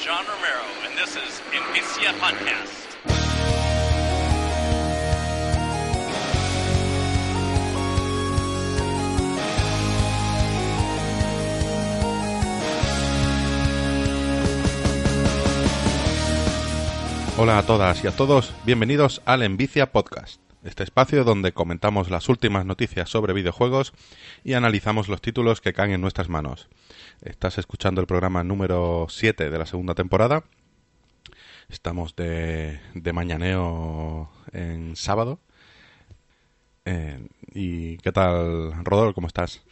John Romero, and this is Envicia Podcast. Hola a todas y a todos, bienvenidos al Envicia Podcast, este espacio donde comentamos las últimas noticias sobre videojuegos y analizamos los títulos que caen en nuestras manos. Estás escuchando el programa número 7 de la segunda temporada. Estamos de, de mañaneo en sábado. Eh, ¿Y qué tal, Rodolfo? ¿Cómo estás?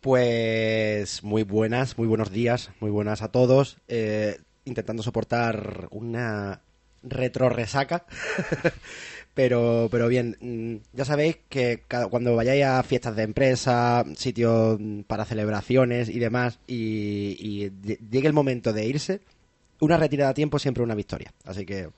Pues muy buenas, muy buenos días, muy buenas a todos. Eh, intentando soportar una retro resaca. pero, pero bien, mm, ya sabéis que cada- cuando vayáis a fiestas de empresa, sitios mm, para celebraciones y demás, y, y lle- llegue el momento de irse, una retirada a tiempo siempre una victoria. Así que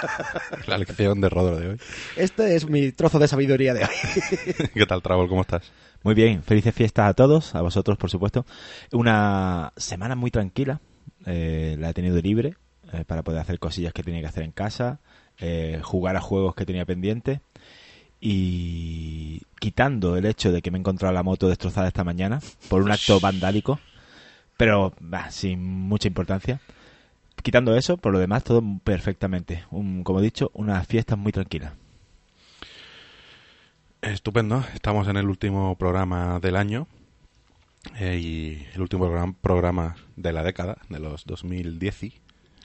La lección de Rodolfo de hoy. este es mi trozo de sabiduría de hoy. ¿Qué tal, Travel? ¿Cómo estás? Muy bien, felices fiestas a todos, a vosotros por supuesto. Una semana muy tranquila, eh, la he tenido libre eh, para poder hacer cosillas que tenía que hacer en casa, eh, jugar a juegos que tenía pendientes y quitando el hecho de que me he encontrado la moto destrozada esta mañana por un acto vandálico, pero bah, sin mucha importancia. Quitando eso, por lo demás todo perfectamente. Un, como he dicho, una fiesta muy tranquila. Estupendo, estamos en el último programa del año eh, y el último programa, de la década, de los 2010, y,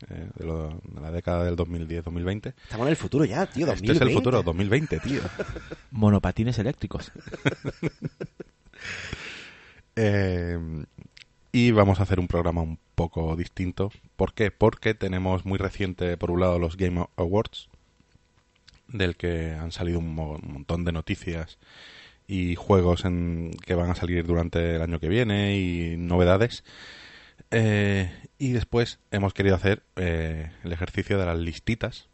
eh, de, lo- de la década del 2010-2020. Estamos en el futuro ya, tío. Este es el 2020. futuro, 2020, tío. Monopatines eléctricos. Eh, y vamos a hacer un programa un poco distinto. ¿Por qué? Porque tenemos muy reciente, por un lado, los Game Awards, del que han salido un, mo- un montón de noticias y juegos en, que van a salir durante el año que viene y novedades. Eh, y después hemos querido hacer eh, el ejercicio de las listitas,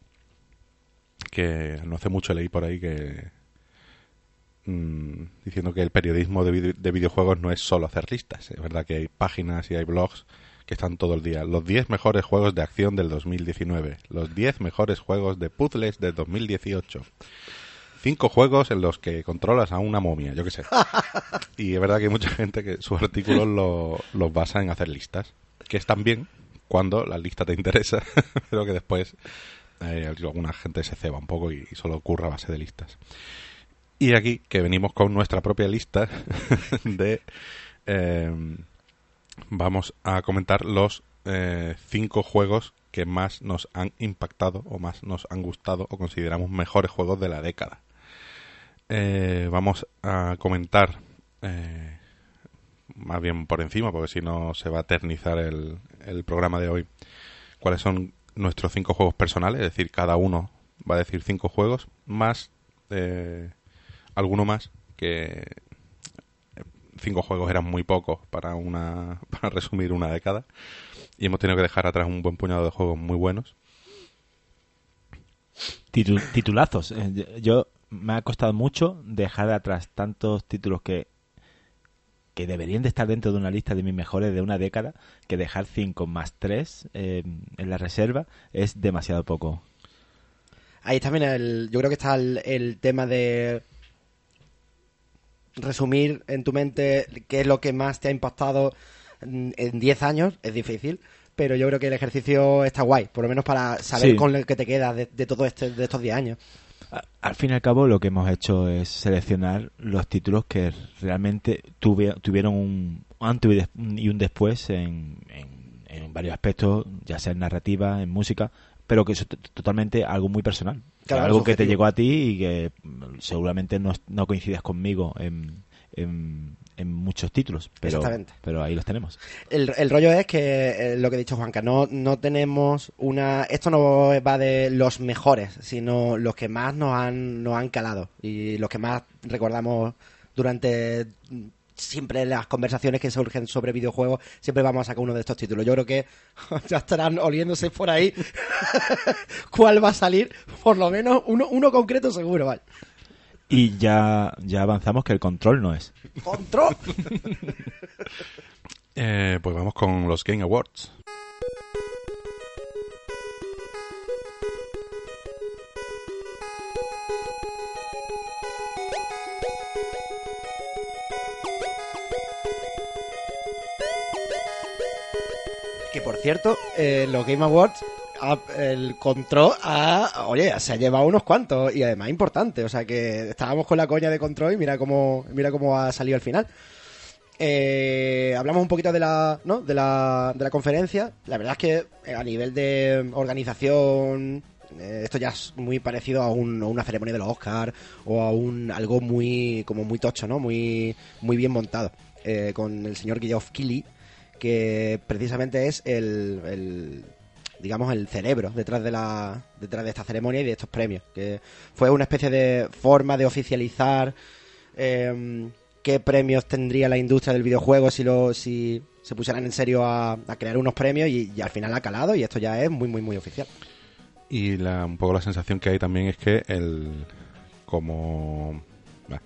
que no hace mucho leí por ahí que mm, diciendo que el periodismo de, de videojuegos no es solo hacer listas. Es verdad que hay páginas y hay blogs que están todo el día. Los 10 mejores juegos de acción del 2019. Los 10 mejores juegos de puzzles del 2018. Cinco juegos en los que controlas a una momia, yo qué sé. Y es verdad que hay mucha gente que sus artículos lo- los basa en hacer listas. Que están bien cuando la lista te interesa, pero que después eh, alguna gente se ceba un poco y, y solo ocurre a base de listas. Y aquí que venimos con nuestra propia lista de... eh, vamos a comentar los eh, cinco juegos que más nos han impactado o más nos han gustado o consideramos mejores juegos de la década. Eh, vamos a comentar eh, más bien por encima, porque si no se va a eternizar el, programa de hoy, cuáles son nuestros cinco juegos personales, es decir, cada uno va a decir cinco juegos, más eh, alguno más que cinco juegos eran muy pocos para una para resumir una década y hemos tenido que dejar atrás un buen puñado de juegos muy buenos Titu- titulazos. Eh, Yo me ha costado mucho dejar de atrás tantos títulos que que deberían de estar dentro de una lista de mis mejores de una década, que dejar 5 más 3 en la reserva es demasiado poco. Ahí también el, yo creo que está el, el tema de resumir en tu mente qué es lo que más te ha impactado en 10 años, es difícil, pero yo creo que el ejercicio está guay, por lo menos para saber Sí. con lo que te queda de, de todo este, de estos 10 años. Al fin y al cabo, lo que hemos hecho es seleccionar los títulos que realmente tuve- tuvieron un antes y un después en, en- en varios aspectos, ya sea en narrativa, en música, pero que es totalmente algo muy personal. Claro, algo que te llegó a ti y que seguramente no, no coincides conmigo en, en- en muchos títulos, pero, Exactamente. pero ahí los tenemos. El, el rollo es que eh, lo que ha dicho Juanca, no, no tenemos una. Esto no va de los mejores, sino los que más nos han, nos han calado y los que más recordamos durante siempre las conversaciones que surgen sobre videojuegos. Siempre vamos a sacar uno de estos títulos. Yo creo que ya estarán oliéndose por ahí cuál va a salir, por lo menos uno, uno concreto seguro, ¿vale? Y ya, ya avanzamos que el control no es. ¡Control! eh, pues vamos con los Game Awards. Que por cierto, eh, los Game Awards el control ha, oye, se ha llevado unos cuantos y además importante. O sea que estábamos con la coña de control y mira cómo, mira cómo ha salido al final. Eh, hablamos un poquito de la, ¿no? de la, de la conferencia. La verdad es que eh, a nivel de organización, eh, esto ya es muy parecido a, un- a una ceremonia de los Oscars o a un algo muy como muy tocho, ¿no? Muy muy bien montado. Con el señor Geoff Keighley, que precisamente es el, digamos el cerebro detrás de la detrás de esta ceremonia y de estos premios, que fue una especie de forma de oficializar eh, qué premios tendría la industria del videojuego si lo si se pusieran en serio a, a crear unos premios y, y al final ha calado y esto ya es muy muy muy oficial. Y la, un poco la sensación que hay también es que el como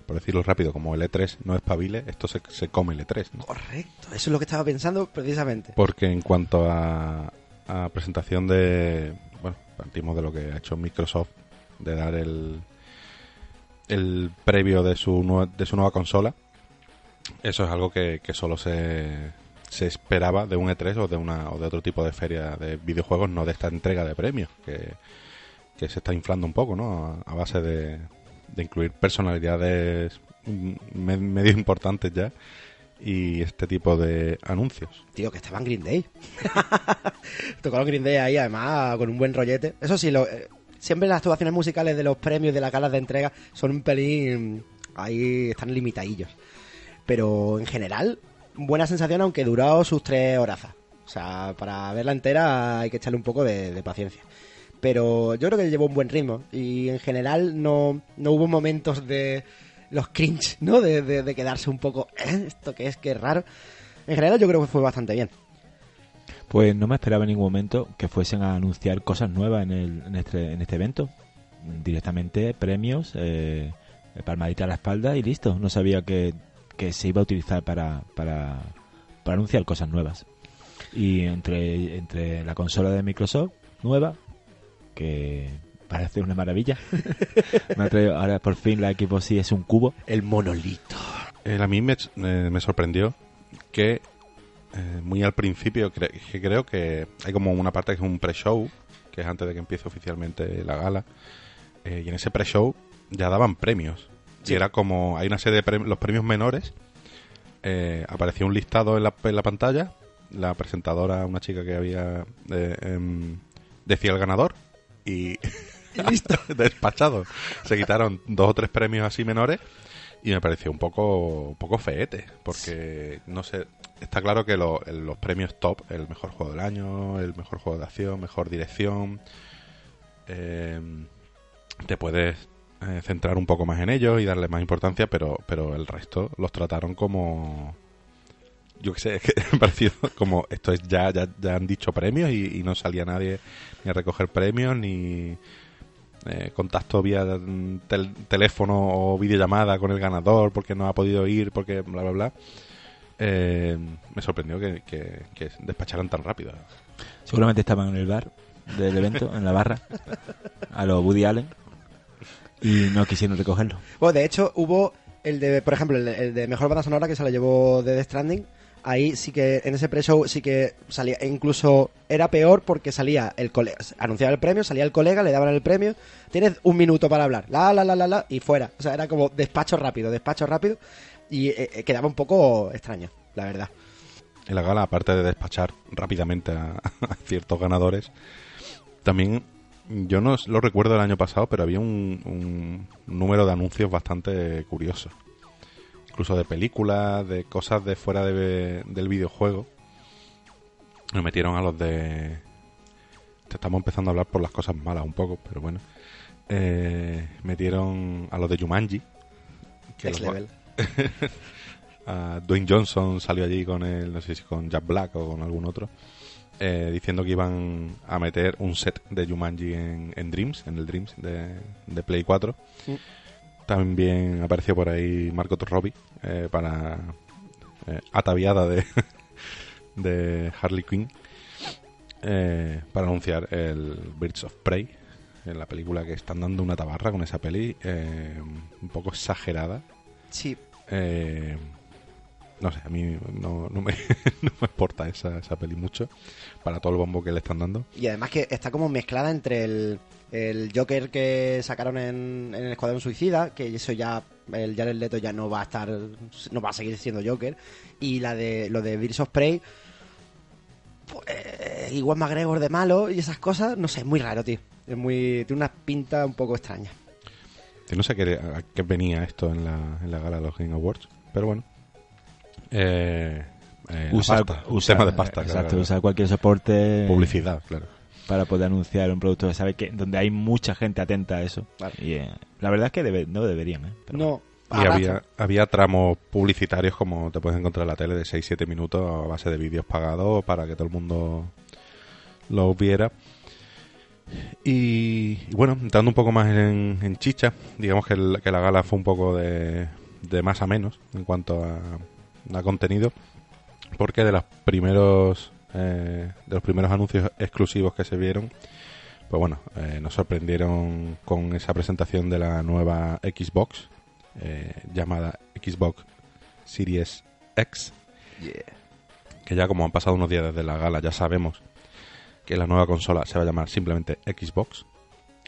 por decirlo rápido, como el E3 no es pabile, esto se, se come el E3, ¿no? Correcto, eso es lo que estaba pensando precisamente. Porque en cuanto a, a presentación de... Bueno, partimos de lo que ha hecho Microsoft, de dar el, el previo de su, de su nueva consola. Eso es algo que, que solo se, se esperaba de un E3 o de, una, o de otro tipo de feria de videojuegos, no de esta entrega de premios, que, que se está inflando un poco, ¿no? A, a base de, de incluir personalidades me- medio importantes ya y este tipo de anuncios. Tío, que estaban Green Day. Tocaron Green Day ahí, además, con un buen rollete. Eso sí, lo, eh, siempre las actuaciones musicales de los premios de las galas de entrega son un pelín... Ahí están limitadillos. Pero en general, buena sensación, aunque duró sus tres horazas. O sea, para verla entera hay que echarle un poco de, de paciencia. Pero yo creo que llevó un buen ritmo. Y en general no, no hubo momentos de los cringe, ¿no? De, de- de quedarse un poco... "¿Eh? ¿Esto qué es? Qué raro. En general yo creo que fue bastante bien. Pues no me esperaba en ningún momento que fuesen a anunciar cosas nuevas en, el, en, este, en este evento. Directamente premios, eh, palmadita a la espalda y listo. No sabía que, que se iba a utilizar para, para, para anunciar cosas nuevas. Y entre, entre la consola de Microsoft nueva, que parece una maravilla. Me ha traído- ahora por fin la Xbox sí es un cubo. El monolito. Eh, a mí me, eh, me sorprendió que eh, muy al principio cre- que creo que hay como una parte que es un pre-show, que es antes de que empiece oficialmente la gala, eh, y en ese pre-show ya daban premios. Sí. Y era como, hay una serie de prem- los premios menores, eh, aparecía un listado en la, en la pantalla, la presentadora, una chica que había, eh, em, decía el ganador, y listo, despachado. Se quitaron dos o tres premios así menores y me pareció un poco, un poco feete, porque no sé, está claro que los premios top, el mejor juego del año, el mejor juego de acción, mejor dirección, eh, te puedes eh, centrar un poco más en ellos y darle más importancia, pero, pero el resto los trataron como yo qué sé, es que me ha parecido como esto es ya, ya, ya han dicho premios y no salía nadie ni a recoger premios ni eh, contacto vía tel- teléfono o videollamada con el ganador porque no ha podido ir, porque bla bla bla. Eh, me sorprendió que, que, que despacharan tan rápido. Seguramente estaban en el bar del evento, en la barra, a los Woody Allen, y no quisieron recogerlo. Bueno, de hecho, hubo el de, por ejemplo, el de, el de mejor banda sonora que se la llevó de Death Stranding. Ahí sí que, en ese pre-show sí que salía, e incluso era peor porque salía el colega, anunciaba el premio, salía el colega, le daban el premio, tienes un minuto para hablar, la, la, la, la, la, y fuera. O sea, era como despacho rápido, despacho rápido, y eh, eh, quedaba un poco extraño, la verdad. En la gala, aparte de despachar rápidamente a, ciertos ganadores, también yo no lo recuerdo el año pasado, pero había un número de anuncios bastante curioso. Incluso de películas, de cosas de fuera de- del videojuego. Nos metieron a los de... Te estamos empezando a hablar por las cosas malas un poco, pero bueno. Eh, metieron a los de Jumanji. que los- level. a Dwayne Johnson salió allí con el, no sé si con Jack Black o con algún otro, eh, diciendo que iban a meter un set de Jumanji en, en Dreams, en el Dreams de, de Play 4. Mm. También apareció por ahí Margot Robbie eh, para eh, ataviada de, de Harley Quinn eh, para anunciar el Birds of Prey, en la película que están dando una tabarra con esa peli, eh, un poco exagerada. Sí, Eh, no sé, a mí no, no me, no me exporta esa, esa peli mucho para todo el bombo que le están dando. Y además que está como mezclada entre el, el Joker que sacaron en, en el Escuadrón Suicida, que eso ya, el Jared Leto ya no va a estar, no va a seguir siendo Joker, y la de lo de Birds of Prey, pues, igual McGregor de malo y esas cosas, no sé, es muy raro, tío. Es muy, tiene una pinta un poco extraña. No sé a qué, a qué venía esto en la, en la gala de los Game Awards, pero bueno. Eh, eh, la Usar, pasta, un tema de pasta. Exacto, claro. usar cualquier soporte Publicidad, claro. Para poder anunciar un producto que sabe que donde hay mucha gente atenta a eso. Claro. Y eh, la verdad es que debe- no deberían, ¿eh? Pero No, Y había, había tramos publicitarios como te puedes encontrar en la tele de 6-7 minutos a base de vídeos pagados para que todo el mundo los viera. Y, y bueno, entrando un poco más en, en chicha, digamos que, el- que la gala fue un poco de, de más a menos en cuanto a, a contenido, porque de los primeros eh, de los primeros anuncios exclusivos que se vieron, pues bueno, eh, nos sorprendieron con esa presentación de la nueva Xbox eh, llamada Xbox Series X, que ya como han pasado unos días desde la gala ya sabemos que la nueva consola se va a llamar simplemente Xbox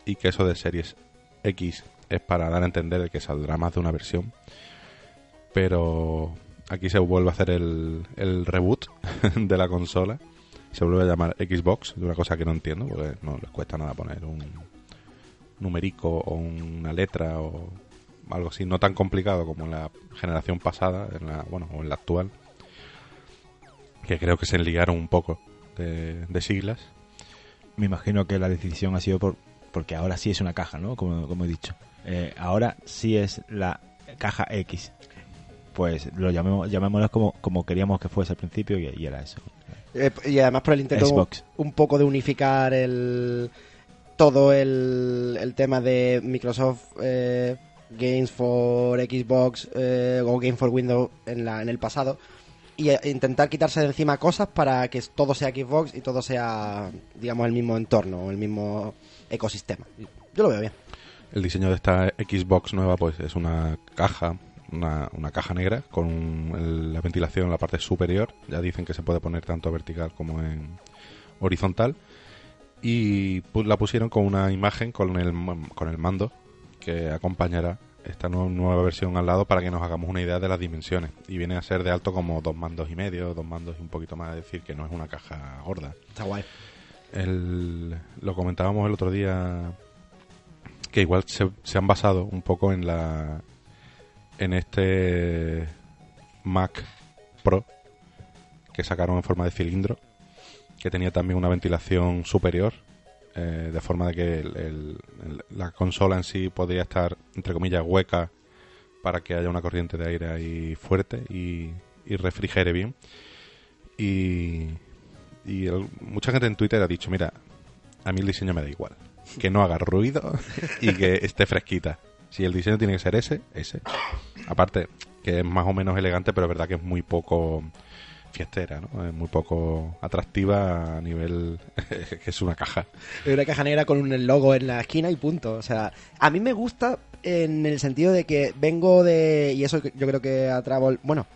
y que eso de Series X es para dar a entender de que saldrá más de una versión, pero aquí se vuelve a hacer el, reboot de la consola se vuelve a llamar Xbox, una cosa que no entiendo, porque no les cuesta nada poner un numerico o una letra o algo así, no tan complicado como en la generación pasada, en la, bueno, o en la actual, que creo que se enligaron un poco de, de siglas. me imagino que la decisión ha sido por porque ahora sí es una caja, ¿no? Como, como he dicho. Eh, ahora sí es la caja X. Pues lo llamemos, llamémoslo como, como queríamos que fuese al principio y, y era eso. Eh, y además por el intento Xbox. un poco de unificar el todo el, el tema de Microsoft eh, Games for Xbox eh, o Game for Windows en, la, en el pasado y intentar quitarse de encima cosas para que todo sea Xbox y todo sea digamos el mismo entorno el mismo ecosistema yo lo veo bien El diseño de esta Xbox nueva pues es una caja, una, una caja negra con el- la ventilación en la parte superior. Ya dicen que se puede poner tanto vertical como en horizontal. Y pu- la pusieron con una imagen con el, con el mando que acompañará esta nu- nueva versión al lado para que nos hagamos una idea de las dimensiones. Y viene a ser de alto como dos mandos y medio, dos mandos y un poquito más, es decir, que no es una caja gorda. está guay El- lo comentábamos el otro día que igual se, se han basado un poco en la en este Mac Pro que sacaron en forma de cilindro que tenía también una ventilación superior eh, de forma de que la consola en sí podría estar entre comillas hueca para que haya una corriente de aire ahí fuerte y, refrigere bien y, y mucha gente en Twitter ha dicho, mira, a mí el diseño me da igual. Que no haga ruido y que esté fresquita. Si el diseño tiene que ser ese, ese. Aparte, que es más o menos elegante, pero es verdad que es muy poco fiestera, ¿no? Es muy poco atractiva a nivel que es una caja. Es una caja negra con un logo en la esquina y punto. O sea, a mí me gusta en el sentido de que vengo de. Y eso yo creo que a Travel. Bueno,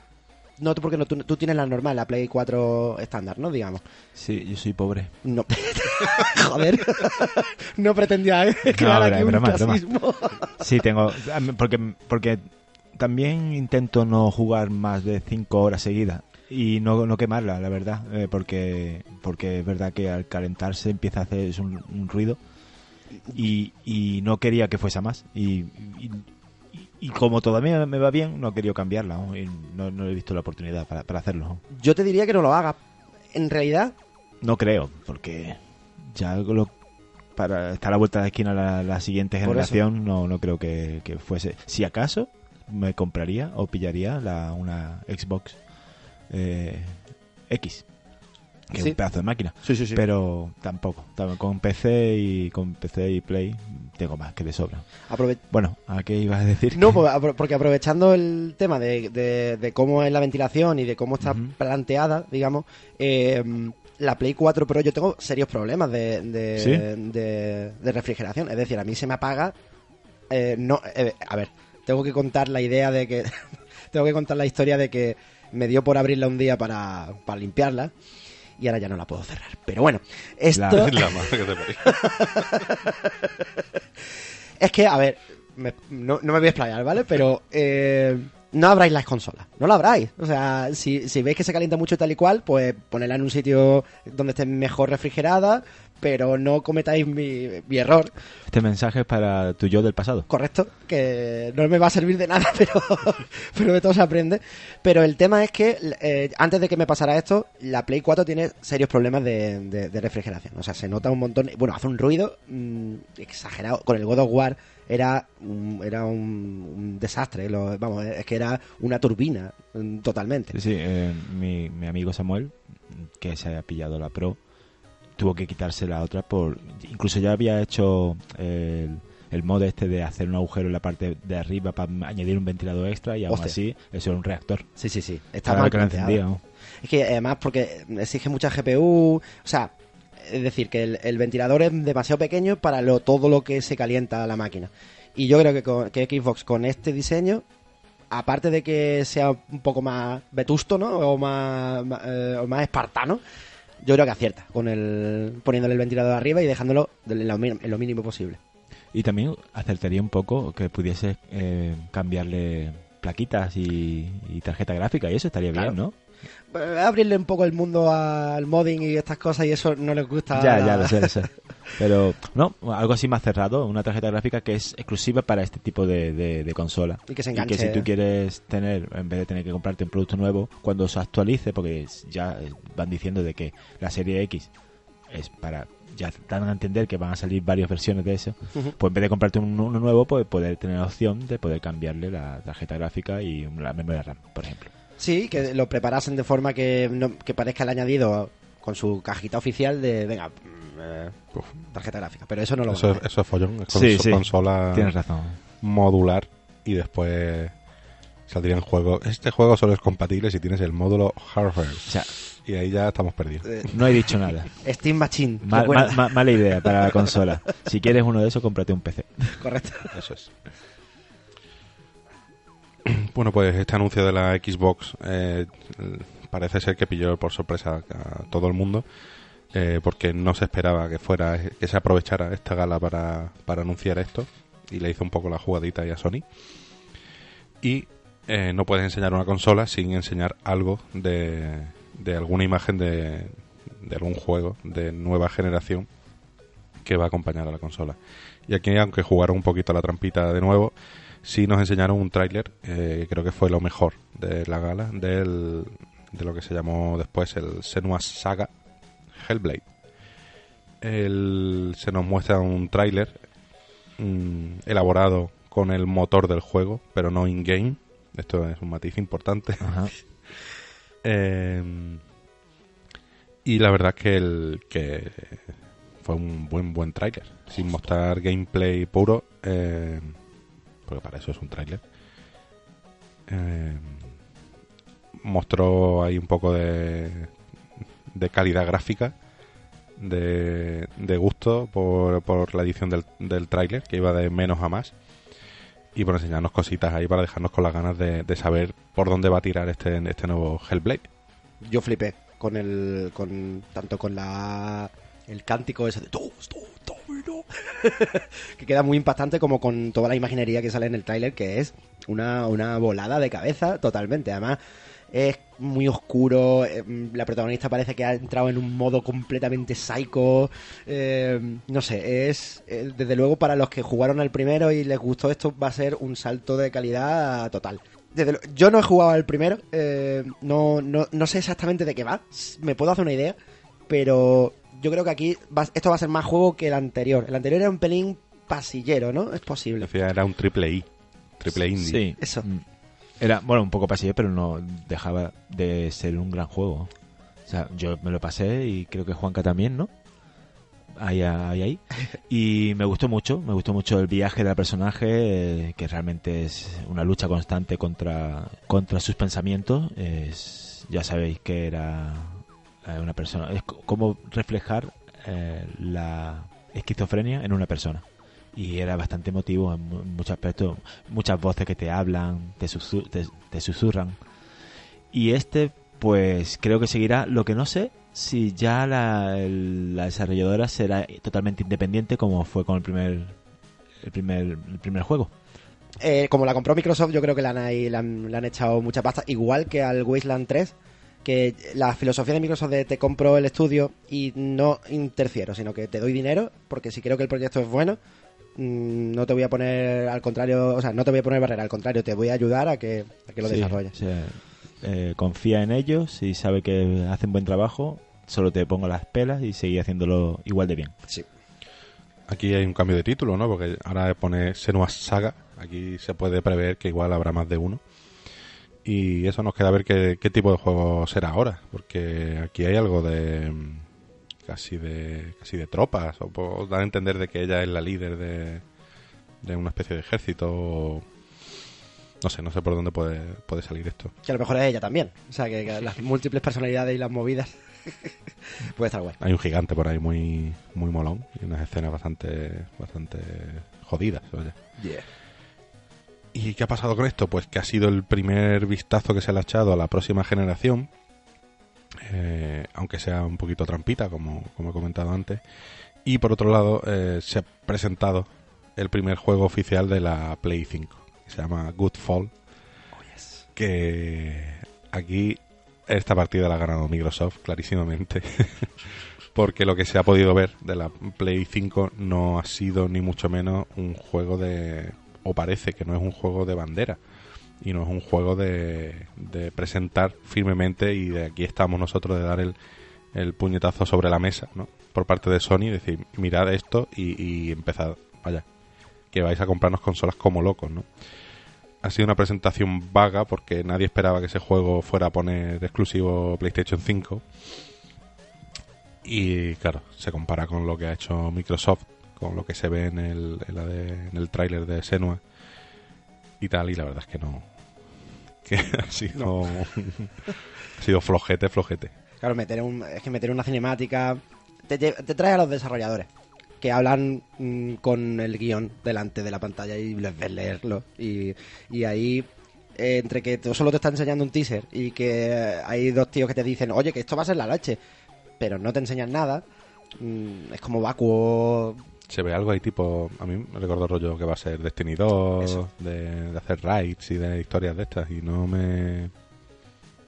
no tú porque no, tú, tú tienes la normal, la Play 4 estándar, ¿no? Digamos. Sí, yo soy pobre. No. Joder. no pretendía eh, crear broma, aquí un broma. Sí, tengo. Porque, porque también intento no jugar más de 5 horas seguidas. Y no, no quemarla, la verdad. eh, porque, porque es verdad que al calentarse empieza a hacer un, un ruido. Y, y no quería que fuese más. Y, y, y como todavía me va bien, no he querido cambiarla. ¿no? Y no, no he visto la oportunidad para, para hacerlo. Yo te diría que no lo haga. En realidad, No creo, porque ya lo- para estar a la vuelta de la esquina la, la siguiente generación no, no creo que, que fuese. Si acaso me compraría o pillaría la, una Xbox eh, X, que Sí. es un pedazo de máquina. Sí, sí, sí. Pero tampoco. Tam- Con PC y con PC y Play tengo más que de sobra. aprove- Bueno, ¿a qué ibas a decir? No, pues, porque aprovechando el tema de, de- de cómo es la ventilación y de cómo está planteada, digamos, eh, la Play 4 Pro yo tengo serios problemas de, de, ¿Sí? de- de refrigeración. Es decir, a mí se me apaga... eh, no, eh, a ver, tengo que contar la idea de que... tengo que contar la historia de que me dio por abrirla un día para, para limpiarla y ahora ya no la puedo cerrar. Pero bueno, esto... La- La que te. Es que, a ver, me- no, no me voy a explayar, ¿vale? Pero eh, no abráis las consolas, no la abráis. O sea, si, si veis que se calienta mucho y tal y cual, pues ponedla en un sitio donde esté mejor refrigerada, pero no cometáis mi, mi error, Este mensaje es para tu yo del pasado. correcto, que no me va a servir de nada, pero, pero de todo se aprende. Pero el tema es que eh, antes de que me pasara esto, la Play 4 tiene serios problemas de, de- de refrigeración. O sea, se nota un montón. Bueno, hace un ruido mm, exagerado. Con el God of War era un, era un, un desastre. lo- vamos, es que era una turbina mm, totalmente. Sí, sí, eh, mi, mi amigo Samuel, que se había pillado la Pro, tuvo que quitarse la otra por... Incluso ya había hecho el, el mod este de hacer un agujero en la parte de arriba para añadir un ventilador extra y aún Hostia. así eso era un reactor. Sí, sí, sí. Está Claro mal que planteado. encendía, ¿no? Es que además porque exige mucha GPU, o sea, es decir, que el, el ventilador es demasiado pequeño para lo, todo lo que se calienta la máquina. Y yo creo que, con, que Xbox con este diseño, aparte de que sea un poco más vetusto, ¿no? O más, más, eh, o más espartano, yo creo que acierta con el poniéndole el ventilador arriba y dejándolo de- en lo, en lo mínimo posible. Y también acertaría un poco que pudiese eh, cambiarle plaquitas y, y tarjeta gráfica y eso estaría Claro. bien, ¿no? Abrirle un poco el mundo al modding y estas cosas y eso no les gusta. Ya, ya, lo sé, lo sé. Pero, no, algo así más cerrado, una tarjeta gráfica que es exclusiva para este tipo de, de- de consola. Y que se Y enganche. que si tú quieres tener, en vez de tener que comprarte un producto nuevo, cuando se actualice, porque ya eh, van diciendo de que la serie X es para, ya dan a entender que van a salir varias versiones de eso, pues en vez de comprarte un- uno nuevo, pues poder tener la opción de poder cambiarle la tarjeta gráfica y la memoria RAM, por ejemplo. Sí, que lo preparasen de forma que, no- que parezca el añadido con su cajita oficial de, venga, mm, eh, tarjeta gráfica. Pero eso no lo eso, es, eso es follón. Es con- Sí, sí. consola Tienes razón. modular y después saldrían juegos. Este juego solo es compatible si tienes el módulo hardware. O sea, Y ahí ya estamos perdidos. Eh, no he dicho nada. Steam Machine, Mal- recuerda. mal- mal- mala idea para la consola. Si quieres uno de esos, cómprate un PC. correcto. Eso es. Bueno, pues este anuncio de la Xbox eh, parece ser que pilló por sorpresa a todo el mundo eh, porque no se esperaba que fuera que se aprovechara esta gala para, para anunciar esto y le hizo un poco la jugadita ahí a Sony y eh, no puedes enseñar una consola sin enseñar algo de, de alguna imagen de, de algún juego de nueva generación que va a acompañar a la consola. Y aquí, aunque jugaron un poquito a la trampita de nuevo, sí nos enseñaron un tráiler, eh, creo que fue lo mejor de la gala, del, de lo que se llamó después el Senua Saga Hellblade. El- se nos muestra un tráiler mm, elaborado con el motor del juego, pero no in-game. Esto es un matiz importante. Ajá. Eh, y la verdad es que, el, que fue un buen buen tráiler. Sin mostrar gameplay puro, eh, porque para eso es un tráiler. Eh, mostró ahí un poco de, de calidad gráfica, de, de gusto por, por la edición del, del tráiler, que iba de menos a más. Y por enseñarnos cositas ahí para dejarnos con las ganas de, de saber por dónde va a tirar este, este nuevo Hellblade. Yo flipé con el, con tanto con la el cántico ese de "Todos, domino", que queda muy impactante como con toda la imaginería que sale en el tráiler que es una, una volada de cabeza totalmente. Además es muy oscuro eh, la protagonista parece que ha entrado en un modo completamente psycho eh, no sé es eh, desde luego para los que jugaron al primero y les gustó esto va a ser un salto de calidad total. Yo no he jugado al primero, no, no, no sé exactamente de qué va, me puedo hacer una idea, pero yo creo que aquí va- esto va a ser más juego que el anterior. El anterior era un pelín pasillero, ¿no? Es posible. Era un triple I, triple indie. Sí. Eso. Mm. Era, bueno, un poco pasillo, pero no dejaba de ser un gran juego. O sea, yo me lo pasé y creo que Juanca también, ¿no? Ahí, ahí, ahí. Y me gustó mucho, me gustó mucho el viaje del personaje, eh, que realmente es una lucha constante contra, contra sus pensamientos. Es, ya sabéis que era una persona. Es como reflejar eh, la esquizofrenia en una persona. Y era bastante emotivo en mu- muchos aspectos. Muchas voces que te hablan, te, te, susurran. Y este, pues creo que seguirá. Lo que no sé si ya la, desarrolladora será totalmente independiente como fue con el primer el primer el primer juego. Eh, como la compró Microsoft, yo creo que le han, ahí- le han echado mucha pasta. Igual que al Wasteland 3, que la filosofía de Microsoft de te compro el estudio y no interfiero, sino que te doy dinero, porque si creo que el proyecto es bueno, mm, no te voy a poner al contrario, o sea, no te voy a poner barrera, al contrario, te voy a ayudar a que, a que lo Sí, desarrolles. o sea, eh, confía en ellos y sabe que hacen buen trabajo. Solo te pongo las pelas y seguir haciéndolo igual de bien. Sí. Aquí hay un cambio de título, ¿no? Porque ahora pone Senua Saga. Aquí se puede prever que igual habrá más de uno. Y eso nos queda ver qué, qué tipo de juego será ahora. Porque aquí hay algo de. mm, casi de. casi de tropas. O por dar a entender de que ella es la líder de. de una especie de ejército. o- no sé, no sé por dónde puede, puede salir esto. Que a lo mejor es ella también. O sea, que, que las múltiples personalidades y las movidas puede estar guay. Hay un gigante por ahí muy, muy molón. Y unas escenas bastante. bastante jodidas, oye. ¿Y qué ha pasado con esto? Pues que ha sido el primer vistazo que se le ha echado a la próxima generación, eh, aunque sea un poquito trampita, como, como he comentado antes. Y por otro lado, eh, se ha presentado el primer juego oficial de la Play 5, que se llama Goodfall. Que aquí esta partida la ha ganado Microsoft, clarísimamente. Porque lo que se ha podido ver de la Play 5 no ha sido ni mucho menos un juego de... o parece que no es un juego de bandera. Y no es un juego de, de presentar firmemente y de aquí estamos nosotros de dar el, el puñetazo sobre la mesa, ¿no? Por parte de Sony, decir, mirad esto y, y empezad, vaya, que vais a comprarnos consolas como locos, ¿no? Ha sido una presentación vaga porque nadie esperaba que ese juego fuera a poner exclusivo PlayStation 5. Y claro, se compara con lo que ha hecho Microsoft, con lo que se ve en el, en la de- en el tráiler de Senua y tal, y la verdad es que no. Que ha sido. ha sido flojete, flojete. Claro, meter un, es que meter una cinemática te, te trae a los desarrolladores que hablan mm, con el guion delante de la pantalla y les ves leerlo. Y, y ahí, eh, entre que tú solo te está enseñando un teaser y que hay dos tíos que te dicen, oye, que esto va a ser la leche, pero no te enseñan nada, mm, es como vacuo. Se ve algo ahí tipo. A mí me recuerdo rollo que va a ser Destiny 2, Eso. de, de hacer raids y de historias de estas, y no me.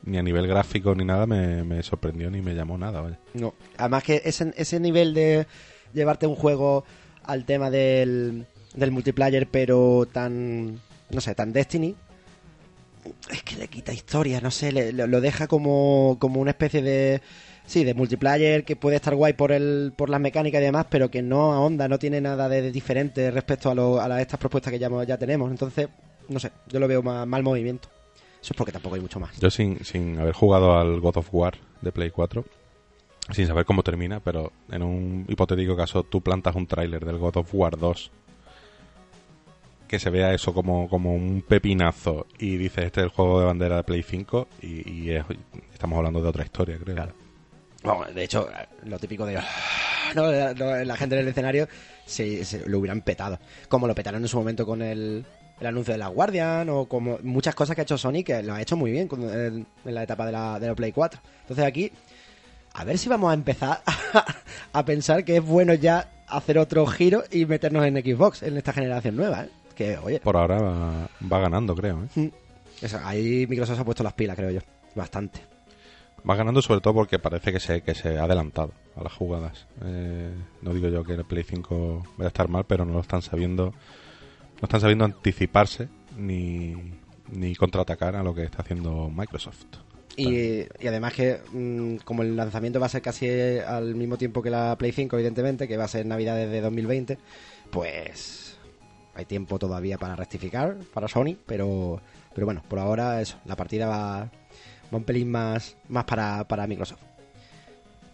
Ni a nivel gráfico ni nada me, me sorprendió ni me llamó nada, vaya. No. Además que ese, ese nivel de llevarte un juego al tema del, del multiplayer, pero tan, no sé, tan Destiny, es que le quita historia, no sé, le- le- lo deja como, como una especie de... Sí, de multiplayer que puede estar guay por el por las mecánicas y demás, pero que no ahonda, no tiene nada de, de diferente respecto a, lo- a la- estas propuestas que ya, tenemos. Entonces, no sé, yo lo veo más mal movimiento. Eso es porque tampoco hay mucho más. Yo sin, sin haber jugado al God of War de Play 4, sin saber cómo termina, pero en un hipotético caso tú plantas un tráiler del God of War 2 que se vea eso como, como un pepinazo y dices este es el juego de bandera de Play 5 y, y es- estamos hablando de otra historia, creo. De hecho, lo típico de... No, la, no, la gente en el escenario se, se lo hubieran petado. Como lo petaron en su momento con el, el anuncio de la Guardian o como muchas cosas que ha hecho Sony que lo ha hecho muy bien con- en, en la etapa de la, de la Play 4. Entonces aquí, a ver si vamos a empezar a, pensar que es bueno ya hacer otro giro y meternos en Xbox en esta generación nueva. ¿eh? Que, oye, Por ahora va, va ganando, creo. ¿eh? eso, ahí Microsoft se ha puesto las pilas, creo yo. Bastante. Va ganando sobre todo porque parece que se, que se ha adelantado a las jugadas. Eh, no digo yo que el Play 5 vaya a estar mal, pero no lo están sabiendo, no están sabiendo anticiparse ni, ni contraatacar a lo que está haciendo Microsoft. Y, y además que mm, como el lanzamiento va a ser casi al mismo tiempo que la Play 5, evidentemente, que va a ser Navidades de 2020, pues hay tiempo todavía para rectificar para Sony, pero, pero bueno, por ahora eso, la partida va, va un pelín más, más para, para Microsoft.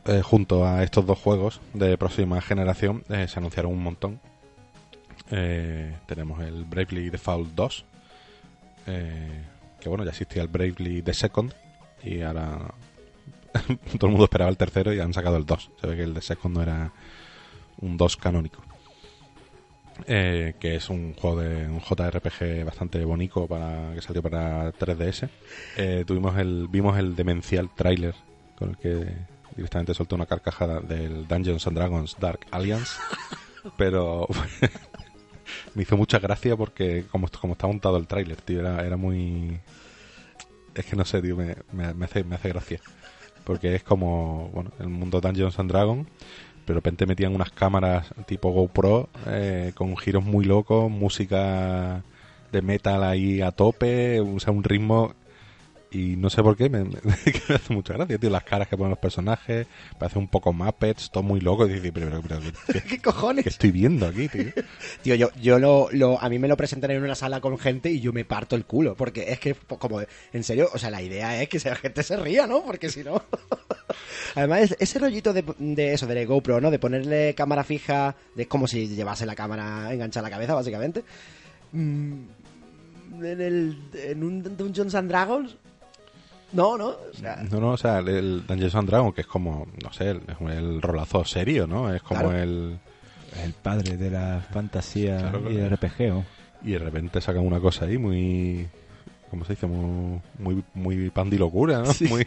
Eh, junto a estos dos juegos de próxima generación eh, se anunciaron un montón. Eh, tenemos el Bravely Default 2, eh, que bueno, ya existía el Bravely The Second y ahora todo el mundo esperaba el tercero y han sacado el 2. Se ve que el The Second no era un 2 canónico. Eh, que es un juego de un JRPG bastante bonito para que salió para 3DS. Eh, tuvimos el vimos el demencial trailer con el que directamente soltó una carcajada del Dungeons and Dragons Dark Alliance, pero me hizo mucha gracia porque como, como está montado el tráiler, tío, era, era muy... Es que no sé, tío, me, me, me hace, me hace gracia. Porque es como, bueno, el mundo Dungeons and Dragons, pero de repente metían unas cámaras tipo GoPro eh, con giros muy locos, música de metal ahí a tope, o sea, un ritmo y no sé por qué, me, me- me hace mucha gracia, tío, las caras que ponen los personajes, parece un poco Muppets, todo muy loco, y dices, pero, pero, pero, ¿qué, ¿Qué cojones? qué estoy viendo aquí, tío? Tío, yo, yo lo, lo- a mí me lo presentan en una sala con gente y yo me parto el culo, porque es que, pues, como, en serio, o sea, la idea es que la gente se ría, ¿no? Porque si no... Además, es- ese rollito de, de eso, de GoPro, ¿no? De ponerle cámara fija, de como si llevase la cámara enganchada a la cabeza, básicamente. Mm, en, el, en un Dungeons and Dragons... No, no, o sea... No, no, o sea, el, el Dungeons and Dragons, que es como, no sé, el, es el rolazo serio, ¿no? Es como Claro. el... El padre de la fantasía Claro, y el RPG. Y de repente sacan una cosa ahí muy... ¿Cómo se dice? Muy, muy, muy pandilocura, ¿no? Muy...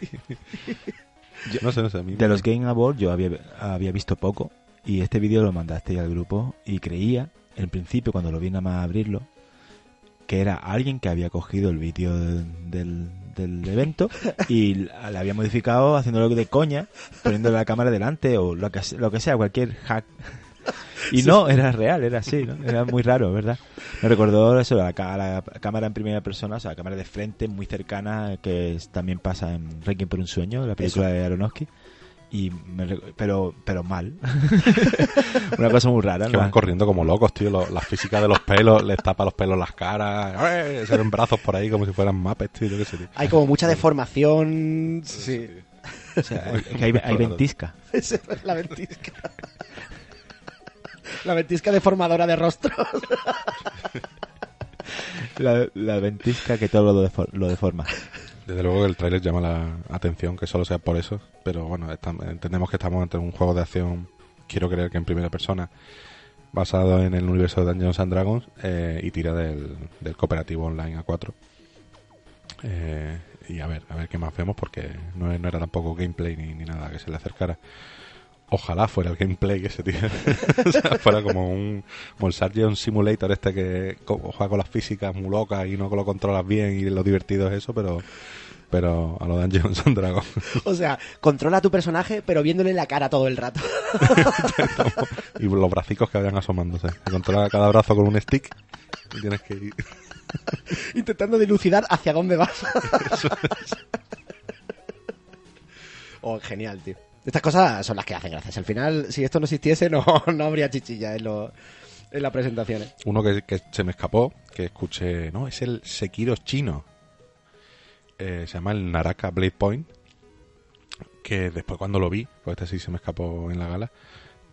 no sé, no sé. a mí- De los Game Awards yo había, había visto poco y este vídeo lo mandaste al grupo y creía, en principio cuando lo vi nada más abrirlo, que era alguien que había cogido el vídeo del, del- del evento y le había modificado haciéndolo de coña, poniéndole la cámara delante o lo que, lo que sea, cualquier hack. Y no, era real, era así, ¿no? Era muy raro, ¿verdad? Me recordó eso, la, la cámara en primera persona, o sea, la cámara de frente muy cercana, que es- también pasa en Requiem por un sueño, la película de Aronofsky. Y me pero pero mal una cosa muy rara que ¿no? van corriendo como locos, tío. Lo- la física de los pelos, les tapa los pelos las caras. ¡eh! Se ven brazos por ahí como si fueran mapes, tío. Yo qué sé, tío. Hay como mucha deformación... Sí. O sea, es que hay, hay ventisca es la ventisca. La ventisca deformadora de rostros. la, la ventisca que todo lo, defor- lo deforma Desde luego que el tráiler llama la atención, que solo sea por eso. Pero bueno, entendemos que estamos ante un juego de acción, quiero creer que en primera persona, basado en el universo de Dungeons and Dragons eh, y tira del, del cooperativo online A4. Eh, y a ver, a ver qué más vemos, porque no, era tampoco gameplay ni nada que se le acercara. Ojalá fuera el gameplay que se tiene. o sea, fuera como un, como el Sargent Simulator este que juega con las físicas muy locas y no lo controlas bien y lo divertido es eso, pero pero a lo Dungeons and Dragons. O sea, controla a tu personaje, pero viéndole la cara todo el rato. y los bracicos que vayan asomándose. Se controla cada brazo con un stick y tienes que ir. Intentando dilucidar hacia dónde vas. oh, genial, tío. Estas cosas son las que hacen gracias. Al final, si esto no existiese, no, no habría chichilla en, lo- en las presentaciones. Uno que, que se me escapó, que escuché, no, es el Sekiro chino. Eh, se llama el Naraka Blade Point. Que después cuando lo vi, pues este sí se me escapó en la gala.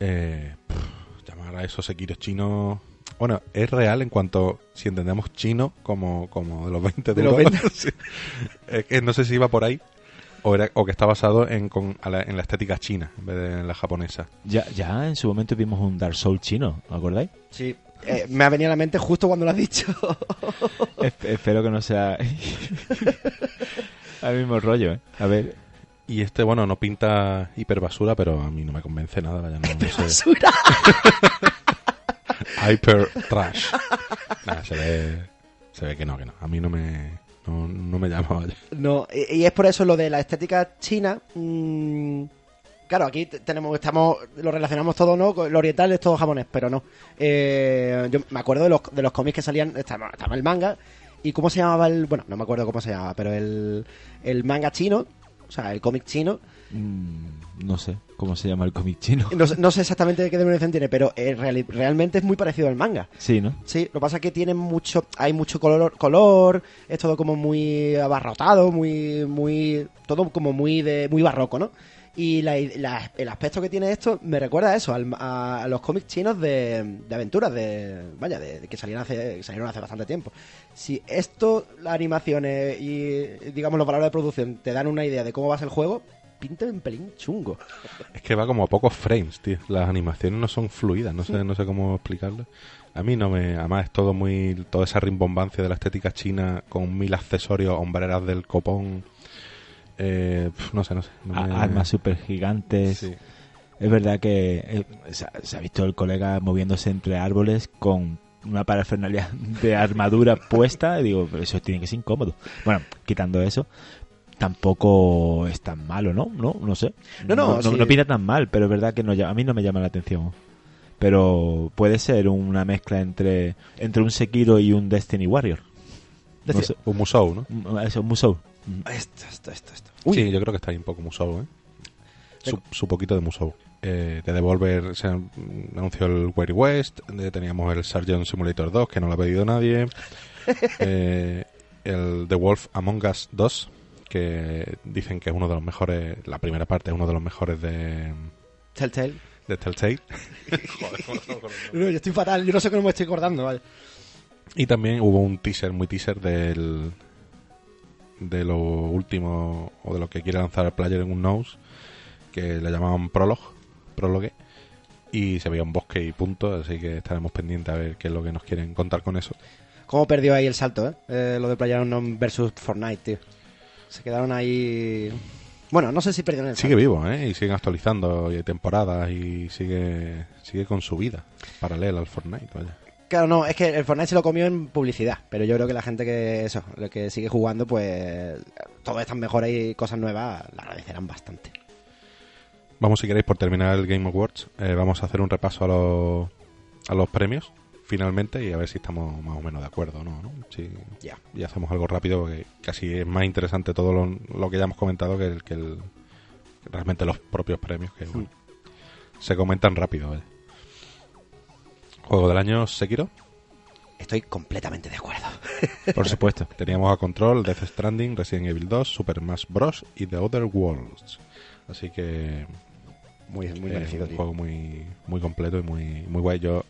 Eh, pff, llamar a esos Sekiro chinos. Bueno, es real en cuanto si entendemos chino como, como de los 20 De los duros. 20. Sí. Es que no sé si iba por ahí o, era, o que está basado en, con, la- en la estética china en vez de en la japonesa. ya ya en su momento vimos un Dark Soul chino ¿os acordáis? Sí. Eh, me ha venido a la mente justo cuando lo has dicho. Esp- espero que no sea al mismo rollo ¿eh? a ver Y este, bueno, no pinta hiper basura, pero a mí no me convence nada. Vaya, no, no sé. Basura. Hyper trash. Nah, se ve, se ve que no, que no. A mí no me, no, no me llama, vaya. No, y, es por eso lo de la estética china. mm, claro, aquí te- tenemos, estamos, lo relacionamos todo, ¿no? Lo oriental es todo japonés, pero no. Eh, yo me acuerdo de los, de los cómics que salían, estaba, estaba el manga, y cómo se llamaba el, bueno, no me acuerdo cómo se llamaba, pero el, el manga chino, o sea, el cómic chino, no sé cómo se llama el cómic chino no, sé- no sé exactamente qué denominación tiene, pero eh, reali- realmente es muy parecido al manga. sí ¿no? Sí, lo que pasa es que tiene mucho, hay mucho color, color, es todo como muy abarrotado, muy, muy, todo como muy de, muy barroco, ¿no? Y la- la- el aspecto que tiene esto me recuerda a eso, al- a, a los cómics chinos de, de aventuras, de, vaya, de, de que salieron hace, que salieron hace bastante tiempo. Si esto, las animaciones y, digamos, los valores de producción te dan una idea de cómo va a ser el juego, pinta un pelín chungo. Es que va como a pocos frames, tío. Las animaciones no son fluidas, no sé, no sé cómo explicarlo. A mí no me... Además es todo muy... Toda esa rimbombancia de la estética china con mil accesorios, hombreras del copón... Eh, no sé, no sé. no A- me- Armas super gigantes. Sí. Es verdad que eh, se, ha- se ha visto el colega moviéndose entre árboles con una parafernalia de armadura puesta. Y digo, pero eso tiene que ser incómodo. Bueno, quitando eso, tampoco es tan malo, ¿no? No, no sé. No, no, no, sí. no pinta tan mal, pero es verdad que no, a mí no me llama la atención. Pero puede ser una mezcla entre, entre un Sekiro y un Destiny Warrior. No sé. Un Musou, ¿no? Mm, Eso, Musou. Esto, esto, esto, esto. Sí, yo creo que está ahí un poco Musou, ¿eh? Su, su poquito de Musou. Eh, de Devolver se an- anunció el Wild West, de- teníamos el Sargent Simulator 2, que no lo ha pedido nadie, eh, el The Wolf Among Us 2, que dicen que es uno de los mejores, la primera parte es uno de los mejores de, Telltale. de Telltale. No, yo estoy fatal, yo no sé cómo me estoy acordando, vale. Y también hubo un teaser, muy teaser del de lo último o de lo que quiere lanzar el player en un Nose que le llamaban Prologue, Prologue y se veía un bosque y punto, así que estaremos pendientes a ver qué es lo que nos quieren contar con eso. ¿Cómo perdió ahí el salto, eh? Eh, lo de PlayerUnknown versus Fortnite, tío. Se quedaron ahí... Bueno, no sé si perdieron el Sigue salto. vivo, ¿eh? Y siguen actualizando y hay temporadas y sigue sigue con su vida paralela al Fortnite, vaya. Claro, no, es que el Fortnite se lo comió en publicidad, pero yo creo que la gente que eso, lo que sigue jugando, pues todo estas mejoras y cosas nuevas la agradecerán bastante. Vamos, si queréis, por terminar el Game Awards, eh, vamos a hacer un repaso a los, a los premios, finalmente, y a ver si estamos más o menos de acuerdo no, ¿no? Si, Ya. Y hacemos algo rápido, porque casi es más interesante todo lo, lo que ya hemos comentado que, el, que el- realmente los propios premios, que bueno, se comentan rápido, ¿vale? Juego del año Sekiro, Estoy completamente de acuerdo. Por supuesto. teníamos a Control, Death Stranding, Resident Evil 2, Super Smash Bros. y The Other Worlds. Así que Muy, muy Eh, merecido, un tío. juego muy, muy completo y muy, muy guay. Yo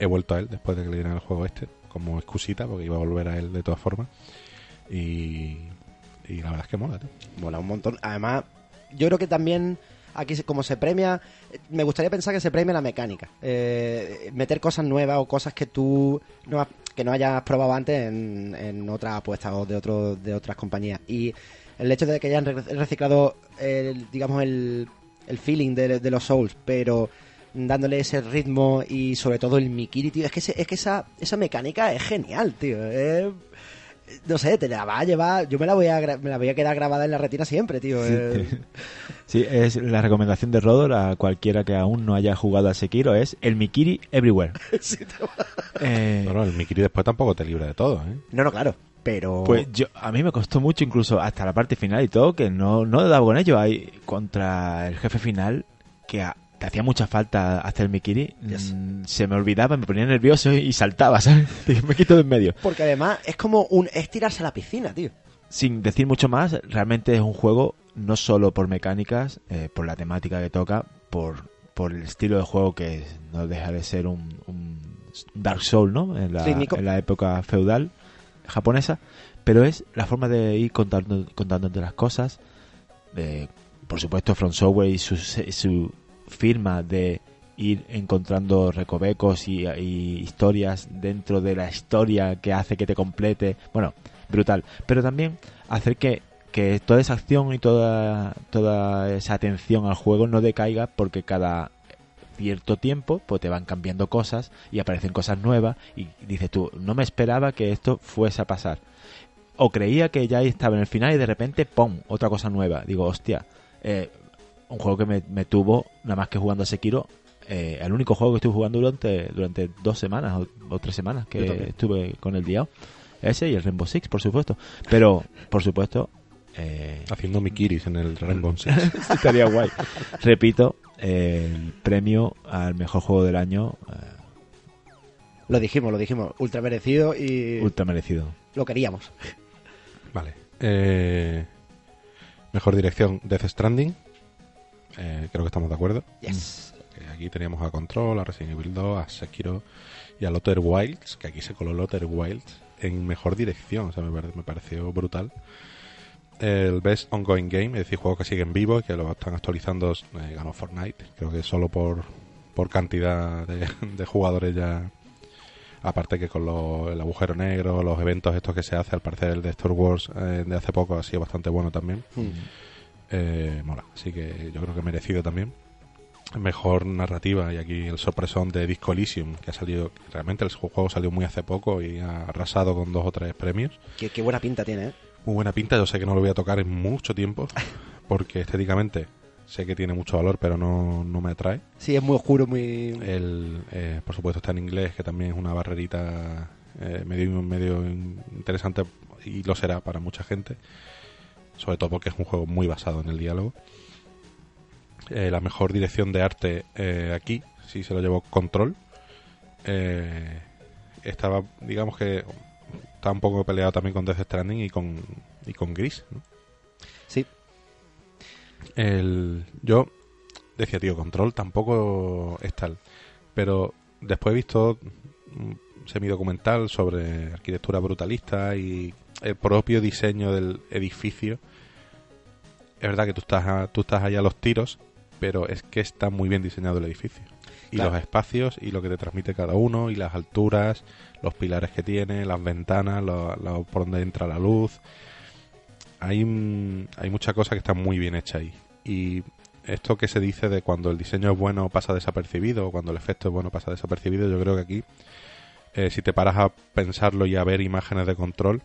he vuelto a él después de que le dieran el juego este, como excusita, porque iba a volver a él de todas formas. Y, y la verdad es que mola, tío. Mola un montón. Además, yo creo que también aquí como se premia, me gustaría pensar que se premia la mecánica. Eh, meter cosas nuevas o cosas que tú no has- que no hayas probado antes en, en otras apuestas o de otro, de otras compañías. Y el hecho de que hayan re- reciclado, el, digamos, el, el feeling de los Souls, pero dándole ese ritmo y sobre todo el Mikiri, tío. Es que, ese- es que esa, esa mecánica es genial, tío. No sé, te la va a llevar. Yo me la voy a, me la voy a quedar grabada en la retina siempre, tío. Eh, Sí, es la recomendación de Rodor a cualquiera que aún no haya jugado a Sekiro es el Mikiri Everywhere. Eh, Bueno, el Mikiri después tampoco te libra de todo, ¿eh? No, no, claro. Pero. Pues yo, a mí me costó mucho, incluso hasta la parte final y todo, que no, no he dado con ello. Hay contra el jefe final, que a- te hacía mucha falta hacer Mikiri. Yes. mm, Se me olvidaba, me ponía nervioso y saltaba, ¿sabes? Me quito de en medio. Porque además es como un. Es tirarse a la piscina, tío. Sin decir mucho más, realmente es un juego no solo por mecánicas, eh, por la temática que toca, por, por el estilo de juego que no deja de ser un, un Dark Soul, ¿no? En la, Rítmico. en la época feudal japonesa, pero es la forma de ir contando, contándote las cosas. eh, por supuesto, From Software y su, su firma de ir encontrando recovecos y, historias dentro de la historia que hace que te complete. Bueno, brutal. Pero también hacer que, que toda esa acción y toda, toda esa atención al juego no decaiga porque cada cierto tiempo pues te van cambiando cosas y aparecen cosas nuevas y dices tú, no me esperaba que esto fuese a pasar. O creía que ya estaba en el final y de repente, ¡pum!, otra cosa nueva. Digo, hostia, eh, un juego que me, me tuvo, nada más que jugando a Sekiro, eh, el único juego que estuve jugando durante, durante dos semanas o, o tres semanas que estuve con el Diao. Ese y el Rainbow Six, por supuesto. Pero, por supuesto, eh, Haciendo Mikiris en el Rainbow Six. estaría guay. Repito, eh, el premio al mejor juego del año, eh, Lo dijimos, lo dijimos. Ultra merecido y. ultra merecido. Lo queríamos. Vale. Eh, mejor dirección, Death Stranding. Eh, creo que estamos de acuerdo. Yes. Que aquí teníamos a Control, a Resident Evil 2, a Sekiro y a Lotter Wilds, que aquí se coló Lotter Wilds en mejor dirección, o sea, me, pare- me pareció brutal. el Best Ongoing Game, es decir, juegos que siguen vivos y que lo están actualizando, eh, ganó Fortnite. Creo que solo por, por cantidad de, de jugadores ya. Aparte que con lo- el agujero negro, los eventos estos que se hace, al parecer el de Star Wars eh, de hace poco ha sido bastante bueno también. Eh, mola, así que yo creo que merecido también. Mejor narrativa y aquí el sorpresón de Disco Elysium, que ha salido, realmente el juego salió muy hace poco y ha arrasado con dos o tres premios. Qué, qué buena pinta tiene, ¿eh? Muy buena pinta, yo sé que no lo voy a tocar en mucho tiempo, porque estéticamente sé que tiene mucho valor, pero no, no me atrae. Sí, es muy oscuro, muy... El, eh, por supuesto está en inglés, que también es una barrerita eh, medio, medio interesante y lo será para mucha gente, sobre todo porque es un juego muy basado en el diálogo. Eh, la mejor dirección de arte eh, aquí, sí se lo llevó Control. Eh, estaba, digamos que estaba un poco peleado también con Death Stranding y con, y con Gris. ¿no? Sí. El, yo decía, tío, Control tampoco es tal. Pero después he visto un semidocumental sobre arquitectura brutalista y el propio diseño del edificio. Es verdad que tú estás, a- tú estás ahí a los tiros, pero es que está muy bien diseñado el edificio. Y Claro. los espacios y lo que te transmite cada uno y las alturas, los pilares que tiene, las ventanas, lo- lo- por donde entra la luz. Hay, mm, hay mucha cosa que está muy bien hecha ahí. Y esto que se dice de cuando el diseño es bueno pasa desapercibido o cuando el efecto es bueno pasa desapercibido, yo creo que aquí, eh, si te paras a pensarlo y a ver imágenes de control,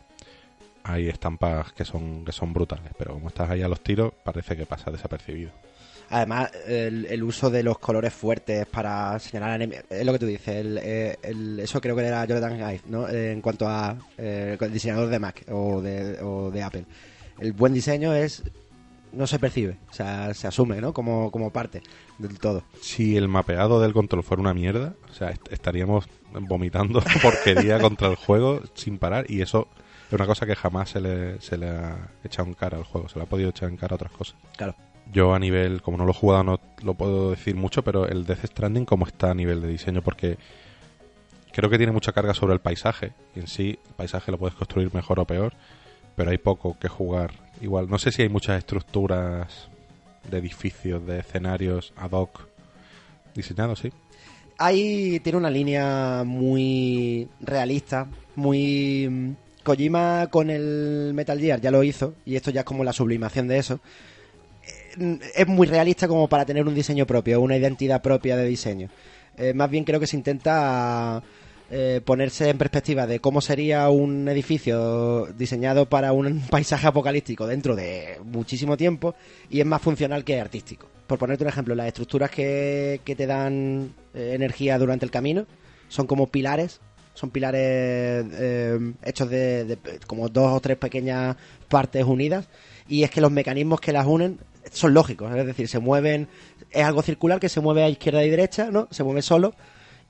hay estampas que son, que son brutales. Pero como estás ahí a los tiros, parece que pasa desapercibido. Además, el, el uso de los colores fuertes para señalar enemigos, es lo que tú dices, el, eh, el- eso creo que era Jordan Ive, ¿no? Eh, en cuanto a eh, el diseñador de Mac o de, o de Apple. El buen diseño es no se percibe, o sea, se asume, ¿no? Como, como parte del todo. Si el mapeado del control fuera una mierda, o sea, est- estaríamos vomitando porquería contra el juego sin parar y eso es una cosa que jamás se le, se le ha echado en cara al juego, se le ha podido echar en cara a otras cosas. Claro. Yo a nivel, como no lo he jugado, no lo puedo decir mucho, pero el Death Stranding como está a nivel de diseño, porque creo que tiene mucha carga sobre el paisaje. Y en sí, el paisaje lo puedes construir mejor o peor, pero hay poco que jugar. Igual, no sé si hay muchas estructuras de edificios, de escenarios ad hoc diseñados, sí. Ahí tiene una línea muy realista, muy... Kojima con el Metal Gear ya lo hizo, y esto ya es como la sublimación de eso. Eh, Es muy realista como para tener un diseño propio, una identidad propia de diseño. Eh, más bien creo que se intenta eh, ponerse en perspectiva de cómo sería un edificio diseñado para un paisaje apocalíptico dentro de muchísimo tiempo y es más funcional que artístico. Por ponerte un ejemplo, las estructuras que, que te dan eh, energía durante el camino son como pilares, son pilares eh, hechos de, de como dos o tres pequeñas partes unidas y es que los mecanismos que las unen son lógicos, es decir, se mueven, es algo circular que se mueve a izquierda y derecha, ¿no? Se mueve solo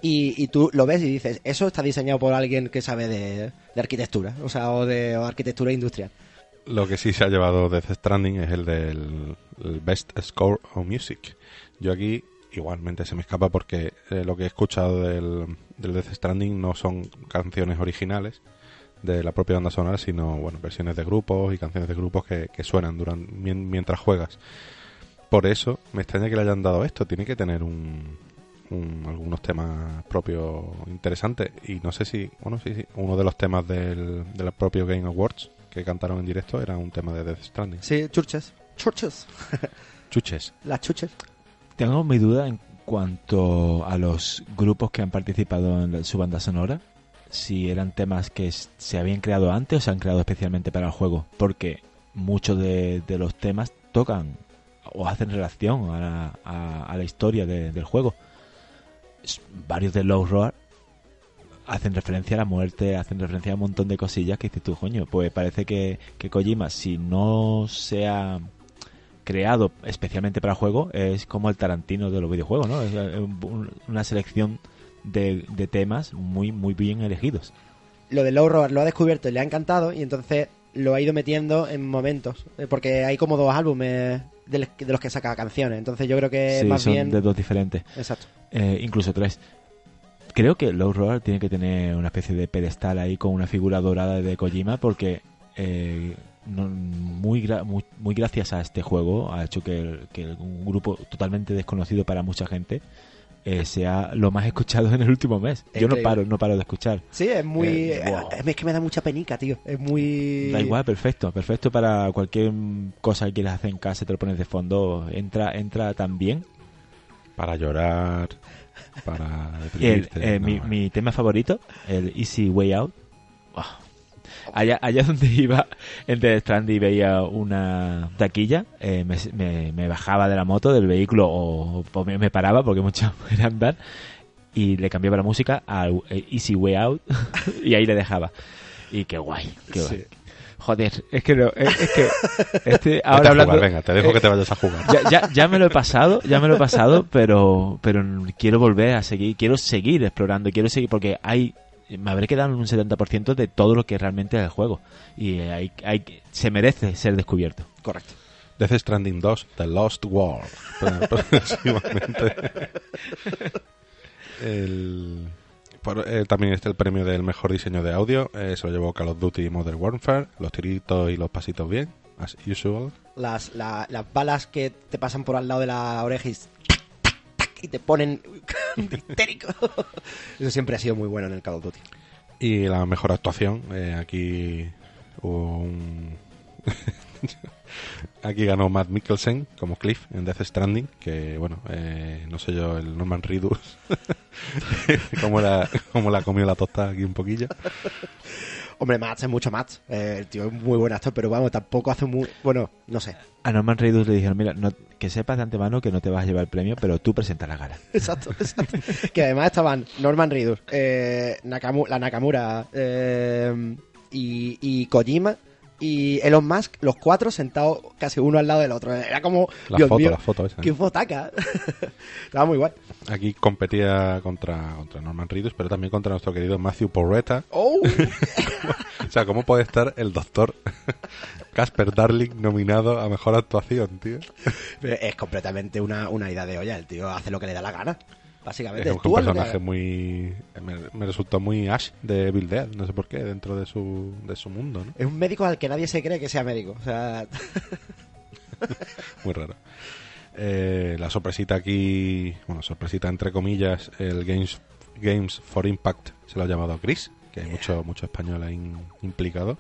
y, y tú lo ves y dices, eso está diseñado por alguien que sabe de, de arquitectura, o sea, o de o arquitectura industrial. Lo que sí se ha llevado Death Stranding es el del el Best Score of Music. Yo aquí igualmente se me escapa porque eh, lo que he escuchado del, del Death Stranding no son canciones originales de la propia banda sonora, sino bueno, versiones de grupos y canciones de grupos que, que suenan durante, mien- mientras juegas. Por eso me extraña que le hayan dado esto. Tiene que tener un, un- algunos temas propios interesantes. Y no sé si, bueno, sí, sí, uno de los temas del, del propio Game Awards que cantaron en directo era un tema de Death Stranding. Sí, churches. Churches. Chuches. Las chuches. Tengo mi duda en cuanto a los grupos que han participado en su banda sonora. Si eran temas que se habían creado antes o se han creado especialmente para el juego. Porque muchos de, los temas tocan o hacen relación a la, a- a la historia de- del juego. Varios de Low Roar hacen referencia a la muerte, hacen referencia a un montón de cosillas que dices tú, coño, pues parece que, que Kojima, si no se ha creado especialmente para juego, es como el Tarantino de los videojuegos, ¿no? Es eh, un- una selección de, de temas muy, muy bien elegidos. Lo de Low Roar lo ha descubierto y le ha encantado y entonces lo ha ido metiendo en momentos. eh, Porque hay como dos álbumes de los que- saca canciones. Entonces yo creo que sí, más son bien... de dos diferentes. Exacto. Eh, incluso tres. Creo que Low Roar tiene que tener una especie de pedestal ahí con una figura dorada de Kojima porque eh, muy, muy, muy gracias a este juego ha hecho que, que un grupo totalmente desconocido para mucha gente eh, sea lo más escuchado en el último mes. Yo no paro, no paro de escuchar. Sí, es muy... Eh, wow. eh, Es que me da mucha penica, tío. Es muy... Da igual, perfecto, perfecto para cualquier cosa que quieras hacer en casa, te lo pones de fondo, entra, entra tan bien. Para llorar, para El, eh, mi, no, mi tema favorito, el Easy Way Out. Buah. Allá, allá donde iba en Death Stranding y veía una taquilla, eh, me, me- me bajaba de la moto, del vehículo o, o me, me paraba porque mucho era andar y le cambiaba la música a Easy Way Out y ahí le dejaba. Y qué guay, qué guay. Sí. Joder, es que no, es, es que este, Vete a ahora jugar, hablando, venga, te dejo eh, que te vayas a jugar. ya, ya, ya me lo he pasado, ya me lo he pasado, pero, pero quiero volver a seguir, quiero seguir explorando, quiero seguir, porque hay, me habré quedado en un 70% de todo lo que realmente es el juego. Y hay, hay, se merece ser descubierto. Correcto. Death Stranding 2, The Lost World. Progresivamente. El- por- eh, también está el premio del mejor diseño de audio. eh, se lo llevó Call of Duty Modern Warfare. Los tiritos y los pasitos bien, as usual. Las, la- las balas que te pasan por al lado de la oreja y, y te ponen histérico. Eso siempre ha sido muy bueno en el Call of Duty. Y la mejor actuación, eh, aquí hubo un... aquí ganó Matt Mikkelsen como Cliff en Death Stranding, que bueno, eh, no sé yo, el Norman Reedus, como la, como la comió la tostada aquí un poquillo. Hombre, Matt es mucho Matt. Eh, el tío es muy buen actor, pero vamos, tampoco hace muy... Bueno, no sé. A Norman Reedus le dijeron, mira, no- que sepas de antemano que no te vas a llevar el premio, pero tú presenta la gala. Exacto, exacto. que además estaban Norman Reedus, eh, Nakamu- la Nakamura eh, y, y Kojima y Elon Musk, los cuatro sentados casi uno al lado del otro. Era como, La Dios foto, mío, la foto esa. qué fotaca. Estaba muy guay. Aquí competía contra, contra Norman Reedus, pero también contra nuestro querido Matthew Porreta. ¡Oh! O sea, ¿cómo puede estar el doctor Casper Darling nominado a mejor actuación, tío? Es completamente una, una idea de olla. El tío hace lo que le da la gana. Básicamente, Es un personaje muy... Me, me resultó muy Ash de Bill Dead, no sé por qué, dentro de su, de su mundo, ¿no? Es un médico al que nadie se cree que sea médico. O sea, Muy raro. Eh, la sorpresita aquí, bueno, sorpresita entre comillas, el Games, Games for Impact se lo ha llamado Chris, que hay mucho, mucho español ahí in- implicado.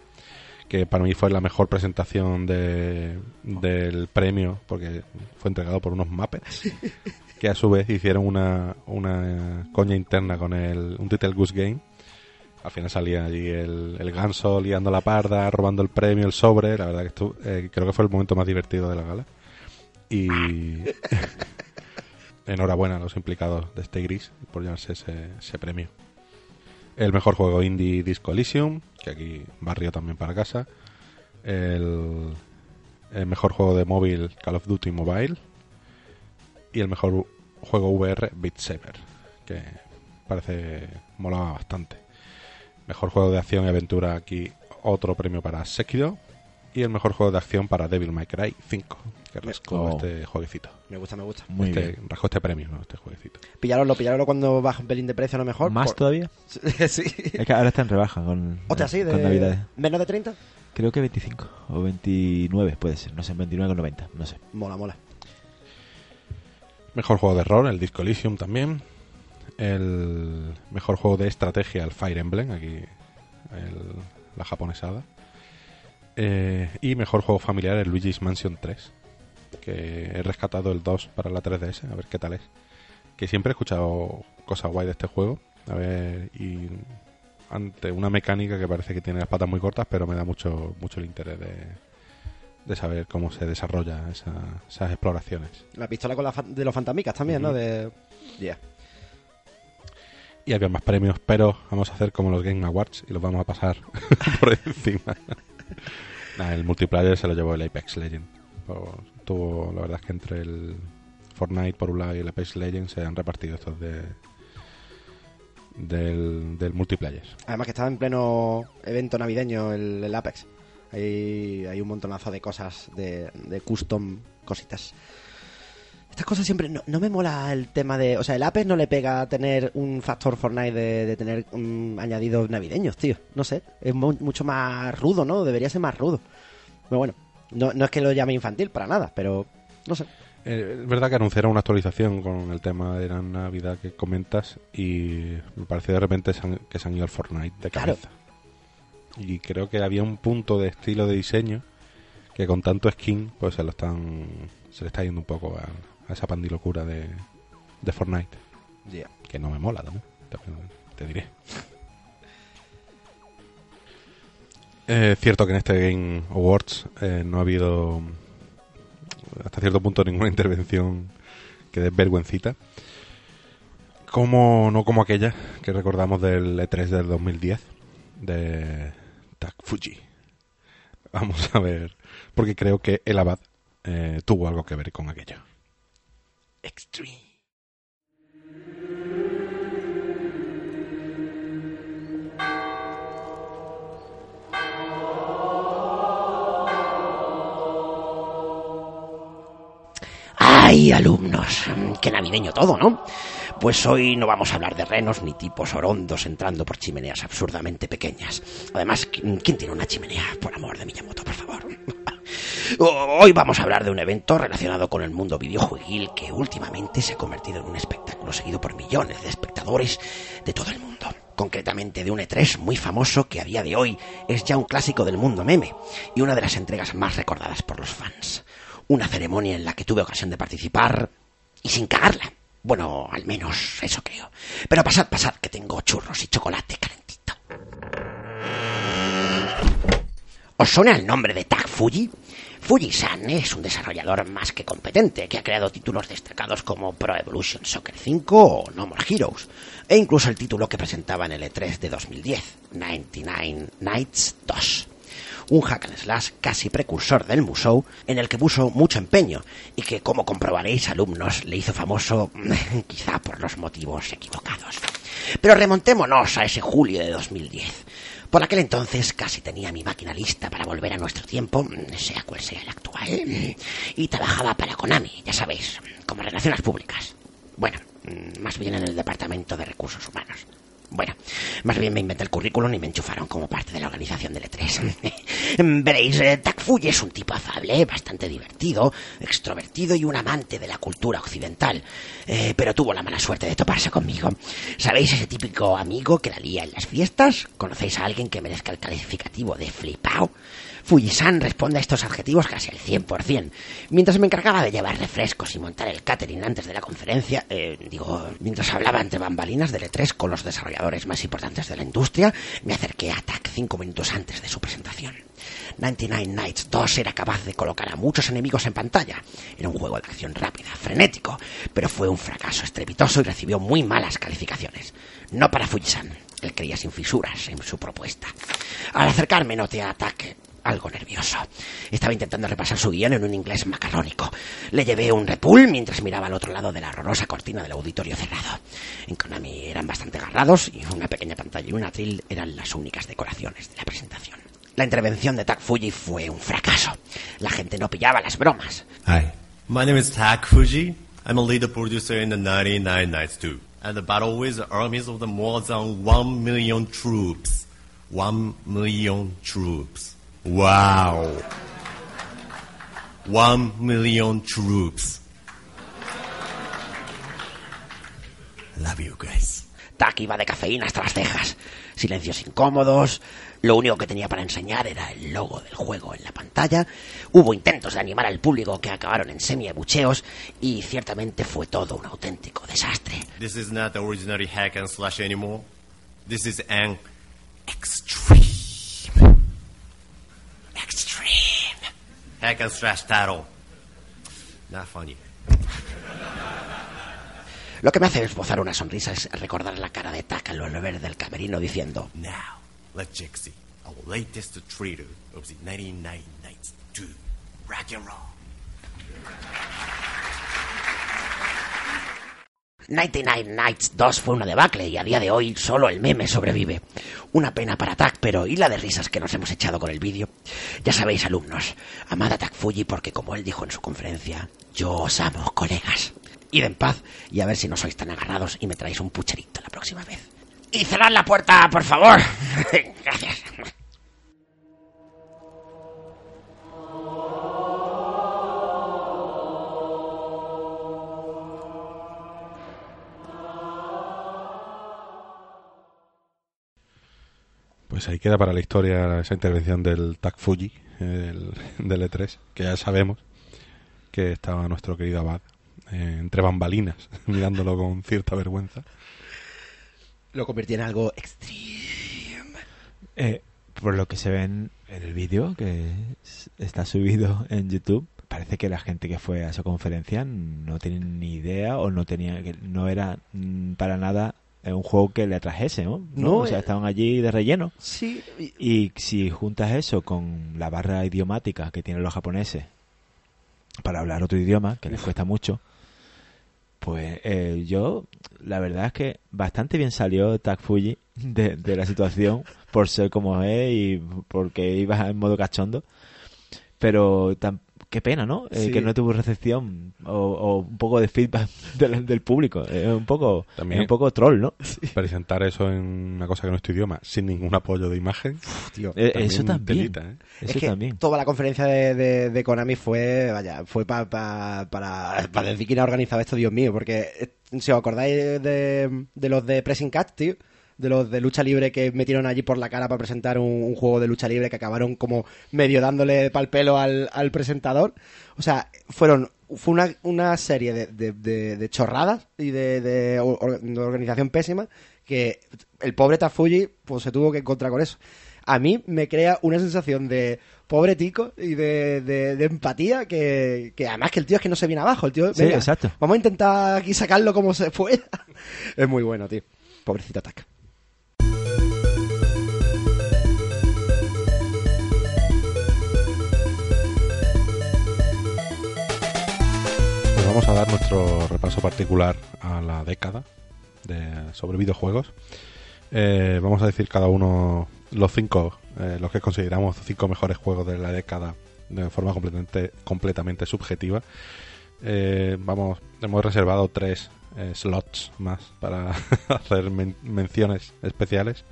Que para mí fue la mejor presentación de, del premio, porque fue entregado por unos Muppets, que a su vez hicieron una, una coña interna con el, un Title Goose Game. Al final salía allí el, el ganso liando la parda, robando el premio, el sobre. La verdad que esto, eh, creo que fue el momento más divertido de la gala. Y enhorabuena a los implicados de este gris por llevarse ese, ese premio. El mejor juego indie Disco Elysium, que aquí barrio también para casa. El, el mejor juego de móvil Call of Duty Mobile. Y el mejor juego VR Beat Saber, que parece molaba bastante. Mejor juego de acción y aventura aquí otro premio para Sekiro. Y el mejor juego de acción para Devil May Cry 5, que rascó Oh. este jueguecito. me gusta, me gusta. Muy este, bien. Rascó este premio, ¿no? Este jueguecito. Pillaroslo, pillaroslo cuando baje un pelín de precio a lo mejor. ¿Más por- todavía? sí. Es que ahora está en rebaja con, Otra, sí, con de Navidades. menos de 30. Creo que 25 o 29 puede ser, no sé, 29,90, no sé. Mola, mola. Mejor juego de rol, el Disco Elysium también. El mejor juego de estrategia, el Fire Emblem, aquí el- la japonesada. Eh, y mejor juego familiar, el Luigi's Mansion 3. Que he rescatado el 2 para la 3DS, a ver qué tal es. Que siempre he escuchado cosas guay de este juego. A ver, y ante una mecánica que parece que tiene las patas muy cortas, pero me da mucho, mucho el interés de, de saber cómo se desarrolla esa- esas exploraciones. La pistola con la de los fantasmicas también, ¿no? De... Yeah. y había más premios, pero vamos a hacer como los Game Awards y los vamos a pasar por encima. Nah, el multiplayer se lo llevó el Apex Legend. O- tuvo, la verdad es que entre el Fortnite por un lado y el Apex Legend se han repartido estos de del, del multiplayer. Además que estaba en pleno evento navideño el, el Apex. Hay, hay un montonazo de cosas, de, de custom cositas. Estas cosas siempre... No, no me mola el tema de... O sea, el Apex no le pega tener un factor Fortnite de, de tener mm, añadidos navideños, tío. No sé. Es mu- mucho más rudo, ¿no? Debería ser más rudo. Pero bueno, no, no es que lo llame infantil para nada, pero no sé. Eh, es verdad que anunciaron una actualización con el tema de la Navidad que comentas y me pareció de repente que se han ido al Fortnite de Claro. Y creo que había un punto de estilo de diseño que con tanto skin pues se lo están se le está yendo un poco a, a esa pandilocura de, de Fortnite. Que no me mola también, te, te diré. Es cierto que en este Game Awards eh, no ha habido hasta cierto punto ninguna intervención que dé vergüencita. Como, no como aquella que recordamos del E3 del 2010 de Tak Fuji. Vamos a ver, porque creo que el Abad eh, tuvo algo que ver con aquello. Extreme. ¡Ay, alumnos! Qué navideño todo, ¿no? Pues hoy no vamos a hablar de renos ni tipos orondos entrando por chimeneas absurdamente pequeñas. Además, ¿quién tiene una chimenea? Por amor de Miyamoto, por favor. Hoy vamos a hablar de un evento relacionado con el mundo videojueguil que últimamente se ha convertido en un espectáculo seguido por millones de espectadores de todo el mundo. Concretamente de un E3 muy famoso que a día de hoy es ya un clásico del mundo meme y una de las entregas más recordadas por los fans. Una ceremonia en la que tuve ocasión de participar y sin cagarla. Bueno, al menos eso creo. Pero pasad, pasad, que tengo churros y chocolate calentito. ¿Os suena el nombre de Tak Fuji? Fuji-san es un desarrollador más que competente que ha creado títulos destacados como Pro Evolution Soccer 5 o No More Heroes, e incluso el título que presentaba en el E3 de 2010, 99 Nights 2 un hack and slash casi precursor del Musou, en el que puso mucho empeño y que, como comprobaréis, alumnos, le hizo famoso quizá por los motivos equivocados. Pero remontémonos a ese julio de 2010. Por aquel entonces casi tenía mi máquina lista para volver a nuestro tiempo, sea cual sea el actual, y trabajaba para Konami, ya sabéis, como relaciones públicas. Bueno, más bien en el departamento de recursos humanos. Bueno, más bien me inventé el currículum y me enchufaron como parte de la organización del E3. Veréis, eh, Tak Fuji es un tipo afable, bastante divertido, extrovertido y un amante de la cultura occidental. Eh, pero tuvo la mala suerte de toparse conmigo. ¿Sabéis ese típico amigo que la lía en las fiestas? ¿Conocéis a alguien que merezca el calificativo de flipao? Fujisan responde a estos adjetivos casi al 100%. Mientras me encargaba de llevar refrescos y montar el catering antes de la conferencia, eh, digo, mientras hablaba entre bambalinas del E3 con los desarrolladores más importantes de la industria, me acerqué a TAC cinco minutos antes de su presentación. 99 Nights 2 era capaz de colocar a muchos enemigos en pantalla. Era un juego de acción rápida, frenético, pero fue un fracaso estrepitoso y recibió muy malas calificaciones. No para Fujisan, él creía sin fisuras en su propuesta. Al acercarme noté a TAC algo nervioso. Estaba intentando repasar su guion en un inglés macarrónico. Le llevé un repul mientras miraba al otro lado de la horrorosa cortina del auditorio cerrado. En Konami eran bastante agarrados y una pequeña pantalla y un atril eran las únicas decoraciones de la presentación. La intervención de Tak Fuji fue un fracaso. La gente no pillaba las bromas. Hi. My name is Tak Fuji. I'm a lead producer in the 99 Nights 2. And the battle with the armies of the more than 1 million troops. 1 million troops. Wow. 1 million troops. Love you guys. Tak iba de cafeína hasta las cejas. Silencios incómodos. Lo único que tenía para enseñar era el logo del juego en la pantalla. Hubo intentos de animar al público que acabaron en semi-abucheos y ciertamente fue todo un auténtico desastre. This is not ordinary hack and slash anymore. This is an extreme. Extreme. Hack and slash title. Not funny. Lo que me hace esbozar una sonrisa es recordar la cara de Tak al volver del camerino diciendo Now, let's check see our latest trailer of the 99 Nights 2. Rock and roll. 99 Nights 2 fue una debacle y a día de hoy solo el meme sobrevive. Una pena para Tak, pero ¿y la de risas que nos hemos echado con el vídeo? Ya sabéis, alumnos, amad a Tak Fuji porque como él dijo en su conferencia, yo os amo, colegas. Id en paz y a ver si no sois tan agarrados y me traéis un pucherito la próxima vez. Y cerrad la puerta, por favor. Gracias. Pues ahí queda para la historia esa intervención del Tak Fuji, el, del E3, que ya sabemos que estaba nuestro querido Abad eh, entre bambalinas, mirándolo con cierta vergüenza. Lo convirtió en algo extreme. Eh, por lo que se ve en, el vídeo que está subido en YouTube, parece que la gente que fue a esa conferencia no tiene ni idea o no tenía que no era mm, para nada eh, un juego que le atrajese, ¿no? No, o sea, eh. estaban allí de relleno. Sí, y- si juntas eso con la barra idiomática que tienen los japoneses para hablar otro idioma, que les cuesta mucho, pues eh, yo, la verdad es que bastante bien salió Tak Fuji de, de la situación, por ser como es y porque iba en modo cachondo. Pero qué pena, ¿no? Eh, Sí. que no tuvo recepción o, o un poco de feedback del, del público. Es un poco, También- es un poco troll, ¿no? Presentar eso en una cosa que no es tu idioma, sin ningún apoyo de imagen. tío. Eh, eso también. telita, ¿eh? Es Eso que también. toda la conferencia de, de, de Konami fue, vaya, fue pa- pa- para, para decir quién ha organizado esto, Dios mío, porque eh, si os acordáis de, de los de Pressing Catch, tío, de los de lucha libre que metieron allí por la cara para presentar un, un juego de lucha libre que acabaron como medio dándole pal pelo al, al presentador. O sea, fueron fue una, una serie de, de, de- de chorradas y de, de or- de organización pésima que el pobre Tafuji pues se tuvo que encontrar con eso. A mí me crea una sensación de pobre tico y de, empatía que, que además que el tío es que no se viene abajo. El tío, Sí, venga, exacto. Vamos a intentar aquí sacarlo como se pueda. es muy bueno, tío. Pobrecito Taka. Vamos a dar nuestro repaso particular a la década de, sobre videojuegos. Eh, vamos a decir cada uno los cinco, eh, los que consideramos cinco mejores juegos de la década de forma completamente, completamente subjetiva. Eh, vamos, hemos reservado tres eh, slots más para hacer men- menciones especiales.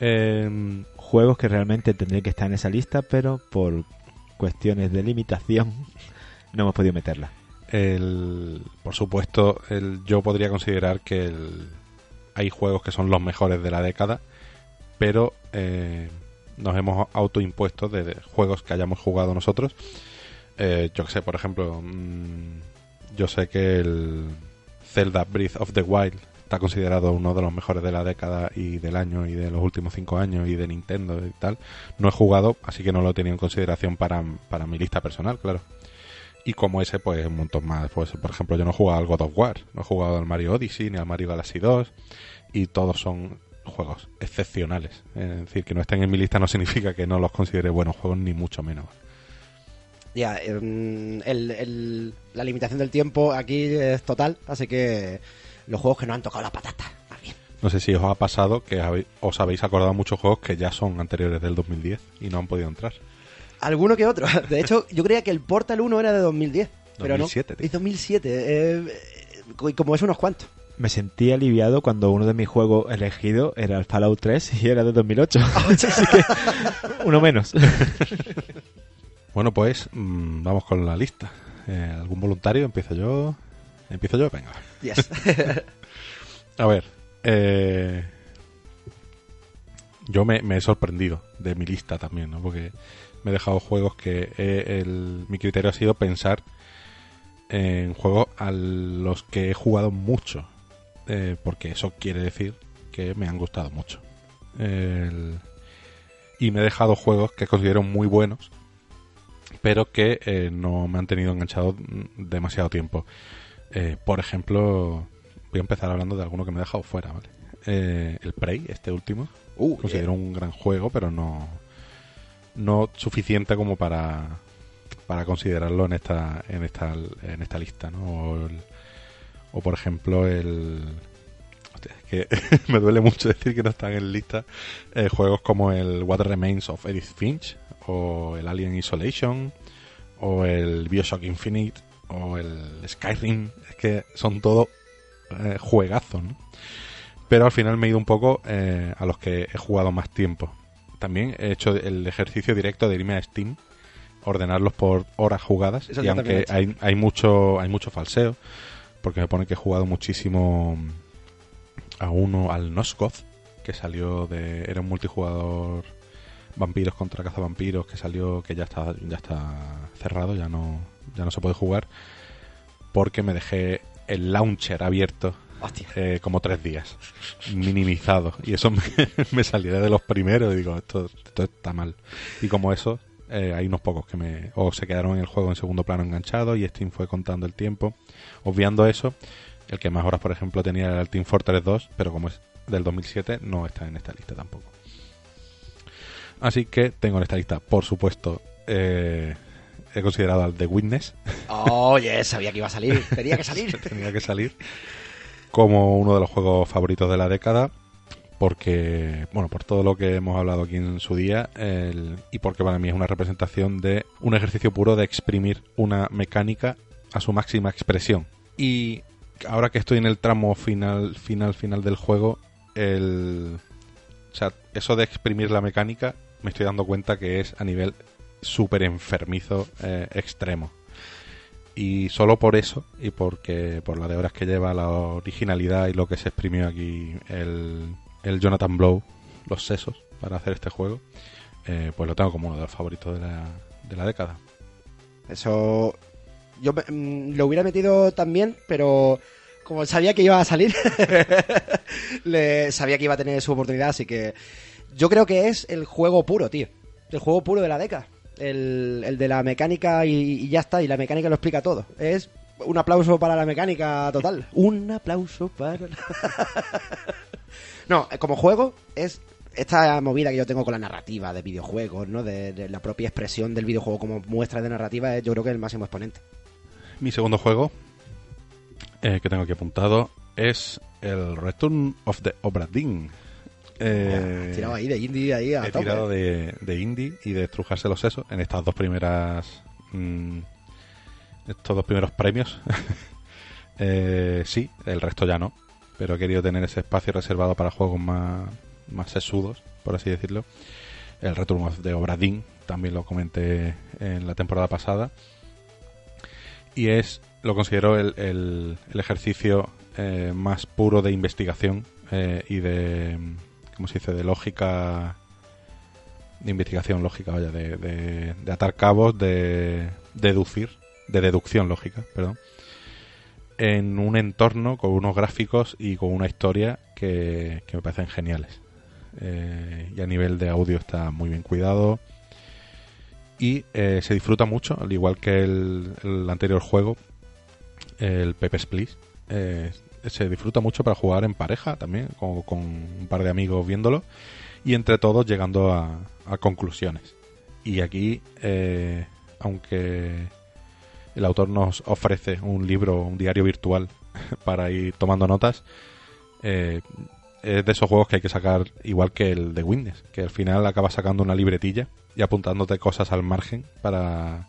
Eh, juegos que realmente tendrían que estar en esa lista, pero por cuestiones de limitación no hemos podido meterla. El, por supuesto, el, yo podría considerar que el- hay juegos que son los mejores de la década, pero eh, nos hemos autoimpuesto de, juegos que hayamos jugado nosotros. Eh, yo que sé, por ejemplo, mm, yo sé que el Zelda Breath of the Wild está considerado uno de los mejores de la década y del año y de los últimos cinco años y de Nintendo y tal. No he jugado, así que no lo he tenido en consideración para, para mi lista personal, claro. Y como ese, pues un montón más. Pues, por ejemplo, yo no he jugado al God of War, no he jugado al Mario Odyssey ni al Mario Galaxy 2. Y todos son juegos excepcionales. Es decir, que no estén en mi lista no significa que no los considere buenos juegos, ni mucho menos. Ya, em, el- el- la limitación del tiempo aquí es total, así que los juegos que no han tocado la patata, más bien. No sé si os ha pasado que os habéis acordado muchos juegos que ya son anteriores del 2010 y no han podido entrar. Alguno que otro. De hecho, yo creía que el Portal 1 era de 2010, pero 2007, no. tío. Es 2007. eh, eh, como es unos cuantos. Me sentí aliviado cuando uno de mis juegos elegidos era el Fallout 3 y era de 2008. Así que uno menos. Bueno, pues mm, vamos con la lista. Eh, ¿Algún voluntario? Empiezo yo. Empiezo yo, venga. Yes. A ver, eh, yo me, me he sorprendido de mi lista también, ¿no? Porque me he dejado juegos que he- el- mi criterio ha sido pensar en juegos a los que he jugado mucho, eh, porque eso quiere decir que me han gustado mucho. El- y me he dejado juegos que considero muy buenos, pero que eh, no me han tenido enganchado demasiado tiempo. Eh, por ejemplo, voy a empezar hablando de alguno que me he dejado fuera, ¿vale? Eh, el Prey, este último, Uh, considero un gran juego, pero no no suficiente como para para considerarlo en esta en esta en esta lista, ¿no? O, el- por ejemplo el hostia, es que me duele mucho decir que no están en lista eh, juegos como el What Remains of Edith Finch o el Alien Isolation o el Bioshock Infinite o el Skyrim es que son todo eh, juegazos ¿no? pero al final me he ido un poco eh, a los que he jugado más tiempo también he hecho el ejercicio directo de irme a Steam ordenarlos por horas jugadas Eso y aunque he hay, hay mucho hay mucho falseo porque me pone que he jugado muchísimo a uno al Nosgoth que salió de... Era un multijugador vampiros contra cazavampiros que salió, que ya está, ya está cerrado, ya no, ya no se puede jugar, porque me dejé el launcher abierto. Eh, como tres días, minimizado. Y eso me, me salía de los primeros y digo, esto, esto está mal. Y como eso, eh, hay unos pocos que me o se quedaron en el juego en segundo plano enganchados y Steam fue contando el tiempo. Obviando eso, el que más horas, por ejemplo, tenía era el Team Fortress 2, pero como es del 2007, no está en esta lista tampoco. Así que tengo en esta lista, por supuesto, eh, he considerado al The Witness, Oye, sabía que iba a salir. Tenía que salir. tenía que salir, como uno de los juegos favoritos de la década, porque, bueno, por todo lo que hemos hablado aquí en su día, y porque para mí es una representación de un ejercicio puro de exprimir una mecánica a su máxima expresión. Y ahora que estoy en el tramo final, final, final del juego, el, eso de exprimir la mecánica, me estoy dando cuenta que es a nivel súper enfermizo eh, extremo. Y solo por eso, y porque por la de horas que lleva, la originalidad y lo que se exprimió aquí el, el Jonathan Blow, los sesos, para hacer este juego, eh, pues lo tengo como uno de los favoritos de la, de la década. Eso. Yo mm, lo hubiera metido también, pero como sabía que iba a salir, le, sabía que iba a tener su oportunidad, así que yo creo que es el juego puro, tío. El juego puro de la década. El, el de la mecánica y, y ya está, y la mecánica lo explica todo. Es un aplauso para la mecánica total. Un aplauso para... no, como juego es esta movida que yo tengo con la narrativa de videojuegos, ¿no? De, de la propia expresión del videojuego como muestra de narrativa, es yo creo que el máximo exponente. Mi segundo juego eh, que tengo aquí apuntado es el Return of the Obra Dinn. Eh, Has tirado ahí de indie ahí a he tope. tirado de, de indie y de estrujarse los sesos en estas dos primeras mm, estos dos primeros premios. Eh, sí el resto ya no pero he querido tener ese espacio reservado para juegos más más sesudos por así decirlo. El Return of the Obra Dinn también lo comenté en la temporada pasada. Y es lo considero el, el- el ejercicio eh, más puro de investigación eh, y de ¿cómo se dice? de lógica de investigación lógica vaya de, de- de atar cabos de deducir de deducción lógica perdón en un entorno con unos gráficos y con una historia que, que me parecen geniales Eh, y a nivel de audio está muy bien cuidado y eh, se disfruta mucho, al igual que el, el anterior juego, el Papers, Please. eh, se disfruta mucho para jugar en pareja también, con, con un par de amigos viéndolo y entre todos llegando a, conclusiones. Y aquí, eh, aunque el autor nos ofrece un libro, un diario virtual para ir tomando notas, eh, es de esos juegos que hay que sacar igual que el de Windows, que al final acaba sacando una libretilla y apuntándote cosas al margen para,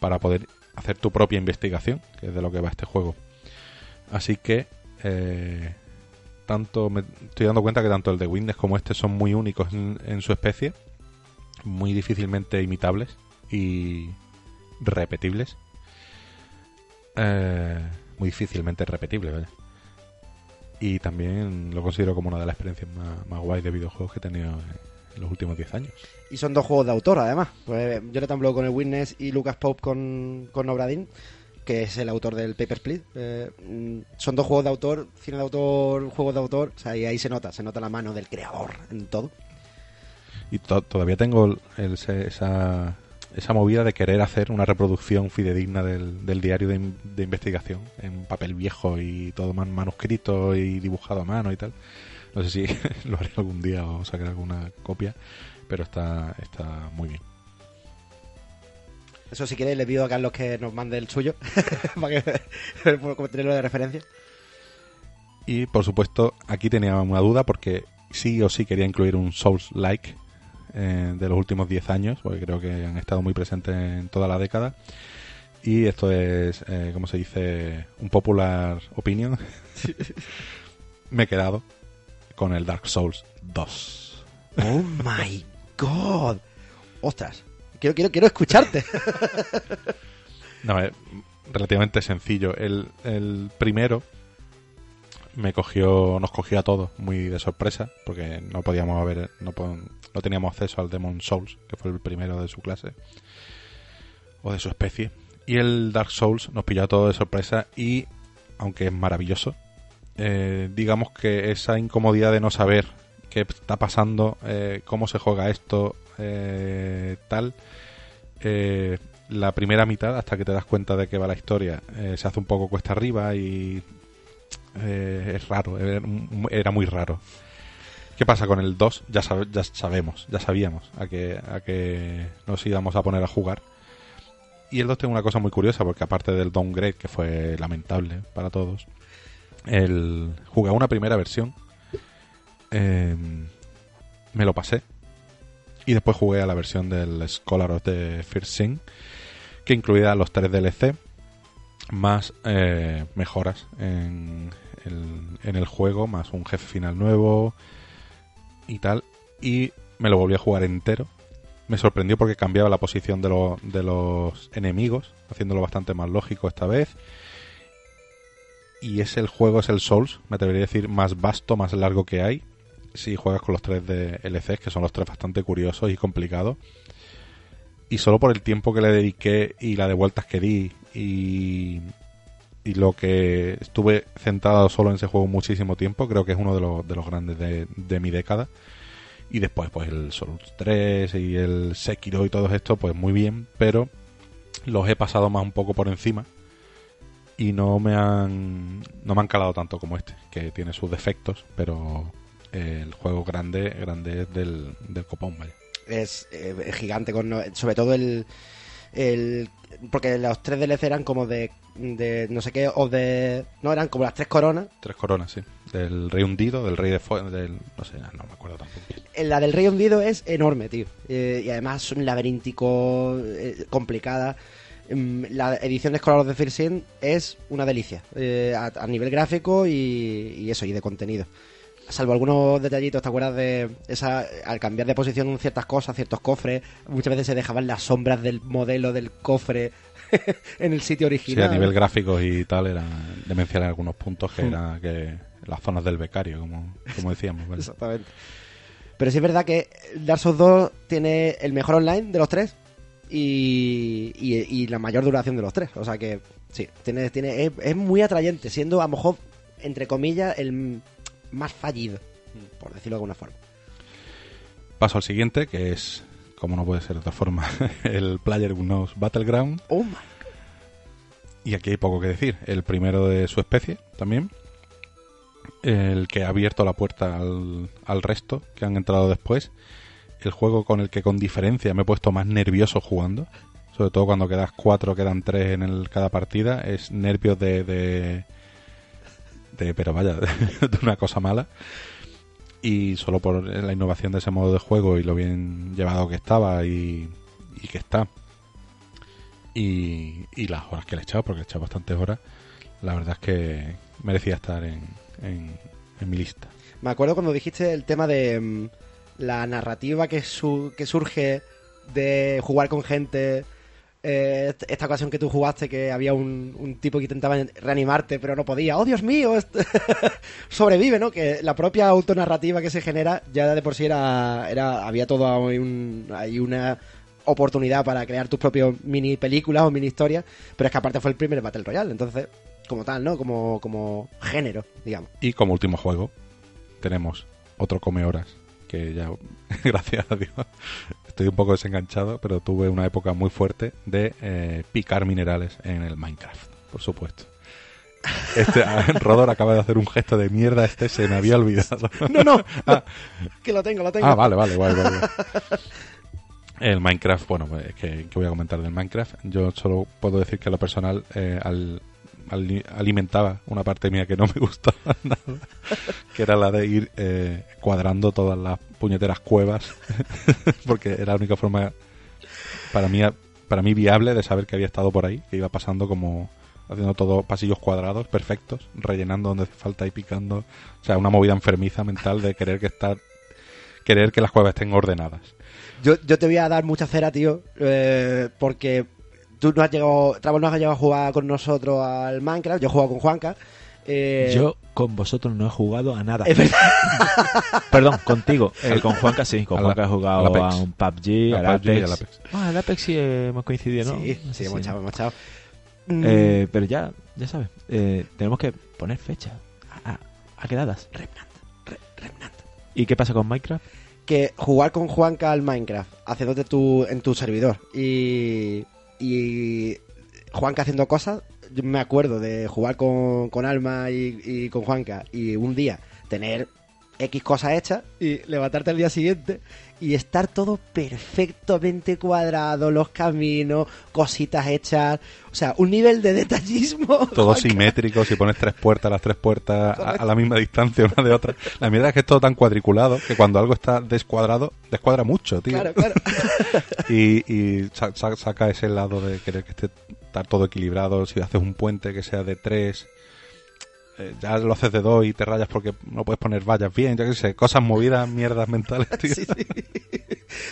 para poder hacer tu propia investigación, que es de lo que va este juego. Así que eh, tanto me estoy dando cuenta que tanto el de Windows como este son muy únicos en, su especie, muy difícilmente imitables y repetibles. Eh, muy difícilmente repetibles, vaya. Y también lo considero como una de las experiencias más, más guays de videojuegos que he tenido en los últimos 10 años. Y son dos juegos de autor, además. Pues Jonathan Blow con el Witness y Lucas Pope con, con Obradin, que es el autor del Paper Split. Eh, mm, son dos juegos de autor, cine de autor, juegos de autor. O sea, y ahí se nota, se nota la mano del creador en todo. Y to- todavía tengo el- esa, esa movida de querer hacer una reproducción fidedigna del, del diario de, de investigación en papel viejo y todo man- manuscrito y dibujado a mano y tal. No sé si lo haré algún día o sacaré alguna copia, pero está, está muy bien. Eso si queréis le pido a Carlos que nos mande el suyo, para que para tenerlo de referencia. Y por supuesto, aquí tenía una duda porque sí o sí quería incluir un Souls-like eh, de los últimos 10 años, porque creo que han estado muy presentes en toda la década. Y esto es, eh, como se dice, un popular opinion. Me he quedado con el Dark Souls 2. Oh my god. Ostras, quiero, quiero, quiero escucharte. No, es relativamente sencillo. El, el primero me cogió, nos cogió a todos muy de sorpresa, porque no podíamos haber, no, no teníamos acceso al Demon Souls, que fue el primero de su clase, o de su especie. Y el Dark Souls nos pilló a todos de sorpresa y, aunque es maravilloso, eh, digamos que esa incomodidad de no saber qué está pasando, eh, cómo se juega esto, eh, tal, eh, la primera mitad, hasta que te das cuenta de que va la historia, eh, se hace un poco cuesta arriba y es raro, era, muy raro. ¿Qué pasa con el 2? Ya, ya sabemos, ya sabíamos a que, a que nos íbamos a poner a jugar. Y el 2 tiene una cosa muy curiosa, porque aparte del downgrade, que fue lamentable para todos, el jugué una primera versión, me lo pasé, y después jugué a la versión del Scholar of the First Sin, que incluía los tres DLC, más eh, mejoras en el, juego, más un jefe final nuevo y tal. Y me lo volví a jugar entero. Me sorprendió porque cambiaba la posición de, de los enemigos, haciéndolo bastante más lógico esta vez. Y es el juego, es el Souls, me atrevería a decir, más vasto, más largo que hay. Si juegas con los tres de LCs, que son los tres bastante curiosos y complicados. Y solo por el tiempo que le dediqué y la de vueltas que di y, y lo que estuve centrado solo en ese juego muchísimo tiempo, creo que es uno de los, de los grandes de, mi década. Y después, pues el Souls 3 y el Sekiro y todo esto, pues muy bien, pero los he pasado más un poco por encima y no me han no me han calado tanto como este, que tiene sus defectos, pero el juego grande grande es del, del copón, vaya. es, eh, es gigante, con, sobre todo el, el... Porque los tres DLC eran como de, de no sé qué, o de... No, eran como las tres coronas. Tres coronas, sí. Del rey hundido, del rey de fuego, del... No sé, no me acuerdo tampoco. Eh, La del Rey Hundido es enorme, tío. Eh, y además son laberíntico, eh, complicada. Mm, La edición de Scholar of the First Sin es una delicia. eh, a, a nivel gráfico y, y eso, y de contenido. Salvo algunos detallitos, ¿te acuerdas de esa al cambiar de posición ciertas cosas, ciertos cofres? Muchas veces se dejaban las sombras del modelo del cofre en el sitio Sí, original. a nivel gráfico y tal, era demencial en algunos puntos que era que las zonas del becario, como, como decíamos. ¿vale? Exactamente. Pero sí es verdad que Dark Souls 2 tiene el mejor online de los tres y, y- y la mayor duración de los tres. O sea que sí, tiene, tiene, es, es muy atrayente, siendo a lo mejor, entre comillas, el más fallido, por decirlo de alguna forma. Paso al siguiente, que es, como no puede ser de otra forma, el Player Unknown's Battleground. Oh my Y aquí hay poco que decir. El primero de su especie también. El que ha abierto la puerta al, al resto que han entrado después. El juego con el que con diferencia me he puesto más nervioso jugando. Sobre todo cuando quedas cuatro, quedan tres en el, cada partida. Es nervios de, de, Pero vaya, de una cosa mala. Y solo por la innovación de ese modo de juego y lo bien llevado que estaba y, que está y, las horas que le he echado, porque he echado bastantes horas, la verdad es que merecía estar en, mi lista. Me acuerdo cuando dijiste el tema de mm, la narrativa que surge de jugar con gente. Eh, est- esta ocasión que tú jugaste, que había un, tipo que intentaba reanimarte, pero no podía. ¡Oh, Dios mío! Sobrevive, ¿no? Que la propia autonarrativa que se genera ya de por sí era. era había todo un, hay una oportunidad para crear tus propios mini películas o mini historias, pero es que aparte fue el primer Battle Royale, entonces, como tal, ¿no? Como, como género, digamos. Y como último juego, tenemos otro Come Horas, que ya, gracias a Dios, estoy un poco desenganchado, pero tuve una época muy fuerte de eh, picar minerales en el Minecraft, por supuesto. Este, Rodor acaba de hacer un gesto de mierda, este se me había olvidado. No, no, Ah. que lo tengo, lo tengo. Ah, vale, vale, vale, vale. El Minecraft, bueno, pues, ¿qué, qué voy a comentar del Minecraft? Yo solo puedo decir que a lo personal eh, al- alimentaba una parte mía que no me gustaba nada, que era la de ir eh, cuadrando todas las puñeteras cuevas, porque era la única forma para mí, para mí viable de saber que había estado por ahí, que iba pasando como haciendo todo pasillos cuadrados perfectos, rellenando donde hace falta y picando, o sea, una movida enfermiza mental de querer que estar querer que las cuevas estén ordenadas. Yo, yo te voy a dar mucha cera, tío, eh, porque tú no has llegado, Trabol no has llegado a jugar con nosotros al Minecraft, yo he jugado con Juanca. eh, Yo con vosotros no he jugado a nada. Es verdad. Perdón, contigo. Eh, con Juanca sí, con Juanca he jugado al a un PUBG, Al Apex. al Apex. Ah, al Apex sí hemos coincidido, ¿no? Sí, sí, sé hemos echado, hemos echado. Mm, Eh, pero ya, ya sabes, eh, tenemos que poner fecha a, a- a quedadas. Remnant, Re- Remnant. ¿Y qué pasa con Minecraft? que jugar con Juanca al Minecraft, haciéndote tu, en tu servidor y, y Juanca haciendo cosas, yo me acuerdo de jugar con, con Alma y, y con Juanca y un día tener X cosas hechas y levantarte al día siguiente y estar todo perfectamente cuadrado, los caminos, cositas hechas, o sea, un nivel de detallismo. Todo simétrico, si pones tres puertas, las tres puertas a, a la misma distancia una de otra. La mierda es que es todo tan cuadriculado que cuando algo está descuadrado, descuadra mucho, tío. Claro, claro. Y, y sa- sa- saca ese lado de querer que esté estar todo equilibrado. Si haces un puente que sea de tres, eh, ya lo haces de dos y te rayas porque no puedes poner vallas bien. Yo qué sé, cosas movidas, mierdas mentales, tío. Sí, sí.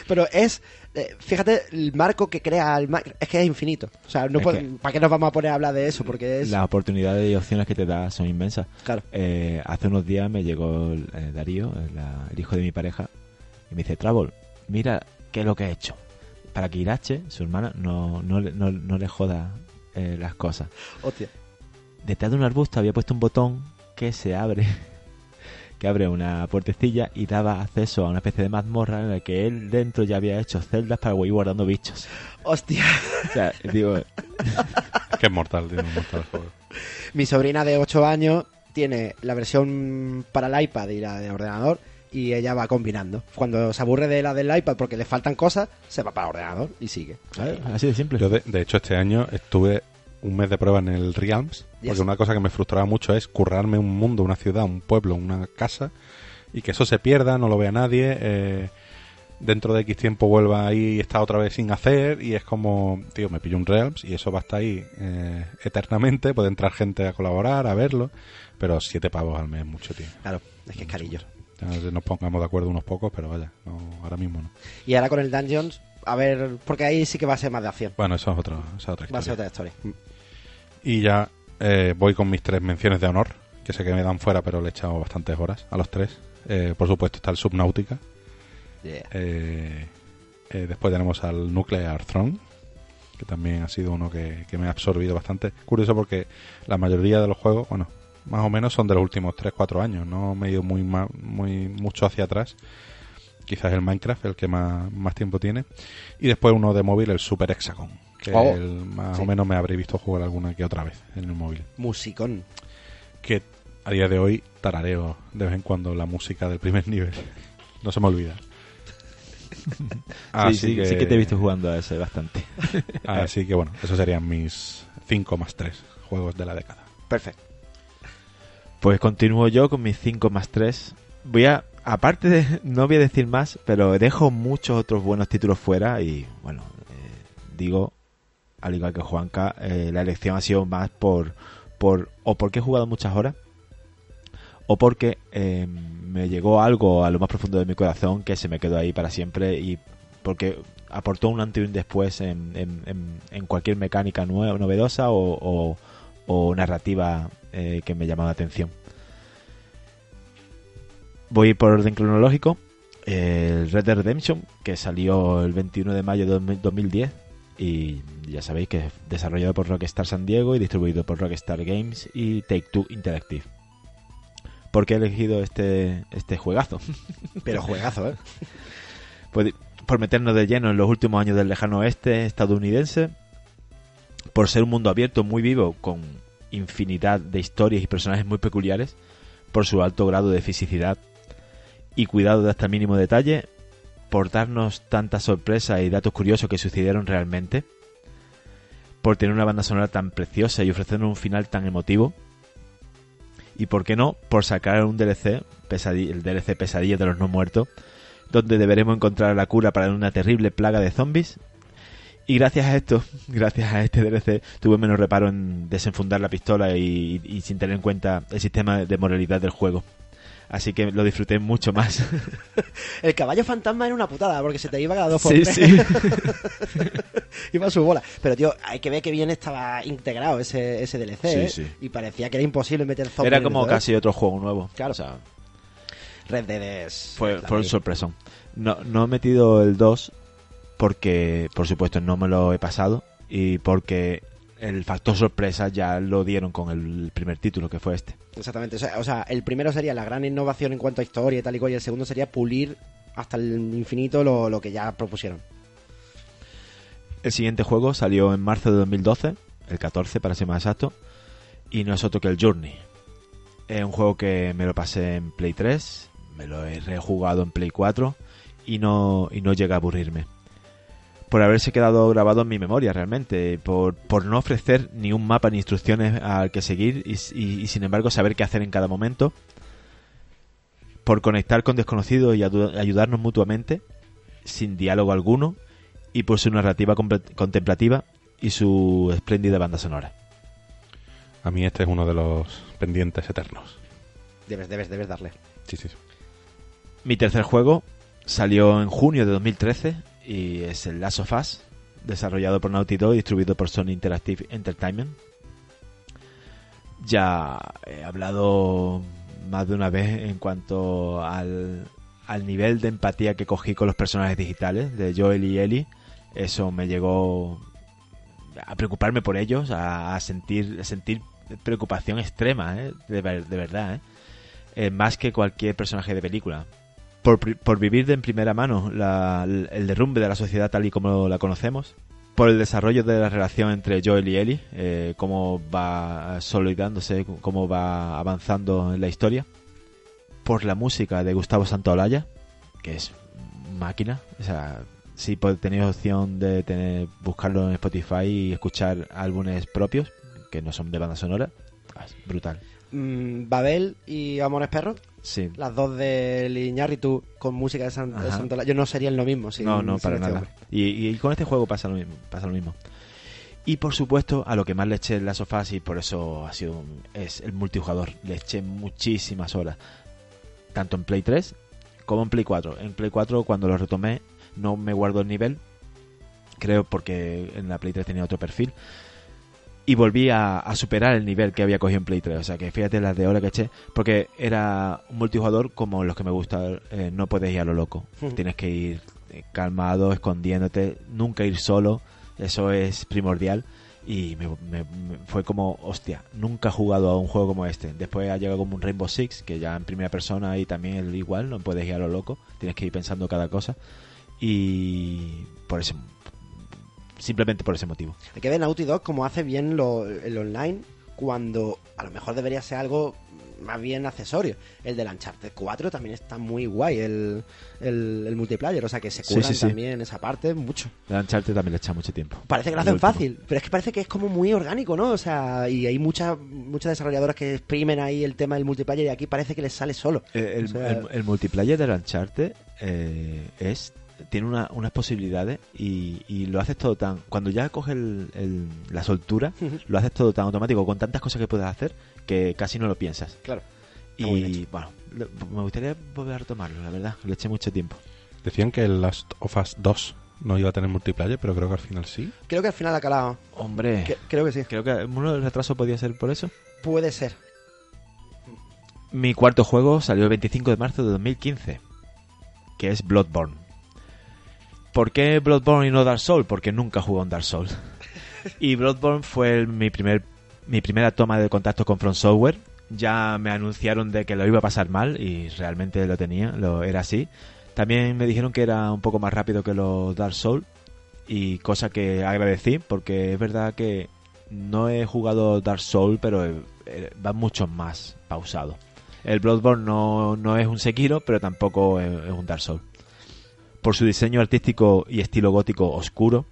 Pero es, eh, fíjate, el marco que crea el Minecraft es que es infinito. O sea, no puede- que- ¿para qué nos vamos a poner a hablar de eso? Porque es... Las oportunidades y opciones que te da son inmensas. Claro. Eh, hace unos días me llegó Darío, eh, la- el hijo de mi pareja, y me dice, Travel, mira qué es lo que he hecho. Para que Irache, su hermana, no, no, le- no, no le joda eh, las cosas. Hostia. Detrás de un arbusto había puesto un botón que se abre, que abre una puertecilla y daba acceso a una especie de mazmorra en la que él dentro ya había hecho celdas para ir guardando bichos. Hostia. O sea, digo, que es mortal, tío, es mortal el juego. Mi sobrina de 8 años tiene la versión para el iPad y la de ordenador y ella va combinando. Cuando se aburre de la del iPad porque le faltan cosas, se va para el ordenador y sigue. ¿sabes? así de simple. Yo, de, de hecho, este año estuve un mes de prueba en el Realms, porque Yes. una cosa que me frustraba mucho es currarme un mundo, una ciudad, un pueblo, una casa, y que eso se pierda, no lo vea nadie, eh, dentro de X tiempo vuelva ahí y está otra vez sin hacer, y es como, tío, me pillo un Realms y eso va a estar ahí eh, eternamente, puede entrar gente a colaborar, a verlo, pero siete pavos al mes es mucho, tío. Claro, es que es carillo. Ya nos pongamos de acuerdo unos pocos, pero vaya, no, ahora mismo no. Y ahora con el Dungeons, a ver, porque ahí sí que va a ser más de acción. Bueno, eso es, otro, esa es otra Va a ser historia. otra historia. Y ya eh, voy con mis tres menciones de honor, que sé que me dan fuera, pero le he echado bastantes horas a los tres. Eh, por supuesto está el Subnautica. Yeah. Eh, eh, después tenemos al Nuclear Throne, que también ha sido uno que, que me ha absorbido bastante. Curioso porque la mayoría de los juegos, bueno, más o menos son de los últimos 3-4 años, no me he ido muy, muy mucho hacia atrás. Quizás el Minecraft, el que más, más tiempo tiene. Y después uno de móvil, el Super Hexagon, que Oh, el- más sí. o menos me habré visto jugar alguna que otra vez en el móvil. Musicón. Que a día de hoy tarareo de vez en cuando la música del primer nivel. No se me olvida. sí, sí, sí que te he visto jugando a ese bastante. Así que bueno, esos serían mis 5 más 3 juegos de la década. Perfecto. Pues continúo yo con mis 5 más 3. Voy a, aparte de, no voy a decir más, pero dejo muchos otros buenos títulos fuera y bueno, eh, digo, al igual que Juanca, eh, la elección ha sido más por, por, o porque he jugado muchas horas, o porque eh, me llegó algo a lo más profundo de mi corazón que se me quedó ahí para siempre y porque aportó un antes y un después en, en- en- en cualquier mecánica nueva, novedosa o, o- o narrativa eh, que me llamaba la atención. Voy por orden cronológico. El Red Dead Redemption, que salió el 21 de mayo de 2010 y ya sabéis que es desarrollado por Rockstar San Diego y distribuido por Rockstar Games y Take Two Interactive. ¿Por qué he elegido este, este juegazo? Pero juegazo, ¿eh? Pues, por meternos de lleno en los últimos años del lejano oeste estadounidense, por ser un mundo abierto muy vivo con infinidad de historias y personajes muy peculiares, por su alto grado de fisicidad y cuidado de hasta el mínimo detalle, por darnos tantas sorpresas y datos curiosos que sucedieron realmente, por tener una banda sonora tan preciosa y ofrecernos un final tan emotivo, y por qué no, por sacar un DLC, el DLC Pesadilla de los No Muertos, donde deberemos encontrar la cura para una terrible plaga de zombies. Y gracias a esto, gracias a este DLC, tuve menos reparo en desenfundar la pistola y, y sin tener en cuenta el sistema de moralidad del juego. Así que lo disfruté mucho más. El caballo fantasma era una putada, porque se te iba cada dos por Sí, tres. sí. iba a su bola. Pero, tío, hay que ver que bien estaba integrado ese, ese DLC, Sí, ¿eh? Y parecía que era imposible meter zombies. Era como casi otro juego nuevo. Claro. O sea, Red Dead es... fue, fue un sorpresón. No, no he metido el 2 porque, por supuesto, no me lo he pasado y porque el factor sorpresa ya lo dieron con el primer título, que fue este. Exactamente. O sea, o sea, el primero sería la gran innovación en cuanto a historia y tal y cual, y el segundo sería pulir hasta el infinito lo, lo que ya propusieron. El siguiente juego salió en marzo de 2012, el 14 para ser más exacto, y no es otro que el Journey. Es un juego que me lo pasé en Play 3, me lo he rejugado en Play 4 y no, y no llega a aburrirme. Por haberse quedado grabado en mi memoria realmente, por, por no ofrecer ni un mapa ni instrucciones al que seguir y, y- y, sin embargo saber qué hacer en cada momento, por conectar con desconocidos y ayudarnos mutuamente, sin diálogo alguno, y por su narrativa contemplativa y su espléndida banda sonora. A mí este es uno de los pendientes eternos. Debes, debes, debes darle. Sí. sí. Mi tercer juego salió en junio de 2013 y es el Last of Us, desarrollado por Naughty Dog y distribuido por Sony Interactive Entertainment. Ya he hablado más de una vez en cuanto al, al nivel de empatía que cogí con los personajes digitales de Joel y Ellie. Eso me llegó a preocuparme por ellos, a, sentir, sentir preocupación extrema, ¿eh? de, de verdad. ¿eh? Eh, más que cualquier personaje de película. Por, por vivir de en primera mano la- el derrumbe de la sociedad tal y como la conocemos, por el desarrollo de la relación entre Joel y Ellie, eh, cómo va solidándose, cómo va avanzando en la historia, por la música de Gustavo Santaolalla, que es máquina, o sea, si pues, tenéis opción de tener, buscarlo en Spotify y escuchar álbumes propios, que no son de banda sonora, es brutal. Mm, Babel y Amores Perros, Sí, las dos de Iñárritu con música de, San, de. Santola- Yo no serían lo mismo. sin- no, no, sin para este nada. y con este juego pasa lo mismo. Pasa lo mismo. Y por supuesto, a lo que más le eché en las sofás y por eso ha sido un- es el multijugador. Le eché muchísimas horas. Tanto en Play 3 como en Play 4. En Play 4 cuando lo retomé no me guardo el nivel. Creo porque en la Play 3 tenía otro perfil. Y volví a, a superar el nivel que había cogido en Play 3. O sea que fíjate las de horas que eché. Porque era un multijugador como los que me gusta. eh, no puedes ir a lo loco. Ujú. Tienes que ir eh, calmado, escondiéndote. Nunca ir solo. Eso es primordial. Y me, me- me- fue como, hostia, nunca he jugado a un juego como este. Después ha llegado como un Rainbow Six, que ya en primera persona y también el igual, no puedes ir a lo loco. Tienes que ir pensando cada cosa. Y por ese simplemente por ese motivo. Hay que ver Naughty Dog cómo hace bien lo- el online cuando a lo mejor debería ser algo más bien accesorio. El del Uncharted 4 también está muy guay, el, el, el multiplayer, o sea que se curan sí, sí. también esa parte mucho. El Uncharted también le echa mucho tiempo. Parece que lo hacen último. fácil, pero es que parece que es como muy orgánico, ¿no? O sea, y hay muchas muchas desarrolladoras que exprimen ahí el tema del multiplayer y aquí parece que les sale solo. Eh, El, O sea- el- el multiplayer del Uncharted eh, es tiene una- unas posibilidades y, y lo haces todo tan cuando ya coges el- el- la soltura lo haces todo tan automático con tantas cosas que puedes hacer que casi no lo piensas Claro. Y bueno lo- me gustaría volver a retomarlo la verdad le eché mucho tiempo Decían que el Last of Us 2 no iba a tener multiplayer, pero creo que al final sí. Creo que al final ha calado. hombre Que- creo que sí. creo que uno del retraso podía ser por eso Puede ser. Mi cuarto juego salió el 25 de marzo de 2015, que es Bloodborne. ¿Por qué Bloodborne y no Dark Souls? Porque nunca jugué a un Dark Souls. Y Bloodborne fue el- mi primer mi primera toma de contacto con From Software. Ya me anunciaron de que lo iba a pasar mal y realmente lo tenía, lo era así. También me dijeron que era un poco más rápido que los Dark Souls y cosa que agradecí porque es verdad que no he jugado Dark Souls, pero eh, va mucho más pausado. El Bloodborne no, no es un Sekiro, pero tampoco es un Dark Souls. Por su diseño artístico y estilo gótico oscuro,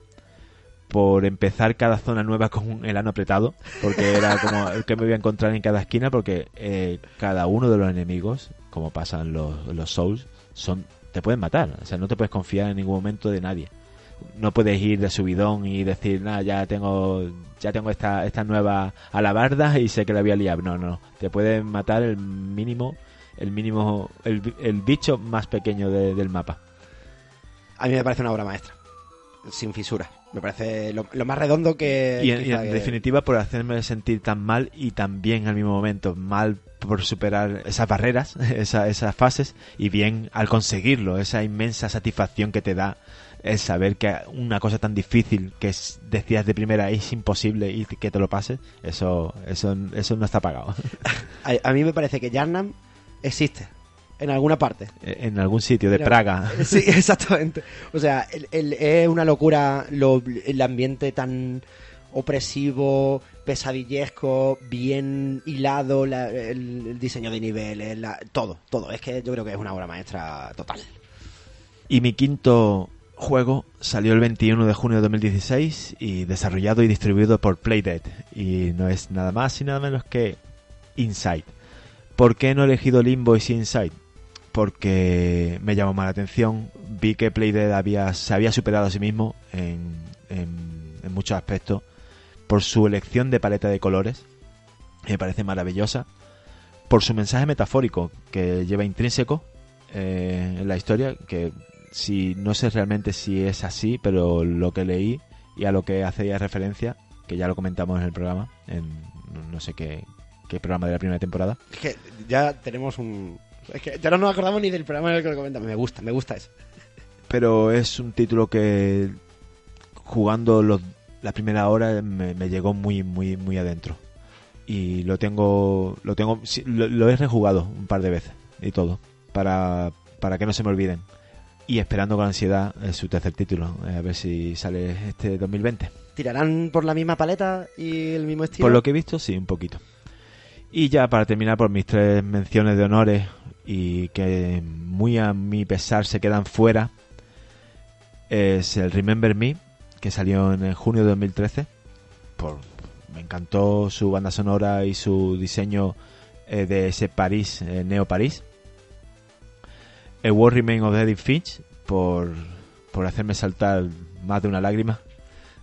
por empezar cada zona nueva con un elano apretado, porque era como el que me voy a encontrar en cada esquina, porque eh, cada uno de los enemigos, como pasan los, los Souls, son te pueden matar, o sea, no te puedes confiar en ningún momento de nadie. No puedes ir de subidón y decir, nada, ya tengo ya tengo esta, esta nueva alabarda y sé que la voy a liar. No, no. Te pueden matar el mínimo el mínimo, el, bi- el bicho más pequeño de- del mapa. A mí me parece una obra maestra. Sin fisuras. Me parece lo, lo más redondo que. Y en, y quizá en que- definitiva por hacerme sentir tan mal y tan bien al mismo momento. Mal por superar esas barreras, esa- esas fases, y bien al conseguirlo, esa inmensa satisfacción que te da el saber que una cosa tan difícil que es- decías de primera es imposible y que te lo pases, eso, eso, eso no está pagado. A, a mí me parece que Yarnam existe. En alguna parte. en algún sitio de Praga. Sí, exactamente. O sea, el- el- es una locura lo- el ambiente tan opresivo, pesadillesco, bien hilado, la- el, el diseño de niveles, la- todo, todo. Es que yo creo que es una obra maestra total. Y mi quinto juego salió el 21 de junio de 2016 y desarrollado y distribuido por Playdead. Y no es nada más y nada menos que Inside. ¿Por qué no he elegido Limbo y Inside? Porque me llamó más la atención. Vi que Playdead había, se había superado a sí mismo en, muchos aspectos por su elección de paleta de colores. que Me parece maravillosa. Por su mensaje metafórico que lleva intrínseco eh, en la historia. Que si no sé realmente si es así, pero lo que leí y a lo que hacía referencia, que ya lo comentamos en el programa, en no- no sé qué, qué programa de la primera temporada. Es que ya tenemos un... Es que ya no nos acordamos ni del programa en el que lo comentamos. Me gusta, me gusta eso. pero es un título que jugando los, la primera hora me, me llegó muy muy muy adentro y lo tengo lo tengo lo, lo he rejugado un par de veces y todo para para que no se me olviden y esperando con ansiedad su tercer título eh, a ver si sale este 2020 ¿Tirarán por la misma paleta y el mismo estilo? por lo que he visto sí un poquito y ya para terminar por mis tres menciones de honores y que muy a mi pesar se quedan fuera es el Remember Me, que salió en junio de 2013. Por, me encantó su banda sonora y su diseño eh, de ese París, eh, Neo París. El War Remain of Edith Finch, por, por hacerme saltar más de una lágrima.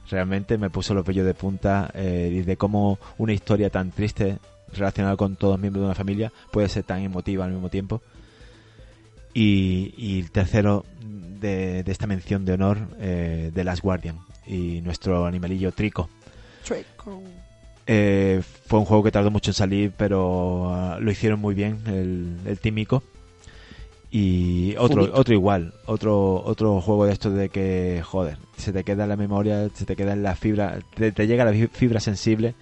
Realmente me puso los vellos de punta eh, y de cómo una historia tan triste relacionada con todos los miembros de una familia puede ser tan emotiva al mismo tiempo. Y, y el tercero de, de esta mención de honor, eh, The Last Guardian y nuestro animalillo Trico. Eh, fue un juego que tardó mucho en salir, pero ah, lo hicieron muy bien el, el tímico. Y otro, Fumito. otro igual, otro, otro juego de estos de que, joder, se te queda en la memoria, se te queda en la fibra, te, te llega la fi- fibra sensible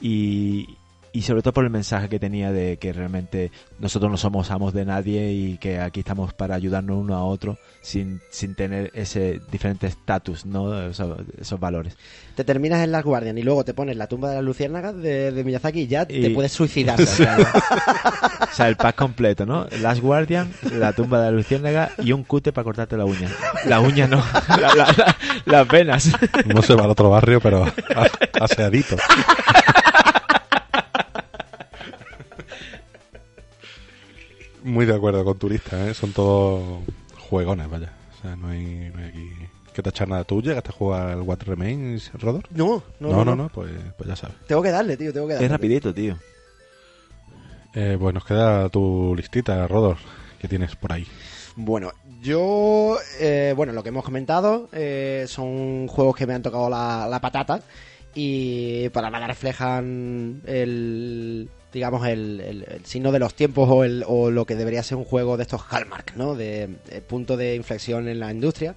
y, y sobre todo por el mensaje que tenía de que realmente nosotros no somos amos de nadie y que aquí estamos para ayudarnos uno a otro sin, sin tener ese diferente estatus, ¿no? Esos, esos valores. Te terminas en Last Guardian y luego te pones la tumba de las luciérnagas de, de Miyazaki y ya te Y- puedes suicidar. O sea, el pack completo, ¿no? Last Guardian, la tumba de la luciérnaga y un cute para cortarte la uña. La uña no, la- la- la- las venas. No se va al otro barrio, pero a- aseadito. Muy de acuerdo con turistas, ¿eh? Son todos juegones, vaya. O sea, no hay, no hay aquí que tachar nada. ¿Tú llegaste a jugar al What Remains, Rodor? No, no, No, no, no, pues, pues ya sabes. Tengo que darle, tío, tengo que darle. Es rapidito, tío. Eh, pues nos queda tu listita, Rodor, que tienes por ahí. Bueno, yo, eh, bueno, lo que hemos comentado eh, son juegos que me han tocado la, la patata y para nada reflejan el, digamos, el, el- el signo de los tiempos o, el, o lo que debería ser un juego de estos hallmark, ¿no? De, punto de inflexión en la industria,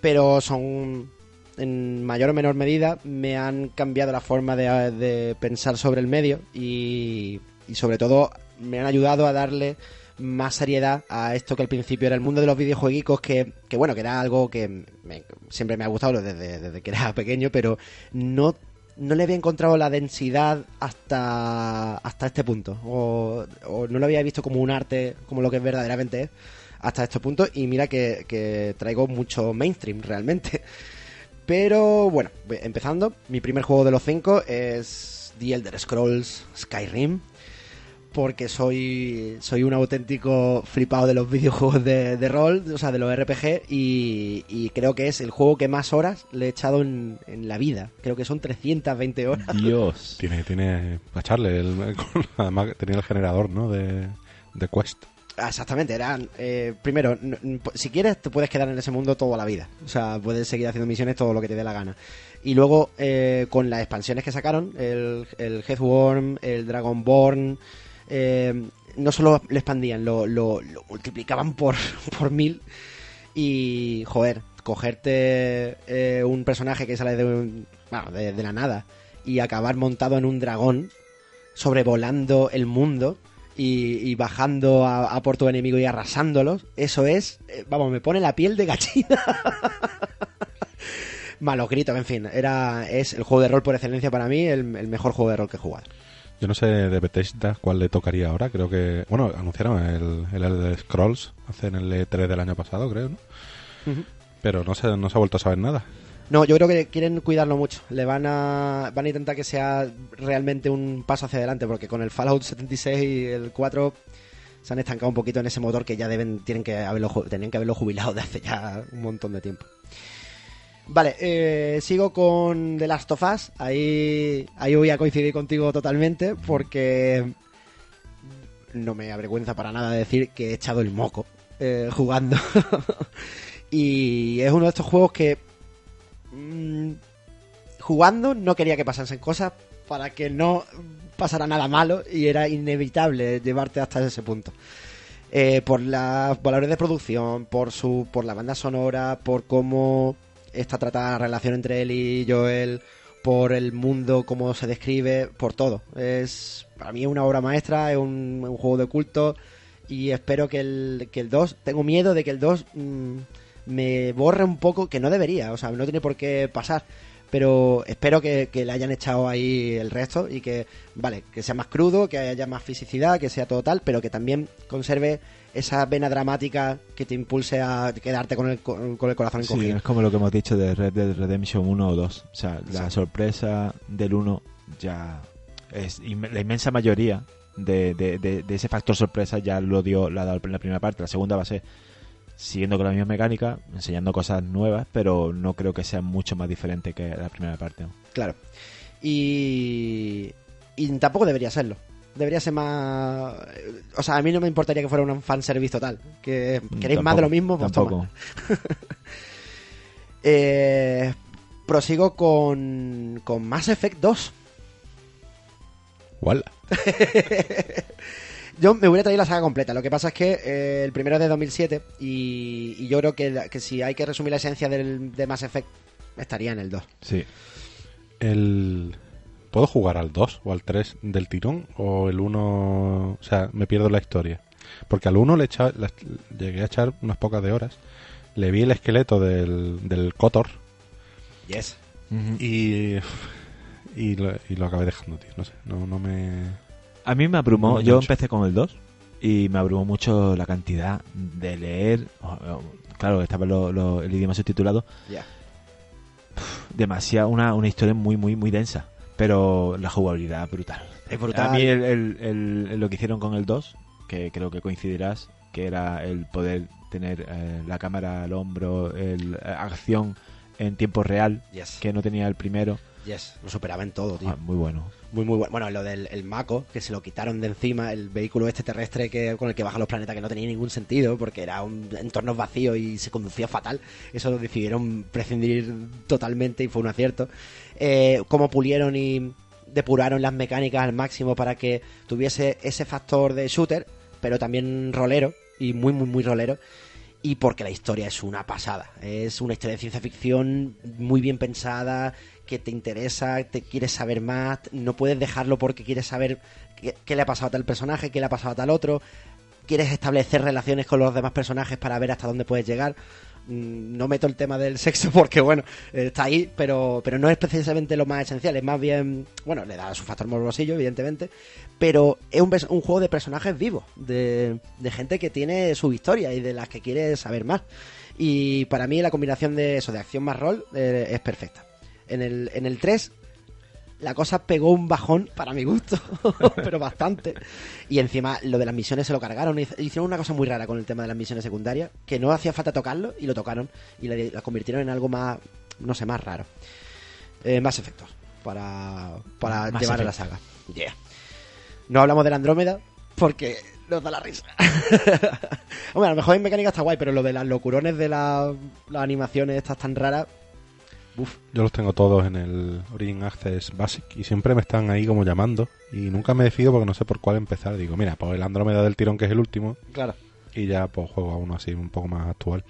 pero son en mayor o menor medida me han cambiado la forma de, pensar sobre el medio y, y sobre todo me han ayudado a darle más seriedad a esto que al principio era el mundo de los videojueguicos que, que bueno, que era algo que me- siempre me ha gustado desde que era pequeño, pero no, no le había encontrado la densidad hasta, hasta este punto. O, o no lo había visto como un arte, como lo que verdaderamente es, hasta este punto. Y mira que, que traigo mucho mainstream realmente. Pero bueno, empezando, mi primer juego de los cinco es The Elder Scrolls Skyrim. Porque soy, soy un auténtico flipado de los videojuegos de, de rol, o sea, de los RPG, y, y creo que es el juego que más horas le he echado en, en la vida. Creo que son 320 horas. Dios. Tiene, tiene, para echarle, el- con- además tenía el generador, ¿no? De, de Quest. Ah, Exactamente, eran. eh, primero, si quieres, te puedes quedar en ese mundo toda la vida. O sea, puedes seguir haciendo misiones todo lo que te dé la gana. Y luego, eh, con las expansiones que sacaron, el, el Headworm, el Dragonborn, eh, no solo le expandían, lo, lo- lo multiplicaban por, por mil. Y, joder, cogerte eh, un personaje que sale de, bueno, de, la nada y acabar montado en un dragón, sobrevolando el mundo y, y bajando a, a por tu enemigo y arrasándolos, eso es, eh, vamos, me pone la piel de gallina. Malos gritos, en fin, era es el juego de rol por excelencia para mí, el, el mejor juego de rol que he jugado. Yo no sé de Bethesda cuál le tocaría ahora. Creo que. Bueno, anunciaron el, el Elder Scrolls hace en el E3 del año pasado, creo, ¿no? Pero no se, no se ha vuelto a saber nada. No, yo creo que quieren cuidarlo mucho. Le van a van a intentar que sea realmente un paso hacia adelante, porque con el Fallout 76 y el 4 se han estancado un poquito en ese motor que ya deben tienen que haberlo ju- tenían que haberlo jubilado de hace ya un montón de tiempo. Vale, eh, sigo con The Last of Us. Ahí, ahí voy a coincidir contigo totalmente porque no me avergüenza para nada decir que he echado el moco eh, jugando. y es uno de estos juegos que mm, jugando no quería que pasasen cosas para que no pasara nada malo y era inevitable llevarte hasta ese punto. Eh, por los valores de producción, por su, por la banda sonora, por cómo está tratada la relación entre él y Joel, por el mundo, cómo se describe, por todo. Es para mí es una obra maestra, es un, juego de culto y espero que el, que el 2, tengo miedo de que el 2 mm, me borre un poco, que no debería, o sea, no tiene por qué pasar. Pero espero que, que le hayan echado ahí el resto y que, vale, que sea más crudo, que haya más fisicidad, que sea todo tal, pero que también conserve esa vena dramática que te impulse a quedarte con el, con el corazón Sí, encogido. es como lo que hemos dicho de Red Dead Redemption 1 o 2. O sea, la sorpresa del 1 ya es inme- la inmensa mayoría de, de- de- de ese factor sorpresa ya lo dio la la primera parte. La segunda va a ser siguiendo con la misma mecánica, enseñando cosas nuevas, pero no creo que sea mucho más diferente que la primera parte. Claro. Y, y tampoco debería serlo. Debería ser más... O sea, a mí no me importaría que fuera un fanservice total. Que queréis más de lo mismo, pues tampoco. toma. Eh, prosigo con, con Mass Effect 2. Wala. Yo me hubiera traído la saga completa. Lo que pasa es que eh, el primero es de 2007 y, y yo creo que, que si hay que resumir la esencia del, de Mass Effect, estaría en el 2. Sí. El... ¿Puedo jugar al 2 o al 3 del tirón? ¿O el 1... O sea, me pierdo la historia. Porque al 1 le, echa- le llegué a echar unas pocas de horas. Le vi el esqueleto del, del Kotor Yes. y... Y lo, y lo acabé dejando, tío. No sé, no, no me... A mí me abrumó, No yo mucho. empecé con el 2 y me abrumó mucho la cantidad de leer, claro, estaba lo- lo- el idioma subtitulado, Ya. demasiado, una, una historia muy, muy, muy densa, pero la jugabilidad brutal. Es brutal. A mí el, el- el- lo que hicieron con el 2, que creo que coincidirás, que era el poder tener eh, la cámara al hombro, el, eh, acción en tiempo real, Yes. que no tenía el primero, Yes. Lo superaba en todo, tío. ah, muy bueno. Muy, muy bueno. Bueno, lo del el Mako, que se lo quitaron de encima, el vehículo este terrestre que, con el que baja los planetas, que no tenía ningún sentido, porque era un entorno vacío y se conducía fatal. Eso lo decidieron prescindir totalmente y fue un acierto. Eh, cómo pulieron y depuraron las mecánicas al máximo para que tuviese ese factor de shooter, pero también rolero, y muy, muy, muy rolero. Y porque la historia es una pasada. Es una historia de ciencia ficción muy bien pensada, que te interesa, te quieres saber más, no puedes dejarlo porque quieres saber qué, le ha pasado a tal personaje, qué le ha pasado a tal otro, quieres establecer relaciones con los demás personajes para ver hasta dónde puedes llegar. Mm, No meto el tema del sexo porque, bueno, está ahí, pero, pero no es precisamente lo más esencial, es más bien, bueno, le da su factor morbosillo, evidentemente, pero es un, un juego de personajes vivos, de, de gente que tiene su historia y de las que quiere saber más. Y para mí la combinación de eso, de acción más rol, eh, es perfecta. En el, en el 3 la cosa pegó un bajón para mi gusto, pero bastante. Y encima lo de las misiones se lo cargaron. Hic- Hicieron una cosa muy rara con el tema de las misiones secundarias, que no hacía falta tocarlo y lo tocaron y la, convirtieron en algo más, no sé, más raro. Eh, más efectos para, para Más llevar a la saga. Yeah. No hablamos de la Andrómeda porque nos da la risa. Hombre, a lo mejor en mecánica está guay, pero lo de las locurones de la- las animaciones estas tan raras. Uf, Yo los tengo todos en el Origin Access Basic y siempre me están ahí como llamando y nunca me decido porque no sé por cuál empezar. Digo, mira, pues el Andrómeda del tirón que es el último claro. y ya pues juego a uno así un poco más actual.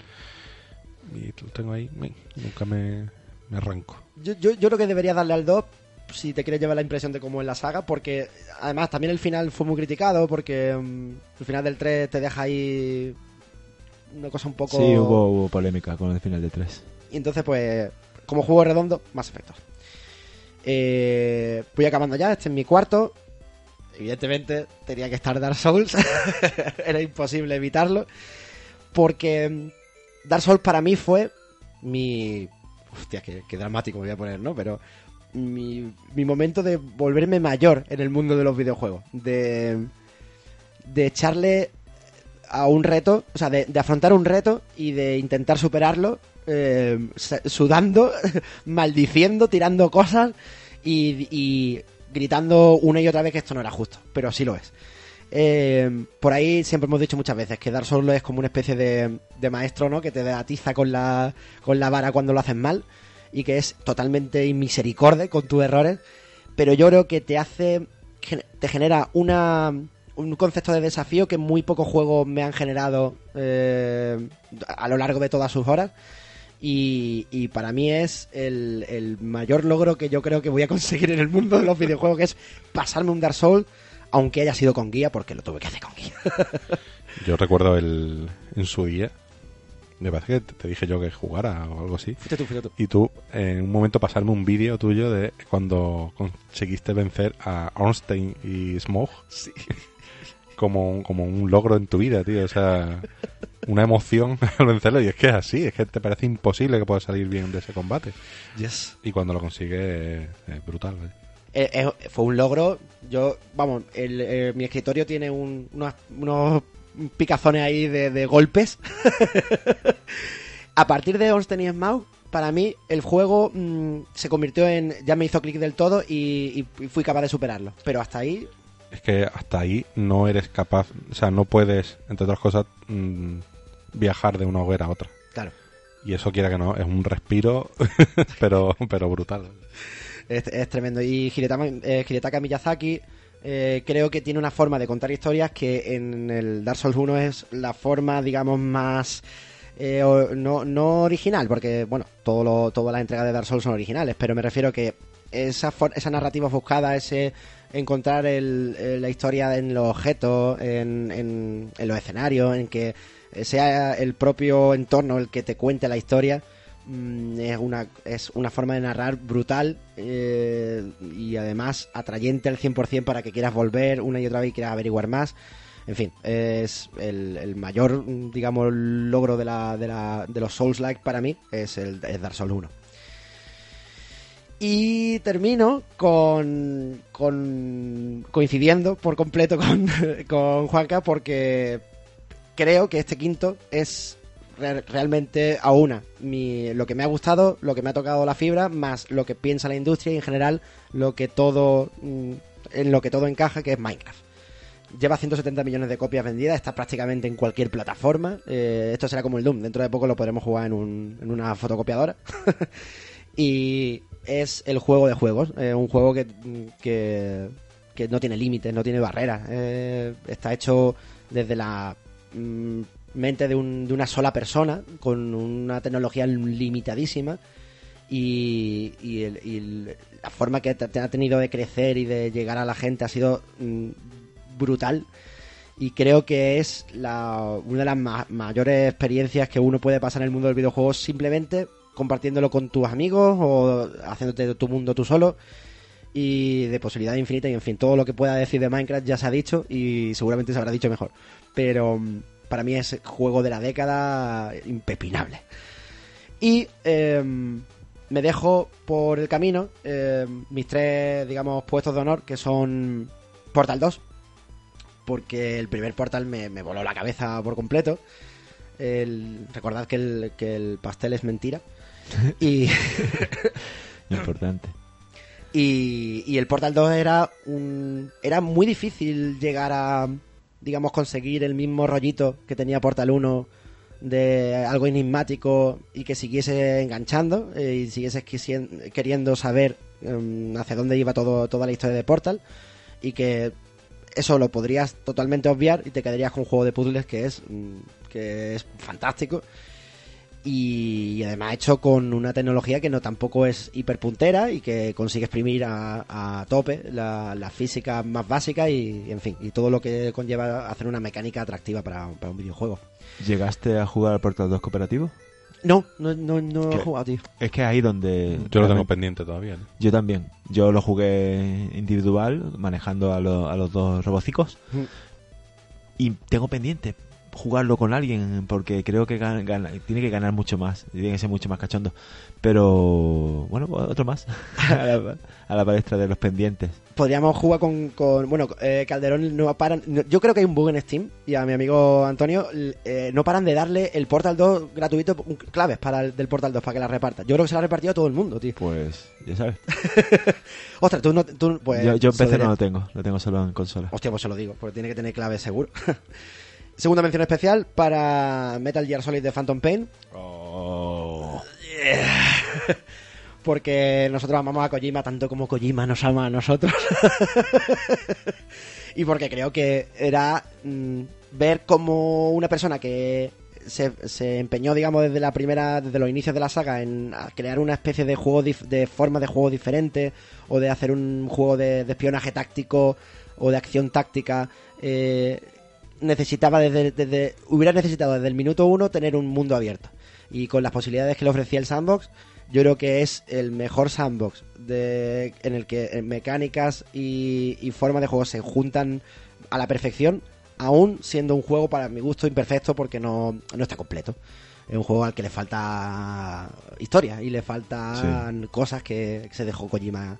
Y lo tengo ahí, nunca me, me arranco. Yo, yo, yo creo que debería darle al 2 si te quieres llevar la impresión de cómo es la saga, porque además también el final fue muy criticado, porque mm, el final del 3 te deja ahí una cosa un poco... Sí, hubo, hubo polémica con el final de 3. Y entonces, pues, como juego redondo, más efectos. Eh, voy acabando ya, este es mi cuarto. Evidentemente, tenía que estar Dark Souls. Era imposible evitarlo. Porque mm, Dark Souls para mí fue mi. Hostia, qué, dramático me voy a poner, ¿no? Pero mi, mi momento de volverme mayor en el mundo de los videojuegos. De, de echarle a un reto, o sea, de, de afrontar un reto y de intentar superarlo, eh, sudando, maldiciendo, tirando cosas y, gritando una y otra vez que esto no era justo, pero sí lo es. Eh, por ahí siempre hemos dicho muchas veces que Dark Souls es como una especie de, maestro, ¿no? Que te atiza con la, con la vara cuando lo haces mal y que es totalmente inmisericorde con tus errores, pero yo creo que te hace, te genera una, un concepto de desafío que muy pocos juegos me han generado eh, a lo largo de todas sus horas. Y, y para mí es el, el mayor logro que yo creo que voy a conseguir en el mundo de los videojuegos, que es pasarme un Dark Souls, aunque haya sido con guía, porque lo tuve que hacer con guía. Yo recuerdo el en su día, me parece que te- dije yo que jugara o algo así. Fíjate tú, fíjate tú. Y tú, en un momento, pasarme un vídeo tuyo de cuando conseguiste vencer a Ornstein y Smog. Como, un- como un logro en tu vida, tío. O sea, una emoción al vencerlo. Y es que es así, es que te parece imposible que puedas salir bien de ese combate. Y cuando lo consigues, es brutal. ¿eh? Eh, eh, fue un logro. Yo, vamos, el, eh, mi escritorio tiene un- unos, unos picazones ahí de, de golpes. a partir de Onsten y Smaug, para mí el juego mm, se convirtió en. Ya me hizo clic del todo y fui capaz de superarlo. Pero hasta ahí, Es que hasta ahí no eres capaz, o sea, no puedes, entre otras cosas, mm, viajar de una hoguera a otra. claro. Y eso quiera que no, es un respiro, pero, pero brutal. Es, es tremendo. Y Hiretama- eh, Hiretaka Miyazaki eh, creo que tiene una forma de contar historias que en el Dark Souls 1 es la forma, digamos, más... eh, no, no original, porque, bueno, todo lo, todas las entregas de Dark Souls son originales, pero me refiero que esa, esa narrativa buscada, ese encontrar el- eh, la historia en los objetos, en, en- los escenarios, en que sea el propio entorno el que te cuente la historia, mm, es una, es una forma de narrar brutal eh, y además atrayente al 100% para que quieras volver una y otra vez y quieras averiguar más. En fin, es el, mayor, digamos, logro de, la, de, la, de los Souls-like para mí, es el es Dark Souls 1. Y termino con, con coincidiendo por completo con, con Juanca porque creo que este quinto es re- realmente a una mi, lo que me ha gustado, lo que me ha tocado la fibra, más lo que piensa la industria y en general lo que todo mm, en lo que todo encaja, que es Minecraft. Lleva 170 millones de copias vendidas, está prácticamente en cualquier plataforma. Eh, esto será como el Doom, dentro de poco lo podremos jugar en, un- en una fotocopiadora. y es el juego de juegos, eh, un juego que, que, no tiene límites, no tiene barreras. eh, está hecho desde la mm, mente de, un- de una sola persona, con una tecnología limitadísima. Y, y la forma que ha tenido de crecer y de llegar a la gente ha sido mm, brutal. Y creo que es la, una de las ma- mayores experiencias que uno puede pasar en el mundo del videojuego simplemente compartiéndolo con tus amigos o haciéndote tu mundo tú solo y de posibilidad infinita y en fin, todo lo que pueda decir de Minecraft ya se ha dicho y seguramente se habrá dicho mejor. Pero mm, para mí es juego de la década impepinable. Y em, me dejo por el camino em, mis tres, digamos, puestos de honor, que son Portal 2, porque el primer Portal me, voló la cabeza por completo. El- recordad que el, que el pastel es mentira. y, Importante. y, y el Portal 2 era un era muy difícil llegar a, digamos, conseguir el mismo rollito que tenía Portal 1 de algo enigmático y que siguiese enganchando eh, y siguiese queriendo saber em, hacia dónde iba todo, toda la historia de Portal y que eso lo podrías totalmente obviar y te quedarías con un juego de puzzles que es mm, que es fantástico y, además hecho con una tecnología que no tampoco es hiperpuntera y que consigue exprimir a, a tope la, la física más básica y, en fin y todo lo que conlleva hacer una mecánica atractiva para, para un videojuego ¿Llegaste a jugar al Portal 2 cooperativo? no no no, no he jugado tío Es que ahí donde... Yo lo tengo pendiente todavía. ¿no? Yo también. Yo lo jugué individual, manejando a, lo- a los dos robocicos. Mm. Y tengo pendiente jugarlo con alguien, porque creo que gan- gana- tiene que ganar mucho más. Tiene que ser mucho más cachondo. Pero, bueno, otro más. a, la, a la palestra de los pendientes. podríamos jugar con, con- bueno eh, Calderón no paran no- yo creo que hay un bug en Steam y a mi amigo Antonio eh, no paran de darle el Portal 2 gratuito claves para el, del Portal 2 para que la reparta yo creo que se la ha repartido a todo el mundo tío Pues, ya sabes. ostras tú no tú, pues yo yo en PC no lo tengo, lo tengo solo en consola. hostia pues se lo digo porque tiene que tener claves seguro segunda mención especial para Metal Gear Solid de Phantom Pain Oh. porque nosotros amamos a Kojima tanto como Kojima nos ama a nosotros. y porque creo que era mm, ver como una persona que se, se empeñó, digamos, desde la primera, desde los inicios de la saga en crear una especie de juego dif- de forma de juego diferente o de hacer un juego de, de espionaje táctico o de acción táctica. eh, necesitaba desde, desde hubiera necesitado desde el minuto uno tener un mundo abierto y con las posibilidades que le ofrecía el sandbox yo creo que es el mejor sandbox de, en el que mecánicas y, y forma de juego se juntan a la perfección, aún siendo un juego para mi gusto imperfecto porque no, no está completo. Es un juego al que le falta historia y le faltan cosas que se dejó Kojima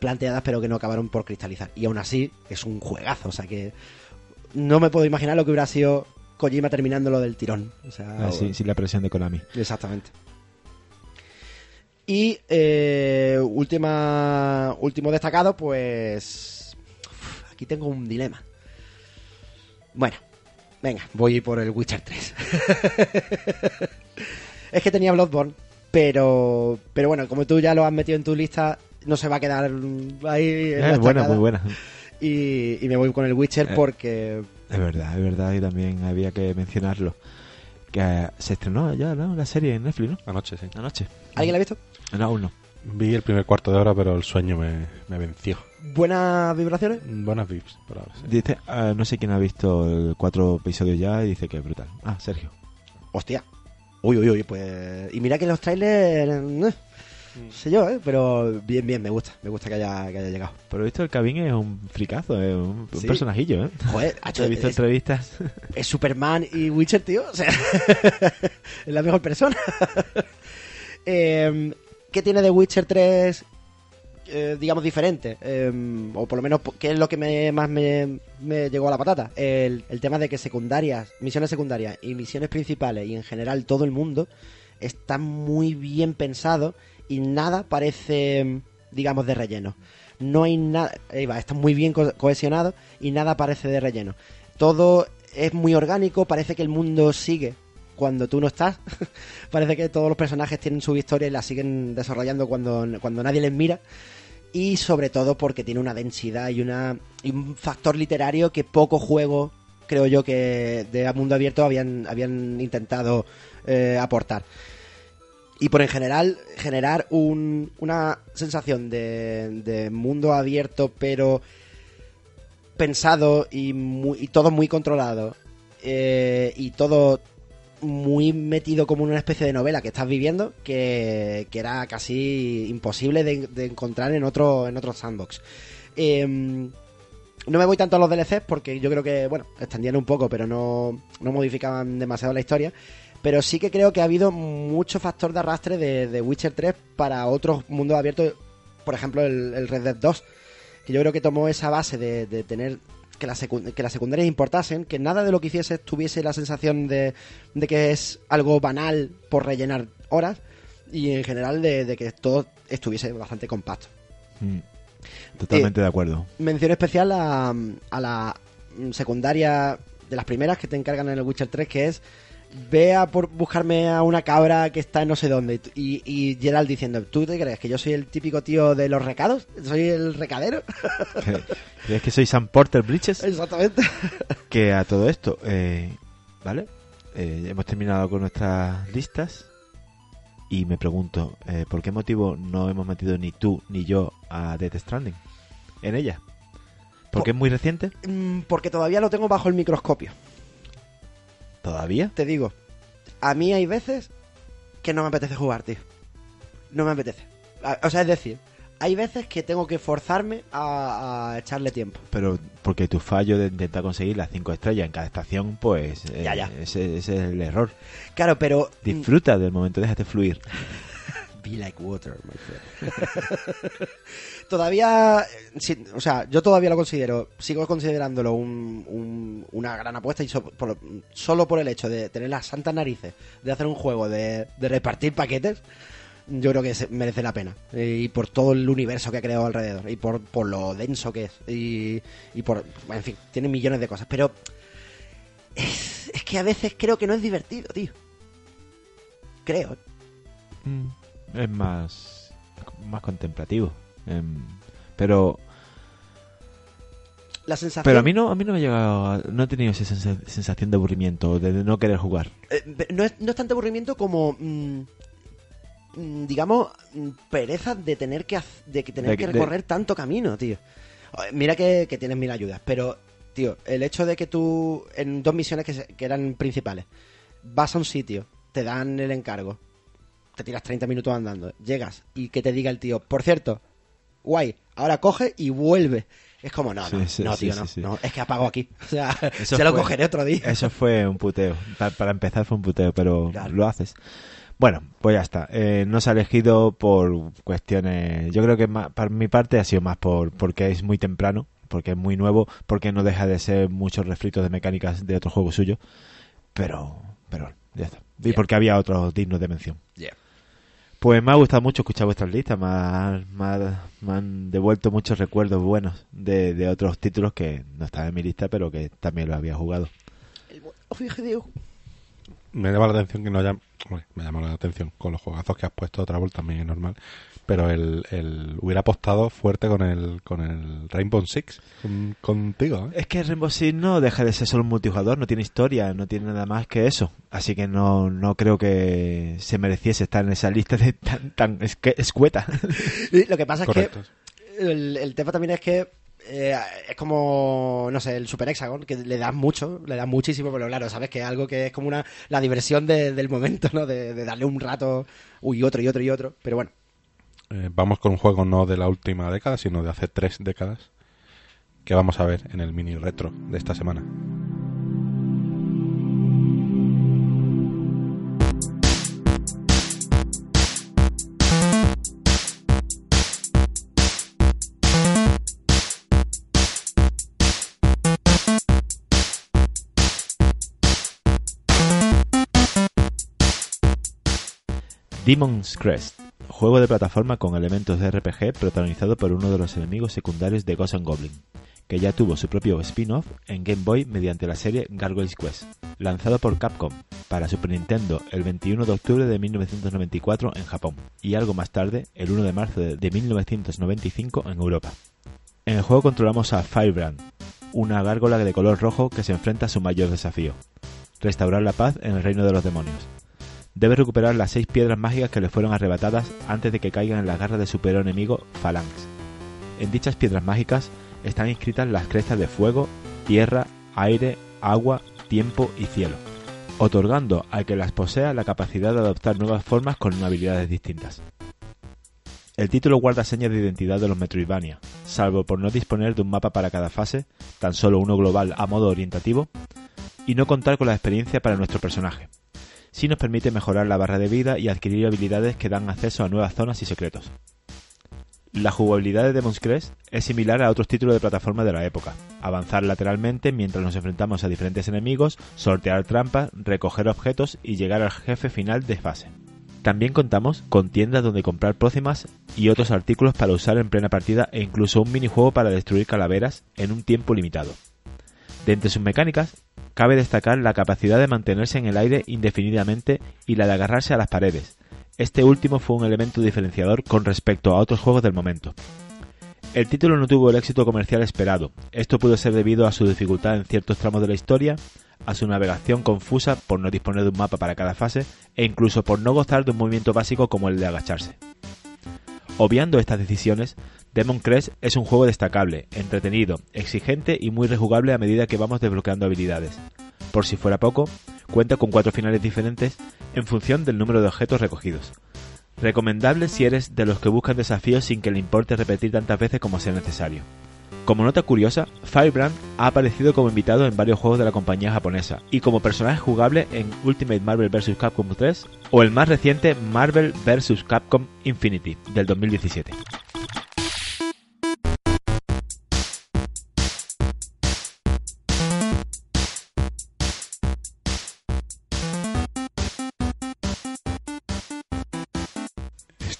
planteadas pero que no acabaron por cristalizar. Y aún así es un juegazo, o sea que no me puedo imaginar lo que hubiera sido Kojima terminándolo del tirón. O sea, Ah, sí, sin la presión de Konami. Exactamente. Y eh, última, último destacado, pues uf, aquí tengo un dilema. Bueno, venga, voy por el Witcher 3. es que tenía Bloodborne, pero pero bueno, como tú ya lo has metido en tu lista, no se va a quedar ahí. Es buena, muy buena. Y, y me voy con el Witcher Eh. porque Es verdad, es verdad, y también había que mencionarlo. Que eh, se estrenó ya, ¿no? La serie en Netflix, ¿no? Anoche, sí. Anoche. ¿alguien la ha visto? No, aún no. Vi el primer cuarto de hora, pero el sueño me, me venció. Buenas vibraciones. Buenas por ahora. sí. Dice, ah, no sé quién ha visto el cuatro episodios ya y dice que es brutal. Ah, Sergio. Hostia. Uy, uy, uy, pues. Y mira que los trailers. Eh, sé yo, ¿eh? Pero bien, bien, me gusta. Me gusta que haya, que haya llegado. Pero he visto el Cabin es un fricazo, es un, un Sí. personajillo, ¿eh? Joder, ha hecho- He visto es, entrevistas. es Superman y Witcher, tío. O sea, es la mejor persona. Em, ¿Qué tiene de Witcher 3, eh, digamos, diferente? Em, o por lo menos, ¿qué es lo que me- más me, me llegó a la patata? El, el tema de que secundarias, misiones secundarias y misiones principales y en general todo el mundo está muy bien pensado y nada parece, digamos, de relleno. No hay nada, está muy bien co- cohesionado y nada parece de relleno. Todo es muy orgánico, parece que el mundo sigue cuando tú no estás. parece que todos los personajes tienen su historia y la siguen desarrollando cuando, cuando nadie les mira. Y sobre todo porque tiene una densidad y, una, y un factor literario que poco juego, creo yo, que de mundo abierto habían, habían intentado eh, aportar. Y por en general, generar un- una sensación de, de mundo abierto, pero pensado y, todo muy controlado. eh, y todo muy metido como una especie de novela que estás viviendo que, que era casi imposible de, de encontrar en otro en otro sandbox. Em, no me voy tanto a los DLCs porque yo creo que, bueno, extendían un poco, pero no, no modificaban demasiado la historia. Pero sí que creo que ha habido mucho factor de arrastre de, de Witcher 3 para otros mundos abiertos, por ejemplo el, el Red Dead 2, que yo creo que tomó esa base de, de tener que, que las secundarias importasen, que nada de lo que hiciese tuviese la sensación de, de que es algo banal por rellenar horas y en general de, de que todo estuviese bastante compacto. Mm. Totalmente de acuerdo. Mención especial a, a la secundaria de las primeras que te encargan en el Witcher 3, que es ve a por buscarme a una cabra que está en no sé dónde. Y, y Geralt diciendo, ¿tú te crees que yo soy el típico tío de los recados? ¿Soy el recadero? ¿Crees que soy Sam Porter Bridges? Exactamente. que a todo esto, eh, ¿vale? Eh, hemos terminado con nuestras listas y me pregunto, eh, ¿por qué motivo no hemos metido ni tú ni yo a Death Stranding en ella? ¿Porque es muy reciente? Mm, Porque todavía lo tengo bajo el microscopio. ¿Todavía? Te digo, a mí hay veces que no me apetece jugar, tío. No me apetece. O sea, es decir, hay veces que tengo que forzarme a, a echarle tiempo. Pero porque tu fallo de intentar conseguir las cinco estrellas en cada estación, pues eh, Ya, ya. Ese, ese es el error. Claro, pero... Disfruta del momento, déjate fluir. Be like water, my friend. todavía, eh, o sea, yo todavía lo considero, sigo considerándolo un- un- una gran apuesta y solo por el hecho de tener las santas narices de hacer un juego de, repartir paquetes, yo creo que merece la pena. Y por todo el universo que ha creado alrededor y por, por lo denso que es y, y por, en fin, tiene millones de cosas, pero es, es que a veces creo que no es divertido, tío. Creo. Mm, es más, más contemplativo. Em, pero La sensación... pero a mí no a mí no me ha llegado a- no he tenido esa sensa- sensación de aburrimiento de no querer jugar. Eh, no, es, no es tanto aburrimiento como mm, mm, digamos mm, pereza de tener que de que tener De que recorrer tanto camino tío. Mira que, que tienes mil ayudas pero tío el hecho de que tú en dos misiones que, se- que eran principales vas a un sitio te dan el encargo te tiras 30 minutos andando llegas y que te diga el tío por cierto guay. Ahora coge y vuelve. Es como no no Sí, sí, no tío sí, no, no es que apago aquí. O sea Eso se lo fue- cogeré otro día. Eso fue un puteo. Pa- para empezar fue un puteo pero Claro. lo haces. Bueno pues ya está. Eh, no se ha elegido por cuestiones yo creo que más, para mi parte ha sido más por porque es muy temprano porque es muy nuevo porque no deja de ser muchos refritos de mecánicas de otro juego suyo pero pero ya está. Y Yeah. porque había otros dignos de mención. Yeah. Pues me ha gustado mucho escuchar vuestras listas, me, ha- me ha- me han devuelto muchos recuerdos buenos de, de otros títulos que no estaban en mi lista, pero que también los había jugado. El. Me llama la atención que no haya... me llama la atención con los juegazos que has puesto otra vuelta también es normal. Pero el, el hubiera apostado fuerte con el, con el Rainbow Six con- contigo, ¿eh? Es que Rainbow Six no deja de ser solo un multijugador, no tiene historia, no tiene nada más que eso. Así que no, no creo que se mereciese estar en esa lista de tan, tan escueta. Lo que pasa es que el, el tema también es que eh, es como, no sé, el Super Hexagon, que le das mucho, le das muchísimo, pero claro, sabes que es algo que es como una la diversión de- del momento, ¿no? De, de darle un rato, uy, otro y otro y otro. Pero bueno, Eh, vamos con un juego no de la última década, sino de hace tres décadas, que vamos a ver en el mini retro de esta semana. Demon's Crest, juego de plataforma con elementos de RPG protagonizado por uno de los enemigos secundarios de Ghost and Goblin, que ya tuvo su propio spin-off en Game Boy mediante la serie Gargoyle's Quest, lanzado por Capcom para Super Nintendo el 21 de octubre de 1994 en Japón y algo más tarde, el 1 de marzo de de 1995 en Europa. En el juego controlamos a Firebrand, una gárgola de color rojo que se enfrenta a su mayor desafío, restaurar la paz en el reino de los demonios. Debe recuperar las seis piedras mágicas que le fueron arrebatadas antes de que caigan en la garra de su peor enemigo, Phalanx. En dichas piedras mágicas están inscritas las crestas de fuego, tierra, aire, agua, tiempo y cielo, otorgando al que las posea la capacidad de adoptar nuevas formas con habilidades distintas. El título guarda señas de identidad de los Metroidvania, salvo por no disponer de un mapa para cada fase, tan solo uno global a modo orientativo, y no contar con la experiencia para nuestro personaje. Sí nos permite mejorar la barra de vida y adquirir habilidades que dan acceso a nuevas zonas y secretos. La jugabilidad de Demon's es similar a otros títulos de plataforma de la época. Avanzar lateralmente mientras nos enfrentamos a diferentes enemigos, sortear trampas, recoger objetos y llegar al jefe final de fase. También contamos con tiendas donde comprar próximas y otros artículos para usar en plena partida e incluso un minijuego para destruir calaveras en un tiempo limitado. De entre sus mecánicas, cabe destacar la capacidad de mantenerse en el aire indefinidamente y la de agarrarse a las paredes. Este último fue un elemento diferenciador con respecto a otros juegos del momento. El título no tuvo el éxito comercial esperado. Esto pudo ser debido a su dificultad en ciertos tramos de la historia, a su navegación confusa por no disponer de un mapa para cada fase e incluso por no gozar de un movimiento básico como el de agacharse. Obviando estas decisiones, Demon Crest es un juego destacable, entretenido, exigente y muy rejugable a medida que vamos desbloqueando habilidades. Por si fuera poco, cuenta con cuatro finales diferentes en función del número de objetos recogidos. Recomendable si eres de los que buscan desafíos sin que le importe repetir tantas veces como sea necesario. Como nota curiosa, Firebrand ha aparecido como invitado en varios juegos de la compañía japonesa y como personaje jugable en Ultimate Marvel vs. Capcom 3 o el más reciente Marvel vs. Capcom Infinity del 2017.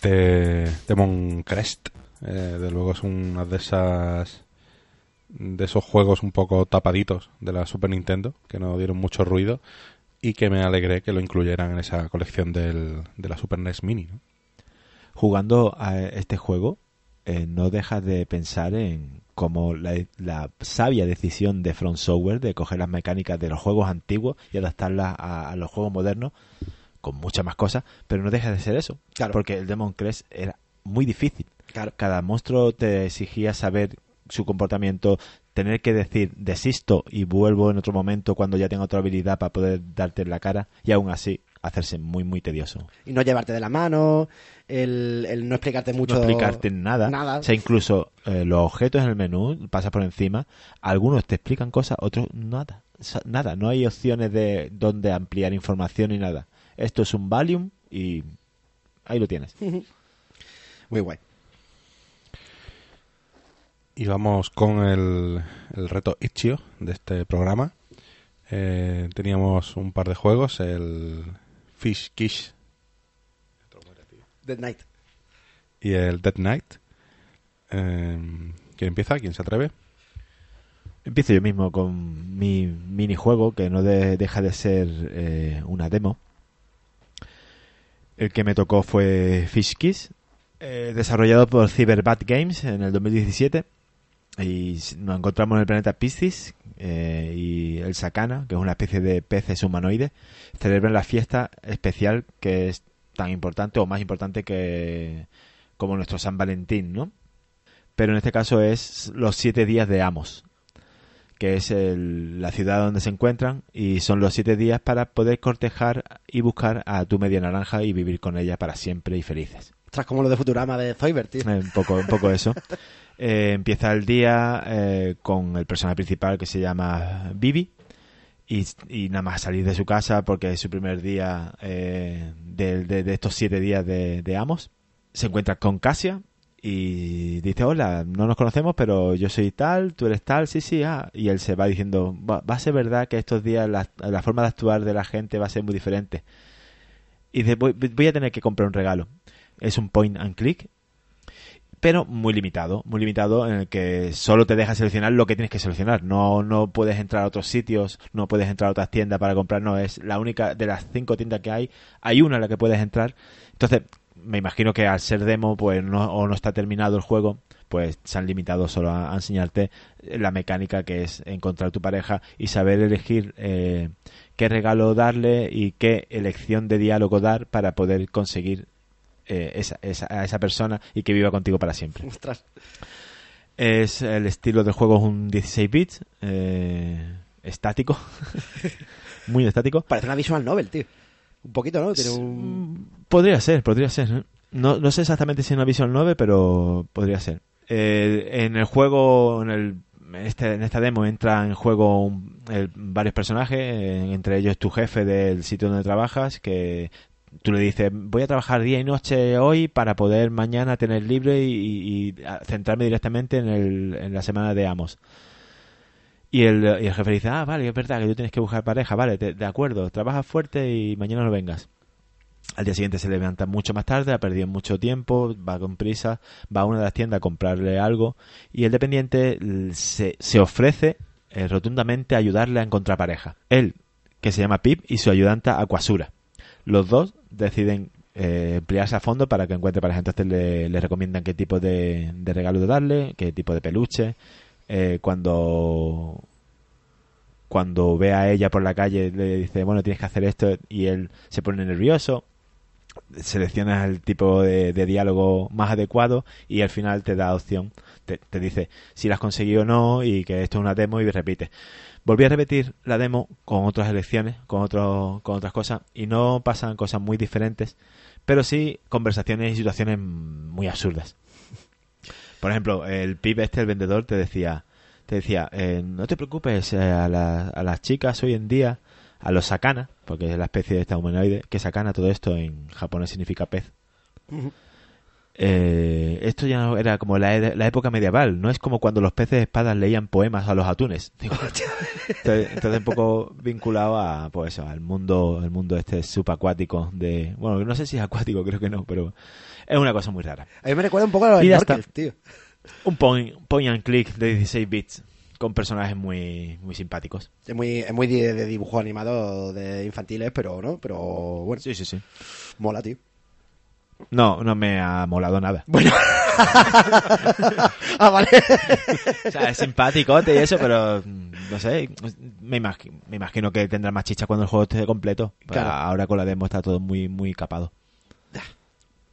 Este Demon Crest, eh, de luego es una de esas de esos juegos un poco tapaditos de la Super Nintendo que no dieron mucho ruido y que me alegré que lo incluyeran en esa colección del, de la Super NES Mini. ¿no? Jugando a este juego, eh, no dejas de pensar en cómo la, la sabia decisión de Front Software de coger las mecánicas de los juegos antiguos y adaptarlas a los juegos modernos con muchas más cosas, pero no deja de ser eso. Claro. Porque el Demon Crest era muy difícil. Claro. Cada monstruo te exigía saber su comportamiento, tener que decir desisto y vuelvo en otro momento cuando ya tenga otra habilidad para poder darte en la cara y aún así hacerse muy muy tedioso. Y no llevarte de la mano, el, el no explicarte mucho. No explicarte nada. Nada. O sea, incluso eh, los objetos en el menú, pasas por encima, algunos te explican cosas, otros nada. Nada, no hay opciones de donde ampliar información ni nada. Esto es un Valium y ahí lo tienes. Muy guay. Y vamos con el, el reto Itch.io de este programa. Eh, teníamos un par de juegos, el Fish Kish Dead Knight. y el Dead Knight. Eh, ¿Quién empieza? ¿Quién se atreve? Empiezo yo mismo con mi minijuego, que no de- deja de ser eh, una demo. El que me tocó fue Fish Kiss, eh, desarrollado por Cyberbat Games en el 2017. Y nos encontramos en el planeta Piscis eh, y el Sakana, que es una especie de peces humanoides, celebran la fiesta especial que es tan importante o más importante que como nuestro San Valentín, ¿no? Pero en este caso es los siete días de Amos, que es el- la ciudad donde se encuentran y son los siete días para poder cortejar y buscar a tu media naranja y vivir con ella para siempre y felices. Ostras, como lo de Futurama de Zoidberg, tío. Eh, un poco, un poco eso. Eh, empieza el día eh, con el personaje principal que se llama Vivi y, y nada más salir de su casa porque es su primer día de, de- de estos siete días de, de Amos. Se encuentra con Casia y dice, hola, no nos conocemos, pero yo soy tal, tú eres tal, sí, sí, ah. Y él se va diciendo, va, a ser verdad que estos días la, la forma de actuar de la gente va a ser muy diferente. Y dice, voy, voy a tener que comprar un regalo. Es un point and click pero muy limitado, muy limitado en el que solo te deja seleccionar lo que tienes que seleccionar. No, no puedes entrar a otros sitios, no puedes entrar a otras tiendas para comprar, no, es la única de las cinco tiendas que hay, hay una en la que puedes entrar. Entonces, me imagino que al ser demo, pues no, o no está terminado el juego, pues se han limitado solo a, a enseñarte la mecánica que es encontrar tu pareja y saber elegir eh, qué regalo darle y qué elección de diálogo dar para poder conseguir eh, esa, esa- a esa persona y que viva contigo para siempre. Ostras. Es el estilo del juego es un 16 bits eh, estático, muy estático. Parece una visual novel, tío. Un poquito, ¿no? Tiene un... Podría ser, podría ser. ¿eh? No, no sé exactamente si es una Visual 9, pero podría ser. Eh, en el juego, en, el, en este, en esta demo, entra en juego un- el- varios personajes, entre ellos tu jefe del sitio donde trabajas, que tú le dices, voy a trabajar día y noche hoy para poder mañana tener libre y, y centrarme directamente en, el, en la semana de Amos. Y el, el jefe dice, ah, vale, es verdad que tú tienes que buscar pareja, vale, te- de acuerdo, trabaja fuerte y mañana no vengas. Al día siguiente se levanta mucho más tarde, ha perdido mucho tiempo, va con prisa, va a una de las tiendas a comprarle algo y el dependiente se, se ofrece eh, rotundamente a ayudarle a encontrar pareja. Él, que se llama Pip, y su ayudante Aquasura. Los dos deciden eh, emplearse a fondo para que encuentre pareja. Entonces le, le recomiendan qué tipo de, de regalo de darle, qué tipo de peluche. Eh, cuando cuando ve a ella por la calle le dice, bueno, tienes que hacer esto y él se pone nervioso. Seleccionas el tipo de, diálogo más adecuado y al final te da opción. Te, te dice si la has conseguido o no y que esto es una demo y repite. Volví a repetir la demo con otras elecciones, con, otros con otras cosas y no pasan cosas muy diferentes, pero sí conversaciones y situaciones muy absurdas. Por ejemplo, el pibe este, el vendedor, te decía, te decía, eh, no te preocupes, eh, a, la- a las chicas hoy en día, a los sakana, porque es la especie de esta humanoide, que sakana todo esto en japonés significa pez. Eh, esto ya no era como la, e- la época medieval, no es como cuando los peces espadas leían poemas a los atunes. Digo, entonces, entonces un poco vinculado a pues eso, al mundo, el mundo este subacuático de, bueno, no sé si es acuático, creo que no, pero es una cosa muy rara. A mí me recuerda un poco a los Y ya Snorkel, está. tío. Un point, point and click de 16 bits con personajes muy muy simpáticos. Es muy, es muy de, de dibujo animado de infantiles, pero no, pero bueno, Sí, sí, sí. mola, tío. No, no me ha molado nada. Bueno. ah, vale. O sea, es simpaticote y eso, pero mm, no sé, me, imagi- me imagino que tendrá más chicha cuando el juego esté completo. Claro. Ahora con la demo está todo muy muy capado.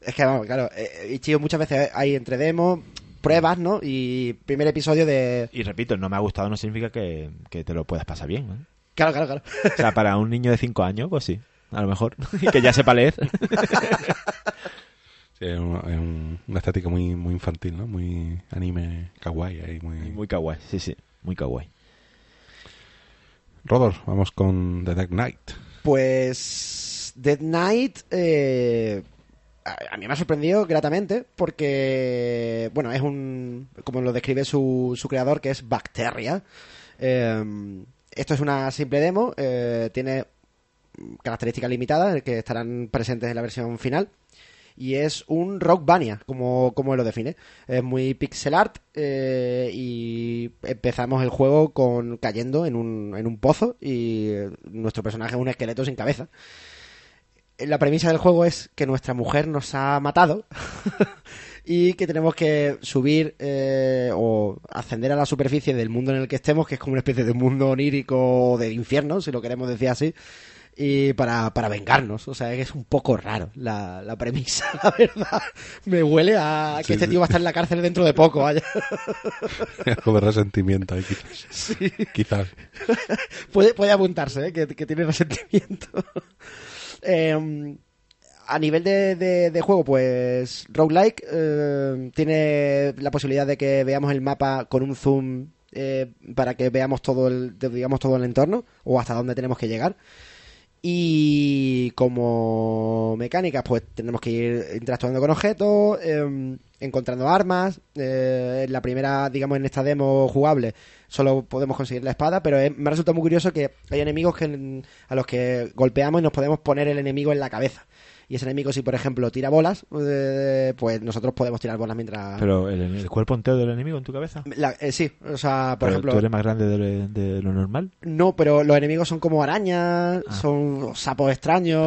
Es que, vamos, claro, eh, y chido, muchas veces hay entre demos, pruebas, ¿no? Y primer episodio de... Y repito, no me ha gustado no significa que, que te lo puedas pasar bien. ¿no? Claro, claro, claro. O sea, para un niño de 5 años, pues sí, a lo mejor. Y que ya sepa leer. Sí, es un- es un- una estética muy, muy infantil, ¿no? Muy anime kawaii ahí, muy... Muy kawaii, sí, sí, muy kawaii. Rodor, vamos con The Dark Knight. Pues Dead Knight eh, a, mí me ha sorprendido gratamente porque, bueno, es un, como lo describe su, su creador, que es Bacteria. Eh, esto es una simple demo, eh, tiene características limitadas que estarán presentes en la versión final. Y es un Rockvania, como, como él lo define. Es muy pixel art eh, y empezamos el juego con cayendo en un, en un pozo y eh, nuestro personaje es un esqueleto sin cabeza. La premisa del juego es que nuestra mujer nos ha matado y que tenemos que subir eh, o ascender a la superficie del mundo en el que estemos, que es como una especie de mundo onírico de infierno, si lo queremos decir así, y para, para vengarnos. O sea, es que es un poco raro la, la premisa, la verdad. Me huele a que Sí, este sí. tío va a estar en la cárcel dentro de poco, vaya. Algo de resentimiento ahí, quizás. Quizás. puede, puede apuntarse, ¿eh? que, que tiene resentimiento. Eh, a nivel de, de- de juego, pues roguelike eh, tiene la posibilidad de que veamos el mapa con un zoom eh, para que veamos todo el, digamos, todo el entorno o hasta dónde tenemos que llegar. Y como mecánicas, pues tenemos que ir interactuando con objetos, eh, encontrando armas. eh, en la primera, digamos, en esta demo jugable, solo podemos conseguir la espada, pero es- me ha resultado muy curioso que hay enemigos que, a los que golpeamos y nos podemos poner el enemigo en la cabeza. Y ese enemigo, si por ejemplo tira bolas, eh, pues nosotros podemos tirar bolas mientras. Pero el, el cuerpo entero del enemigo en tu cabeza. La- eh, sí, o sea, por Pero ejemplo. ¿Tú eres más grande de, lo- de lo normal? No, pero los enemigos son como arañas, Ah. son sapos extraños.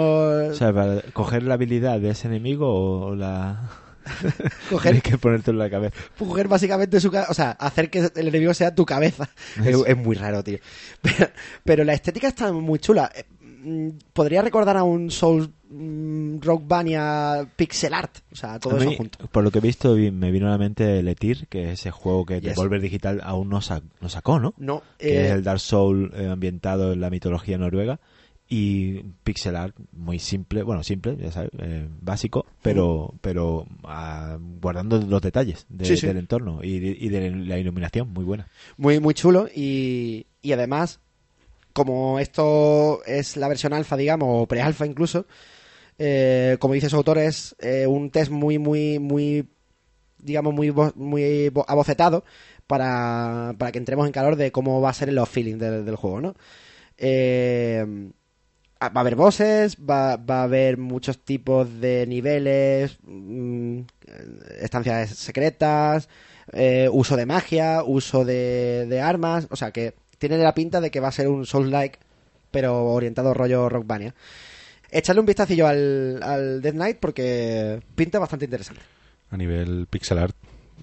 O sea, para coger la habilidad de ese enemigo o la... coger, Tienes que ponértelo en la cabeza. coger básicamente su o sea, hacer que el enemigo sea tu cabeza. Es, es muy raro, tío. Pero, pero la estética está muy chula. Mm, Podría recordar a un Soul mm, Rockvania pixel art, o sea, todo A eso mí, junto. Por lo que he visto, vi- me vino a la mente el Etir, que es ese juego que Yes. Devolver Digital aún no, sa- no sacó, ¿no? No, Que eh, es el Dark Soul eh, ambientado en la mitología noruega. Y pixel art muy simple, bueno, simple, ya sabes, eh, básico, pero pero ah, guardando los detalles de- Sí, sí. del entorno y de, y de la iluminación, muy buena. muy muy chulo y, y además como esto es la versión alfa digamos o pre-alfa incluso eh, como dice su autor es eh, un test muy muy muy digamos muy muy abocetado para, para que entremos en calor de cómo va a ser los feelings del, del juego no Eh, va a haber bosses, va, va a haber muchos tipos de niveles, mm, estancias secretas, eh, uso de magia, uso de, de armas, o sea que tiene la pinta de que va a ser un Souls-like, pero orientado rollo Rockmania. Echarle un vistacillo al, al Death Knight porque pinta bastante interesante. A nivel pixel art,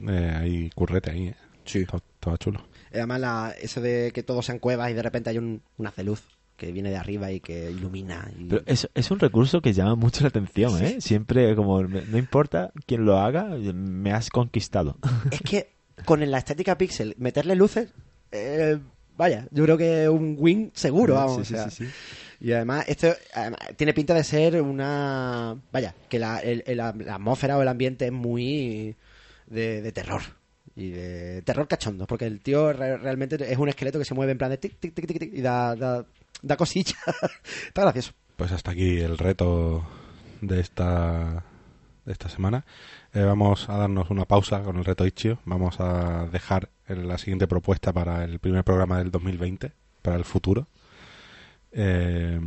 eh, hay currete ahí. ¿eh? Sí. Todo, todo chulo. Y Además, la, eso de que todos sean cuevas y de repente hay un, un haz de luz que viene de arriba y que ilumina. y- Pero es, es un recurso que llama mucho la atención, ¿eh? Siempre, como, no importa quién lo haga, me has conquistado. Es que con la estética pixel, meterle luces, eh, vaya, yo creo que un win seguro, vamos. Sí, sí, o sea. sí, sí. Y además, esto además, tiene pinta de ser una. Vaya, que la, el- el- la atmósfera o el ambiente es muy de, de terror. Y de terror cachondo, porque el tío re- realmente es un esqueleto que se mueve en plan de tic, tic, tic, tic, tic, y da, da, da cosilla. Está gracioso. Pues hasta aquí el reto de esta, de esta semana. Eh, vamos a darnos una pausa con el reto Ichio. Vamos a dejar la siguiente propuesta para el primer programa del 2020, para el futuro. Eh,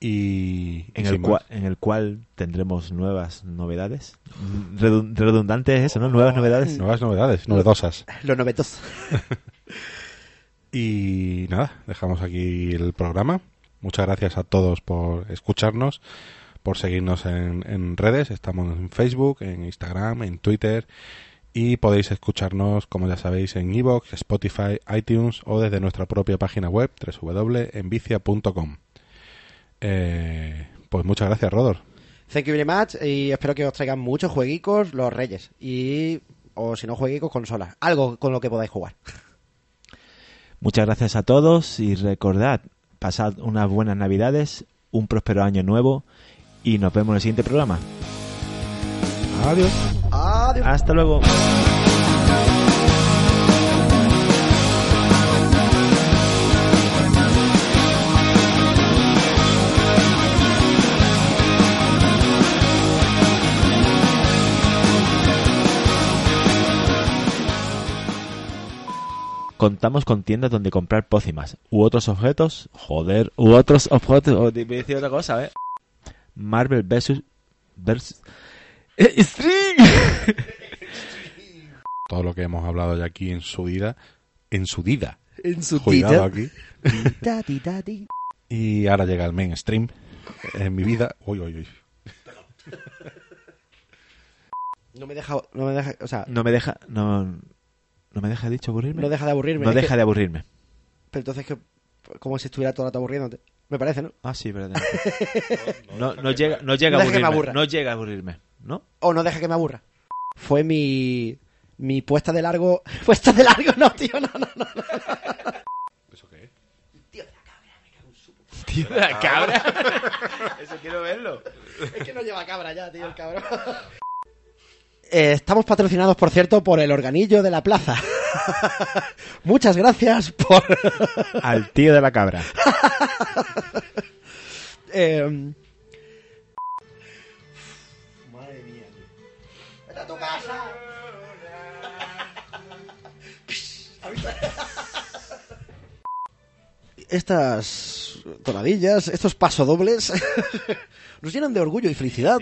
y En y el, cual, en el cual tendremos nuevas novedades. Redun- redundante es eso, ¿no? Nuevas novedades. Nuevas novedades, novedosas. Los novetos. Y nada, dejamos aquí el programa. Muchas gracias a todos por escucharnos, por seguirnos en, en redes. Estamos en Facebook, en Instagram, en Twitter. Y podéis escucharnos, como ya sabéis, en iVoox, Spotify, iTunes o desde nuestra propia página web, www.envicia.com. Eh, pues muchas gracias, Rodor. Thank you very much y espero que os traigan muchos jueguicos los Reyes. Y, o si no jueguicos, consolas. Algo con lo que podáis jugar. Muchas gracias a todos y recordad, pasad unas buenas navidades, un próspero año nuevo y nos vemos en el siguiente programa. Adiós. Adiós. Hasta luego. Contamos con tiendas donde comprar pócimas u otros objetos, joder, u otros objetos, o te iba a decir otra cosa, eh. Marvel versus versus ¡Eh, String. Todo lo que hemos hablado ya aquí en su vida. En su vida. En su Cuidado aquí. Tita, ti. Y ahora llega el mainstream en mi vida. Uy, uy, uy. No me deja, no me deja, o sea, No me deja, no, no me deja dicho aburrirme. no deja de aburrirme. No deja que- de aburrirme. Pero entonces, que como si estuviera todo el rato aburriéndote. Me parece, ¿no? Ah, sí, verdad. No, no llega, no llega No a que me aburrirme. aburra. No llega a aburrirme, ¿no? O no deja que me aburra. Fue mi, mi puesta de largo. Puesta de largo, no, tío, no, no, no. ¿Eso qué es? Tío, la cabra. Eso quiero verlo. Es que no lleva cabra ya, tío, el cabrón. Eh, estamos patrocinados, por cierto, por el organillo de la plaza. Muchas gracias por. Al tío de la cabra. Eh, tu casa. Estas tonadillas, estos pasodobles, nos llenan de orgullo y felicidad.